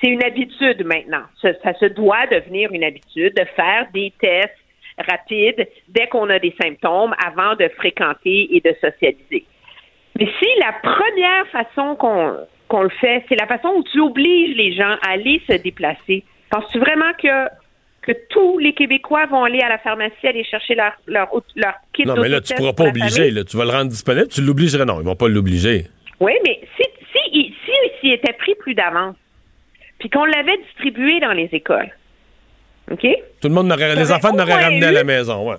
c'est une habitude maintenant. Ça, ça se doit devenir une habitude de faire des tests rapides dès qu'on a des symptômes avant de fréquenter et de socialiser. Mais si la première façon qu'on qu'on le fait, c'est la façon où tu obliges les gens à aller se déplacer, penses-tu vraiment que, que tous les Québécois vont aller à la pharmacie aller chercher leur, leur, leur kit Non, mais là, tu d'autotest pourras pour pas obliger. Là, tu vas le rendre disponible. Tu l'obligerais. Non, ils vont pas l'obliger. Oui, mais si, si, si, était pris plus d'avance, puis qu'on l'avait distribué dans les écoles, OK? Tout le monde n'aurait, les enfants au n'auraient ramené à la maison, ouais.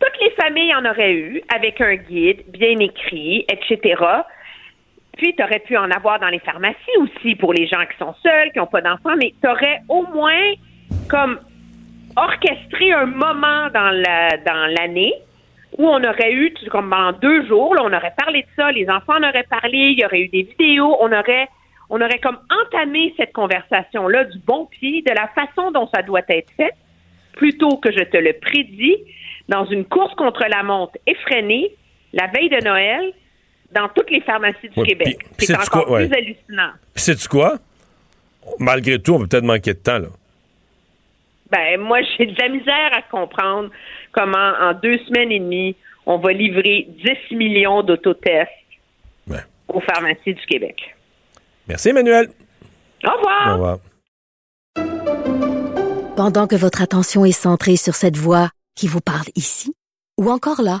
Toutes les familles en auraient eu, avec un guide bien écrit, etc. Puis, tu aurais pu en avoir dans les pharmacies aussi pour les gens qui sont seuls, qui n'ont pas d'enfants, mais tu aurais au moins comme orchestré un moment dans la dans l'année où on aurait eu, comme en deux jours, là, on aurait parlé de ça, les enfants en auraient parlé, il y aurait eu des vidéos, on aurait on aurait comme entamé cette conversation-là du bon pied, de la façon dont ça doit être fait, plutôt que je te le prédis, dans une course contre la montre effrénée, la veille de Noël, dans toutes les pharmacies du Ouais, Québec. C'est encore quoi? Ouais. plus hallucinant. Puis sais-tu quoi? Malgré tout, on va peut-être manquer de temps, là. Ben, moi, j'ai de la misère à comprendre comment, en deux semaines et demie, on va livrer 10 millions d'autotests Ouais. aux pharmacies du Québec. Merci, Emmanuel. Au revoir. Au revoir. Pendant que votre attention est centrée sur cette voix qui vous parle ici, ou encore là,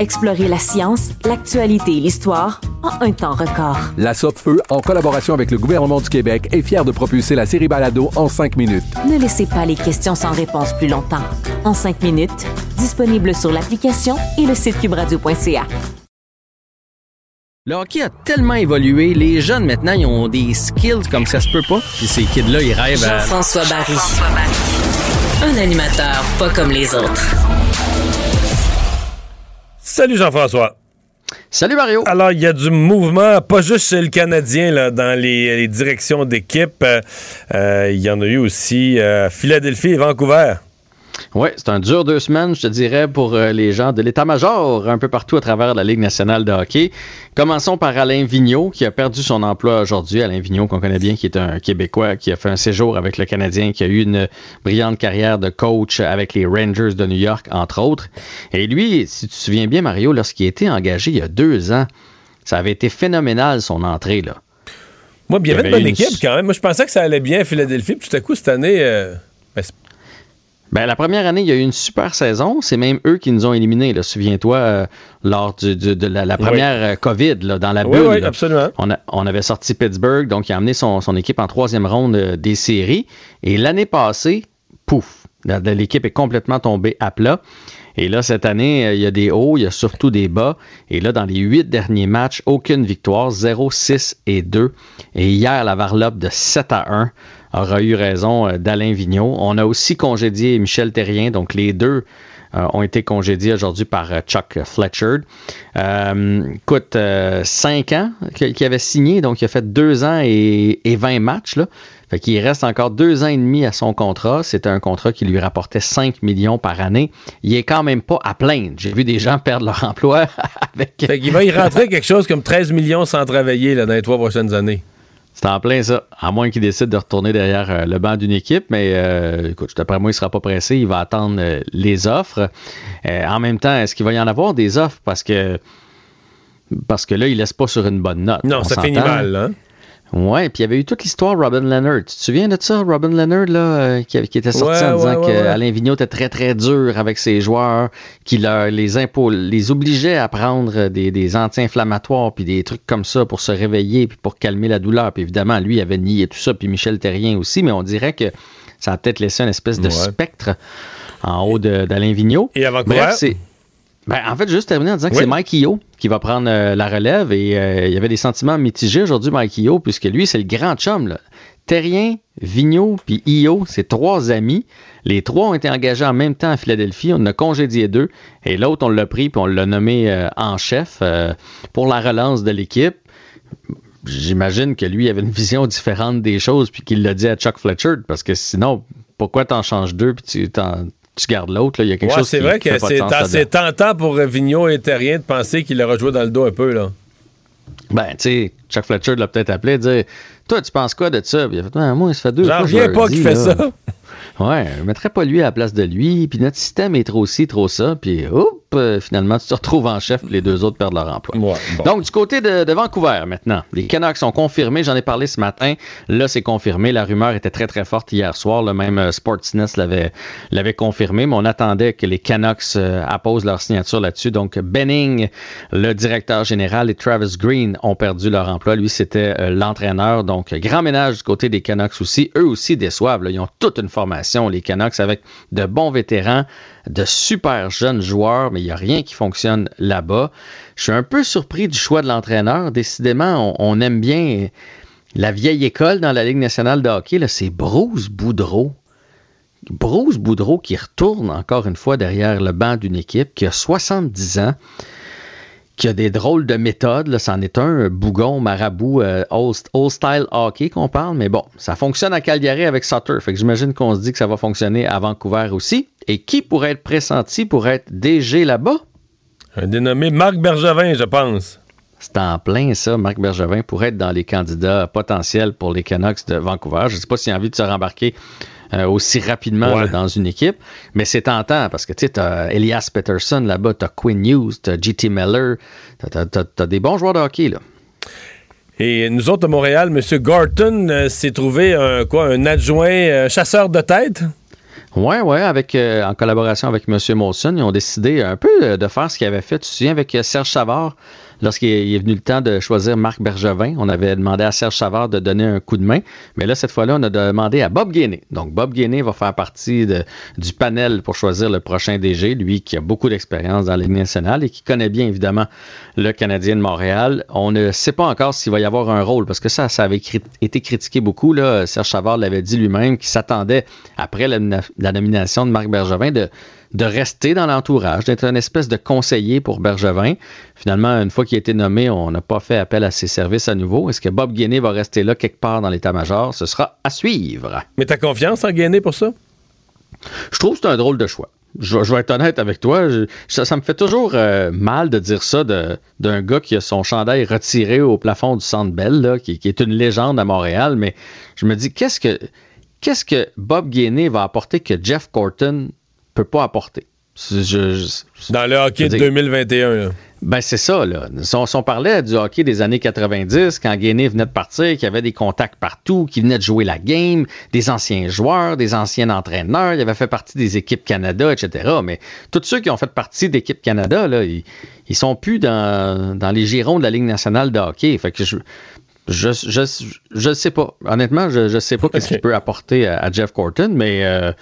Explorez la science, l'actualité et l'histoire en un temps record. La Feu, en collaboration avec le gouvernement du Québec, est fière de propulser la série Balado en cinq minutes. Ne laissez pas les questions sans réponse plus longtemps. En cinq minutes, disponible sur l'application et le site cubradio.ca. Le hockey a tellement évolué, les jeunes maintenant, ils ont des skills comme ça se peut pas. Puis ces kids-là, ils rêvent à... Jean-François Barry. Un animateur pas comme les autres. Salut Jean-François. Salut Mario. Alors, il y a du mouvement, pas juste chez le Canadien, là, dans les, les directions d'équipe. Euh, euh, il y en a eu aussi à Philadelphie et Vancouver. Oui, c'est un dur deux semaines, je te dirais, pour euh, les gens de l'état-major un peu partout à travers la Ligue nationale de hockey. Commençons par Alain Vigneault, qui a perdu son emploi aujourd'hui. Alain Vigneault, qu'on connaît bien, qui est un Québécois, qui a fait un séjour avec le Canadien, qui a eu une brillante carrière de coach avec les Rangers de New York, entre autres. Et lui, si tu te souviens bien, Mario, lorsqu'il a été engagé il y a deux ans, ça avait été phénoménal, son entrée, là. Moi, bien, il y avait une bonne une- équipe quand même. Moi, je pensais que ça allait bien à Philadelphie. Puis tout à coup, cette année, euh, ben, Ben, la première année, il y a eu une super saison. C'est même eux qui nous ont éliminés. Souviens-toi, euh, lors du- du- de la, la première euh, COVID, là, dans la Oui, bulle. oui, là. absolument. On, a- on avait sorti Pittsburgh, donc il a amené son, son équipe en troisième ronde euh, des séries. Et l'année passée, pouf, l'équipe est complètement tombée à plat. Et là, cette année, il y a des hauts, il y a surtout des bas. Et là, dans les huit derniers matchs, aucune victoire, 0, 6 et 2. Et hier, la varlope de 7 à 1 aura eu raison euh, d'Alain Vigneault. On a aussi congédié Michel Terrien, donc les deux euh, ont été congédiés aujourd'hui par euh, Chuck Fletcher. Euh, écoute, 5 ans qu'il avait signé, donc il a fait 2 ans et, et 20 matchs. Là. Fait qu'il reste encore 2 ans et demi à son contrat. C'était un contrat qui lui rapportait 5 millions par année. Il est quand même pas à plaindre. J'ai vu des gens perdre leur emploi avec... Fait qu'il va y rentrer quelque chose comme 13 millions sans travailler dans les trois prochaines années. C'est en plein ça. À moins qu'il décide de retourner derrière euh, le banc d'une équipe, mais euh, écoute, d'après moi, il ne sera pas pressé. Il va attendre euh, les offres. Euh, en même temps, est-ce qu'il va y en avoir des offres? Parce que parce que là, il laisse pas sur une bonne note. Non, On ça finit mal, hein? Ouais, puis il y avait eu toute l'histoire Robin Leonard. Tu te souviens de ça, Robin Leonard, là, euh, qui, qui était sorti Ouais, en disant ouais, ouais, que ouais. Alain Vigneault était très, très dur avec ses joueurs, qu'il leur- les impôts, les obligeait à prendre des, des anti-inflammatoires, puis des trucs comme ça pour se réveiller, puis pour calmer la douleur. Puis évidemment, lui, il avait nié tout ça, puis Michel Terrien aussi, mais on dirait que ça a peut-être laissé une espèce de spectre en haut d'Alain Vigneault. Et? Bref, c'est... Ben, en fait, juste terminer en disant que c'est Mike Io qui va prendre euh, la relève et euh, il y avait des sentiments mitigés aujourd'hui, Mike Io, puisque lui, c'est le grand chum. Là. Terrien, Vigneault puis Io, c'est trois amis. Les trois ont été engagés en même temps à Philadelphie. On a congédié deux. Et l'autre, on l'a pris puis on l'a nommé euh, en chef pour la relance de l'équipe. J'imagine que lui avait une vision différente des choses puis qu'il l'a dit à Chuck Fletcher parce que sinon, pourquoi t'en changes deux puis tu, t'en- tu gardes l'autre? Il y a quelque Ouais, chose c'est vrai qui que c'est tentant pour Vigneault et Terrien de penser qu'il leur a joué dans le dos un peu, là. Ben, tu sais, Chuck Fletcher l'a peut-être appelé, dire Toi, tu penses quoi de ça Puis il a fait Ouais, Moi, ça fait deux J'en reviens pas qu'il fait là. ça. Ouais, je mettrais pas lui à la place de lui. Puis notre système est trop ci, trop ça. Puis, oh, euh, finalement, tu te retrouves en chef, les deux autres perdent leur emploi. Donc, du côté de, de Vancouver, maintenant, les Canucks sont confirmés. J'en ai parlé ce matin. Là, c'est confirmé. La rumeur était très, très forte hier soir. Le même euh, Sportsnet l'avait, l'avait confirmé, mais on attendait que les Canucks euh, apposent leur signature là-dessus. Donc, Benning, le directeur général, et Travis Green ont perdu leur emploi. Lui, c'était euh, l'entraîneur. Donc, grand ménage du côté des Canucks aussi. Eux aussi déçoivent. là. Ils ont toute une formation, les Canucks, avec de bons vétérans, de super jeunes joueurs, mais il n'y a rien qui fonctionne là-bas. Je suis un peu surpris du choix de l'entraîneur. Décidément, on, aime bien la vieille école dans la Ligue nationale de hockey. C'est Bruce Boudreau. Bruce Boudreau qui retourne encore une fois derrière le banc d'une équipe qui a 70 ans, qui a des drôles de méthodes. Là, c'en est un, un bougon, marabout, euh, old, old style hockey qu'on parle. Mais bon, ça fonctionne à Calgary avec Sutter. Fait que j'imagine qu'on se dit que ça va fonctionner à Vancouver aussi. Et qui pourrait être pressenti pour être DG là-bas? Un dénommé Marc Bergevin, je pense. C'est en plein ça, Marc Bergevin pourrait être dans les candidats potentiels pour les Canucks de Vancouver. Je ne sais pas s'il a envie de se rembarquer euh, aussi rapidement Ouais. là, dans une équipe, mais c'est tentant parce que tu sais, as Elias Peterson là-bas, tu as Quinn Hughes, tu as JT Miller, tu as, des bons joueurs de hockey. Là. Et nous autres à Montréal, M. Gorton euh, s'est trouvé un, quoi, un adjoint euh, chasseur de tête? Ouais, ouais, avec, euh, en collaboration avec M. Molson, ils ont décidé un peu de faire ce qu'ils avaient fait. Tu te souviens avec Serge Savard, lorsqu'il est venu le temps de choisir Marc Bergevin, on avait demandé à Serge Savard de donner un coup de main. Mais là, cette fois-là, on a demandé à Bob Gainé. Donc, Bob Gainé va faire partie du panel pour choisir le prochain DG, lui qui a beaucoup d'expérience dans Ligue nationale et qui connaît bien, évidemment, le Canadien de Montréal. On ne sait pas encore s'il va y avoir un rôle, parce que ça, ça avait été critiqué beaucoup. Là. Serge Savard l'avait dit lui-même qu'il s'attendait, après la nomination de Marc Bergevin, de, de rester dans l'entourage, d'être une espèce de conseiller pour Bergevin. Finalement, une fois qu'il a été nommé, on n'a pas fait appel à ses services à nouveau. Est-ce que Bob Guinée va rester là quelque part dans l'état-major? Ce sera à suivre. Mais t'as confiance en Gainé pour ça? Je trouve que c'est un drôle de choix. Je, vais- je vais être honnête avec toi. je- ça, ça me fait toujours euh, mal de dire ça d'un gars qui a son chandail retiré au plafond du Centre Bell, là, qui, qui est une légende à Montréal. Mais je me dis, qu'est-ce que, qu'est-ce que Bob Gainé va apporter que Jeff Corton peut pas apporter? Je- je- Dans le hockey de dire- 2021. là. ben, c'est ça, là. Si on, si on parlait du hockey des années 90, quand Gainé venait de partir, qu'il y avait des contacts partout, qu'il venait de jouer la game, des anciens joueurs, des anciens entraîneurs, il avait fait partie des équipes Canada, etc. Mais tous ceux qui ont fait partie d'équipe Canada, là, ils, ils sont plus dans, dans les girons de la Ligue nationale de hockey. Fait que je. Je, je, je sais pas. Honnêtement, je, je sais pas qu'est-ce qu'il peut apporter à, à Jeff Corton, mais euh,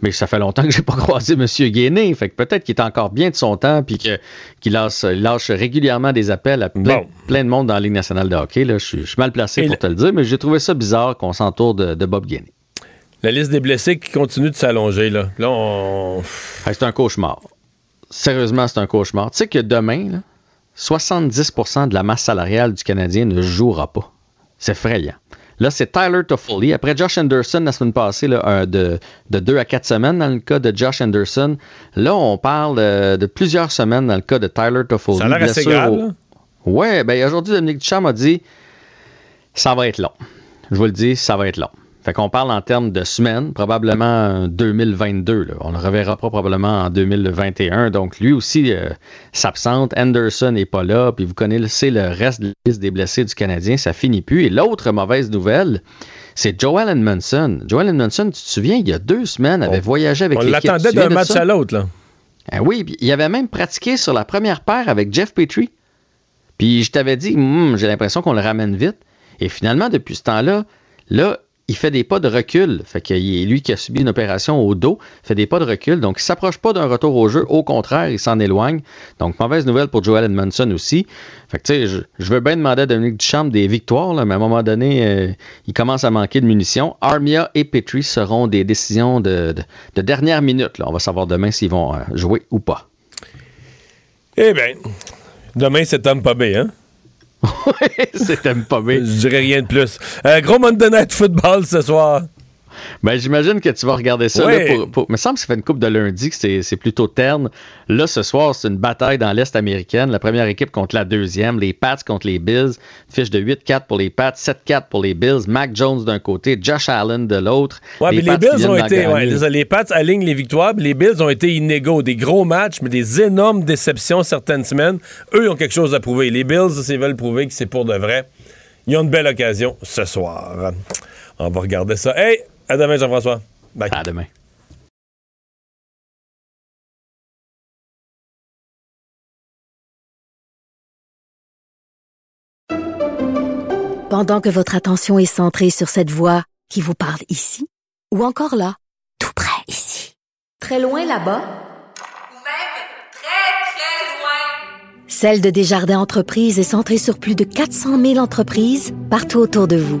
mais ça fait longtemps que j'ai pas croisé M. Gainé. Fait que peut-être qu'il est encore bien de son temps puis qu'il lâche, lâche régulièrement des appels à plein, plein de monde dans la Ligue nationale de hockey. Là. Je, suis, je suis mal placé pour te le dire, mais j'ai trouvé ça bizarre qu'on s'entoure de, de Bob Gainé. La liste des blessés qui continue de s'allonger. Là, là on... Hey, c'est un cauchemar. Sérieusement, c'est un cauchemar. Tu sais que demain, là, 70% de la masse salariale du Canadien ne jouera pas. C'est effrayant. Là, c'est Tyler Toffoli. Après Josh Anderson la semaine passée, là, de, de deux à quatre semaines dans le cas de Josh Anderson. Là, on parle euh, de plusieurs semaines dans le cas de Tyler Toffoli. Ça a l'air assez grave, au-. Ouais, ben aujourd'hui, Dominique Duchamp a dit ça va être long. Je vous le dis, ça va être long. Fait qu'on parle en termes de semaines, probablement en 2022. là. On le reverra pas probablement en 2021. Donc lui aussi euh, s'absente. Anderson n'est pas là. Puis vous connaissez le reste de la liste des blessés du Canadien. Ça finit plus. Et l'autre mauvaise nouvelle, c'est Joel Edmondson. Joel Edmondson, tu te souviens, il y a deux semaines, avait voyagé avec On l'équipe. l'attendait te souviens d'un match à l'autre. là. Ah oui, puis il avait même pratiqué sur la première paire avec Jeff Petrie. Puis je t'avais dit, Hum, j'ai l'impression qu'on le ramène vite. Et finalement, depuis ce temps-là, là, il fait des pas de recul. Fait que lui qui a subi une opération au dos, fait des pas de recul. Donc, il s'approche pas d'un retour au jeu. Au contraire, il s'en éloigne. Donc, mauvaise nouvelle pour Joel Edmondson aussi. Fait que, tu sais, je, veux bien demander à Dominique Duchamp des victoires, là, mais à un moment donné, euh, il commence à manquer de munitions. Armia et Petrie seront des décisions de, de- de dernière minute. On va savoir demain s'ils vont euh, jouer ou pas. Eh bien, demain, c'est Tampa Bay, hein? c'est Tampa Bay. Je dirais rien de plus. Euh, gros Monday Night Football ce soir. Ben, j'imagine que tu vas regarder ça. Là, pour, pour- me semble que ça fait une coupe de lundi que c'est c'est plutôt terne. Là, ce soir, c'est une bataille dans l'Est américaine. La première équipe contre la deuxième. Les Pats contre les Bills. Fiche de 8-4 pour les Pats, 7-4 pour les Bills. Mac Jones d'un côté, Josh Allen de l'autre. Ouais, mais les Pats qui Bills ont été. Ouais, les, les Pats alignent les victoires, les Bills ont été inégaux. Des gros matchs, mais des énormes déceptions certaines semaines. Eux, ils ont quelque chose à prouver. Les Bills, s'ils veulent prouver que c'est pour de vrai, ils ont une belle occasion ce soir. On va regarder ça. Hey, à demain, Jean-François. Bye. À demain. Pendant que votre attention est centrée sur cette voix qui vous parle ici, ou encore là, tout près ici, très loin là-bas, Celle de Desjardins Entreprises est centrée sur plus de 400 000 entreprises partout autour de vous.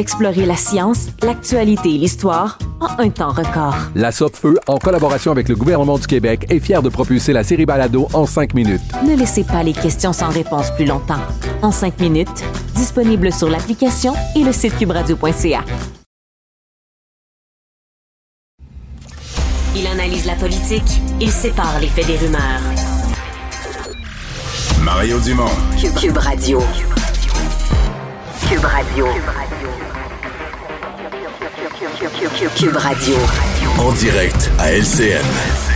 Explorez la science, l'actualité et l'histoire en un temps record. La Feu, en collaboration avec le gouvernement du Québec, est fière de propulser la série Balado en cinq minutes. Ne laissez pas les questions sans réponse plus longtemps. En cinq minutes, disponible sur l'application et le site cubradio.ca. Il analyse la politique, il sépare les faits des rumeurs. Mario Dumont. Cube, Cube Radio. Cube Radio. Cube Radio. En direct à LCN.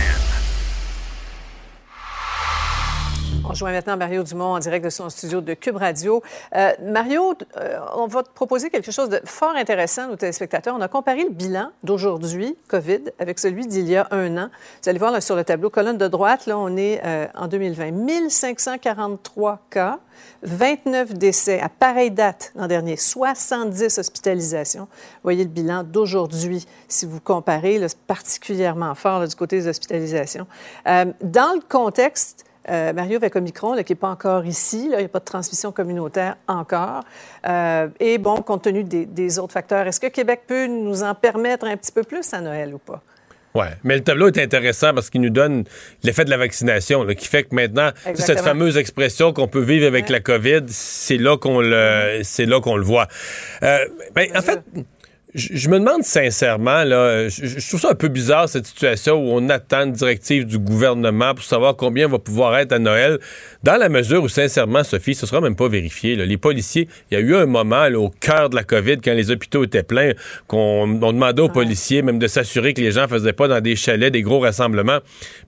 Rejoint maintenant Mario Dumont en direct de son studio de Cube Radio. Euh, Mario, euh, on va te proposer quelque chose de fort intéressant aux téléspectateurs. On a comparé le bilan d'aujourd'hui, COVID, avec celui d'il y a un an. Vous allez voir sur le tableau, colonne de droite, là, on est euh, en 2020. 1543 cas, 29 décès à pareille date l'an dernier, 70 hospitalisations. Voyez le bilan d'aujourd'hui, si vous comparez, particulièrement fort du côté des hospitalisations. Dans le contexte euh, Mario avec Omicron, là, qui n'est pas encore ici, là, il n'y a pas de transmission communautaire encore. Euh, et bon, compte tenu des, des autres facteurs, est-ce que Québec peut nous en permettre un petit peu plus à Noël ou pas? Ouais, mais le tableau est intéressant parce qu'il nous donne l'effet de la vaccination, là, qui fait que maintenant, cette fameuse expression qu'on peut vivre avec la COVID, c'est là qu'on le, c'est là qu'on le voit. Euh, ben, en fait, je me demande sincèrement, là, je, trouve ça un peu bizarre cette situation où on attend une directive du gouvernement pour savoir combien va pouvoir être à Noël, dans la mesure où, sincèrement, Sophie, ce sera même pas vérifié. là. Les policiers, il y a eu un moment là, au cœur de la COVID, quand les hôpitaux étaient pleins, qu'on on demandait aux policiers même de s'assurer que les gens faisaient pas dans des chalets, des gros rassemblements.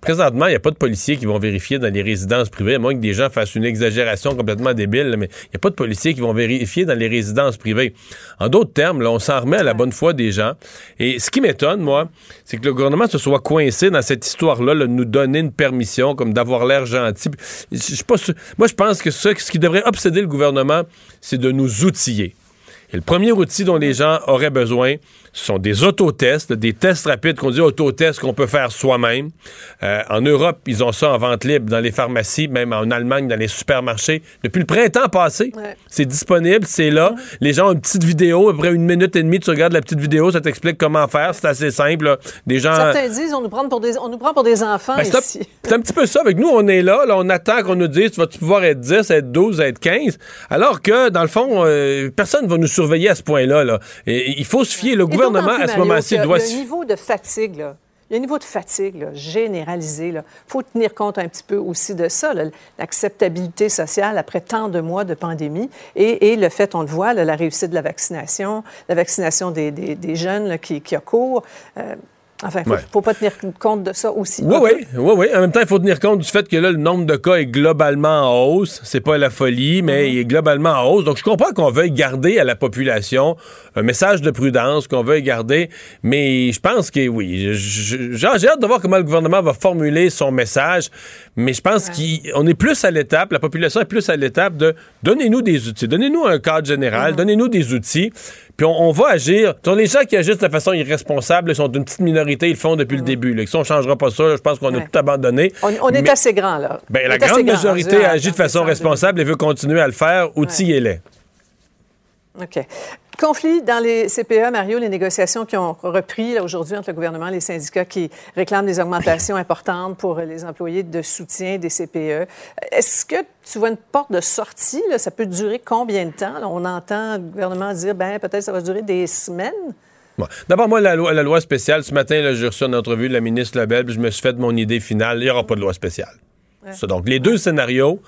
Présentement, il n'y a pas de policiers qui vont vérifier dans les résidences privées, à moins que des gens fassent une exagération complètement débile, mais il n'y a pas de policiers qui vont vérifier dans les résidences privées. En d'autres termes, là, on s'en remet à la bonne foi des gens. Et ce qui m'étonne, moi, c'est que le gouvernement se soit coincé dans cette histoire-là, là, de nous donner une permission, comme d'avoir l'air gentil. Je pas Moi, je pense que ce, ce qui devrait obséder le gouvernement, c'est de nous outiller. Et le premier outil dont les gens auraient besoin, ce sont des autotests, des tests rapides qu'on dit autotests qu'on peut faire soi-même. Euh, en Europe, ils ont ça en vente libre dans les pharmacies, même en Allemagne, dans les supermarchés. Depuis le printemps passé, c'est disponible, c'est là. Les gens ont une petite vidéo, après une minute et demie, tu regardes la petite vidéo, ça t'explique comment faire. C'est assez simple. là. Des gens. Certains disent on nous prend pour des, on nous prend pour des enfants Ben, c'est, ici. un, c'est un petit peu ça. Avec nous, on est là, là on attend qu'on nous dise tu vas pouvoir être 10, être 12, être 15. Alors que, dans le fond, euh, personne ne va nous surveiller à ce point-là. Là. Et, il faut se fier. Le Et gouvernement, à ce moment-ci, doit un niveau de fatigue, là. Un niveau de fatigue là, généralisé. Il faut tenir compte un petit peu aussi de ça, l'acceptabilité sociale après tant de mois de pandémie et, et le fait, on le voit, là, la réussite de la vaccination, la vaccination des, des- des jeunes là, qui, qui a cours. Euh, Enfin, il ne faut pas tenir compte de ça aussi. Oui, oui, oui, oui. En même temps, il faut tenir compte du fait que là, le nombre de cas est globalement en hausse. C'est pas la folie, mais il est globalement en hausse. Donc, je comprends qu'on veuille garder à la population un message de prudence, qu'on veuille garder, mais je pense que oui. J'ai j'ai hâte de voir comment le gouvernement va formuler son message, mais je pense qu'on est plus à l'étape, la population est plus à l'étape de donnez-nous des outils, donnez-nous un cadre général, donnez-nous des outils, puis on, on va agir. Sur les gens qui agissent de façon irresponsable, ils sont d'une petite minorité, ils le font depuis le début. Là. Si on ne changera pas ça, je pense qu'on a Ouais. tout abandonné. On, on est Mais- assez grand, là. ben, On la grande grand, majorité agit de façon responsable et veut continuer à le faire. Outillez-les. OK. Conflit dans les CPE, Mario, les négociations qui ont repris aujourd'hui entre le gouvernement et les syndicats qui réclament des augmentations importantes pour les employés de soutien des CPE. Est-ce que tu vois une porte de sortie? là? Ça peut durer combien de temps? Là, on entend le gouvernement dire, ben peut-être ça va durer des semaines. Bon. D'abord, moi, la loi, la loi spéciale, ce matin, j'ai reçu une entrevue de la ministre Lebel, puis je me suis fait mon idée finale. Il n'y aura pas de loi spéciale. Ça, donc, les deux scénarios,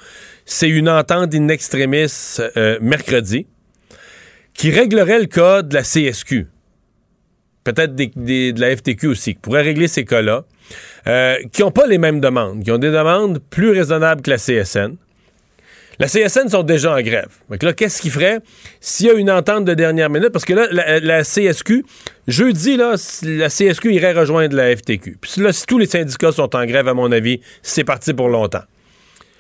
c'est une entente in extremis euh, mercredi qui réglerait le cas de la CSQ. Peut-être de la FTQ aussi, qui pourrait régler ces cas-là, euh, qui n'ont pas les mêmes demandes, qui ont des demandes plus raisonnables que la CSN. La CSN sont déjà en grève. Donc là, qu'est-ce qu'il ferait s'il y a une entente de dernière minute? Parce que là, la, la CSQ, jeudi, là, la CSQ irait rejoindre la FTQ. Puis là, si tous les syndicats sont en grève, à mon avis, c'est parti pour longtemps.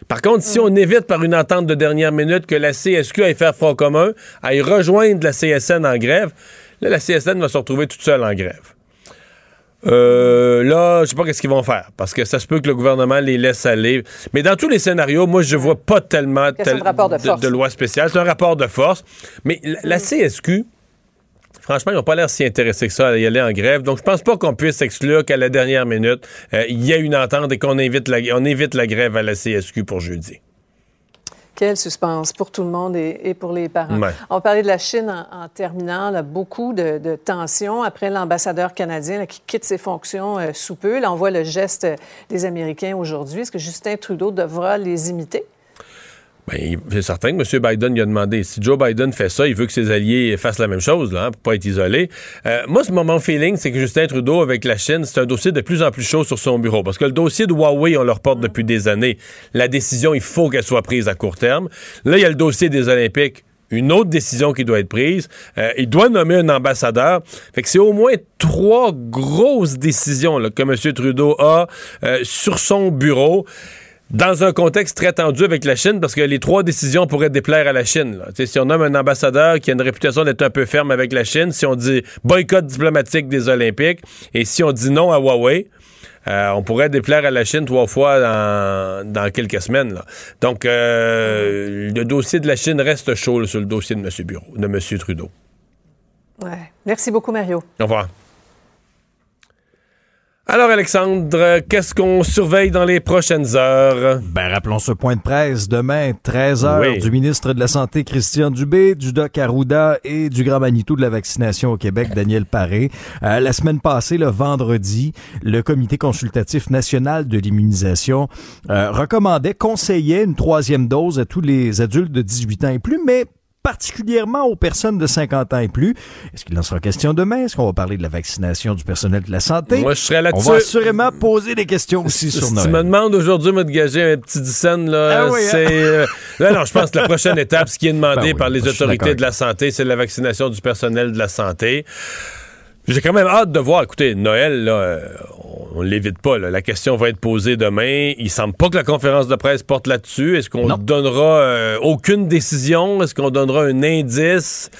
Par contre, si on évite par une entente de dernière minute que la CSQ aille faire front commun, aille rejoindre la CSN en grève, là, la CSN va se retrouver toute seule en grève. Euh, là, je sais pas qu'est-ce qu'ils vont faire parce que ça se peut que le gouvernement les laisse aller. Mais dans tous les scénarios, moi, je vois pas tellement de rapport de force. loi spéciale. C'est un rapport de force. Mais la, la CSQ, franchement, ils n'ont pas l'air si intéressés que ça à y aller en grève. Donc, je pense pas qu'on puisse exclure qu'à la dernière minute, euh, il y a une entente et qu'on invite la, on évite la grève à la CSQ pour jeudi. Quel suspense pour tout le monde et, et pour les parents. Ouais. On parlait de la Chine en, en terminant. Là, beaucoup de, de tensions après l'ambassadeur canadien là, qui quitte ses fonctions euh, sous peu. Là, on voit le geste des Américains aujourd'hui. Est-ce que Justin Trudeau devra les imiter? Ben, c'est certain que M. Biden lui a demandé. Si Joe Biden fait ça, il veut que ses alliés fassent la même chose, là, hein, pour pas être isolé. Euh, moi, ce mon feeling, c'est que Justin Trudeau, avec la Chine, c'est un dossier de plus en plus chaud sur son bureau. Parce que le dossier de Huawei, on le reporte depuis des années. La décision, il faut qu'elle soit prise à court terme. Là, il y a le dossier des Olympiques. Une autre décision qui doit être prise. Euh, il doit nommer un ambassadeur. Fait que c'est au moins trois grosses décisions là, que M. Trudeau a euh, sur son bureau dans un contexte très tendu avec la Chine, parce que les trois décisions pourraient déplaire à la Chine. là. Si on nomme un ambassadeur qui a une réputation d'être un peu ferme avec la Chine, si on dit boycott diplomatique des Olympiques, et si on dit non à Huawei, euh, on pourrait déplaire à la Chine trois fois dans, dans quelques semaines. là. Donc, euh, le dossier de la Chine reste chaud là, sur le dossier de M. Bureau, de M. Trudeau. Ouais. Merci beaucoup, Mario. Au revoir. Alors, Alexandre, qu'est-ce qu'on surveille dans les prochaines heures? Ben, rappelons ce point de presse demain, 13h, Oui. du ministre de la Santé, Christian Dubé, du doc Arruda et du grand Manitou de la vaccination au Québec, Daniel Paré. Euh, la semaine passée, le vendredi, le Comité consultatif national de l'immunisation euh, recommandait, conseillait une troisième dose à tous les adultes de 18 ans et plus, mais particulièrement aux personnes de 50 ans et plus. Est-ce qu'il en sera question demain? Est-ce qu'on va parler de la vaccination du personnel de la santé? Moi, je serais On là-dessus. va assurément poser des questions aussi sur si Noël. tu me demandes aujourd'hui de gager un petit dixaine, là, Ah oui, hein? c'est. euh, là, non, je pense que la prochaine étape, ce qui est demandé Ben oui, par les autorités de la santé, c'est la vaccination du personnel de la santé. J'ai quand même hâte de voir. Écoutez, Noël, là, euh, on, l'évite pas. là. La question va être posée demain. Il semble pas que la conférence de presse porte là-dessus. Est-ce qu'on donnera euh, aucune décision? Est-ce qu'on donnera un indice?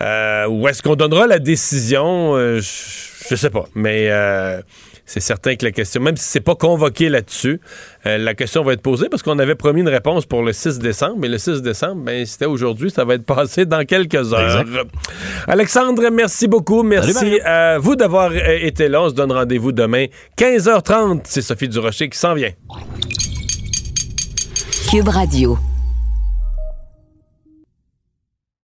Euh, ou est-ce qu'on donnera la décision? Euh, je, sais pas. Mais c'est certain que la question, même si c'est pas convoqué là-dessus, euh, la question va être posée parce qu'on avait promis une réponse pour le 6 décembre. Mais le 6 décembre, ben, c'était aujourd'hui. Ça va être passé dans quelques heures. Alexandre, merci beaucoup. Merci Salut, à vous d'avoir euh, été là. On se donne rendez-vous demain, 15h30. C'est Sophie Durocher qui s'en vient. Cube Radio.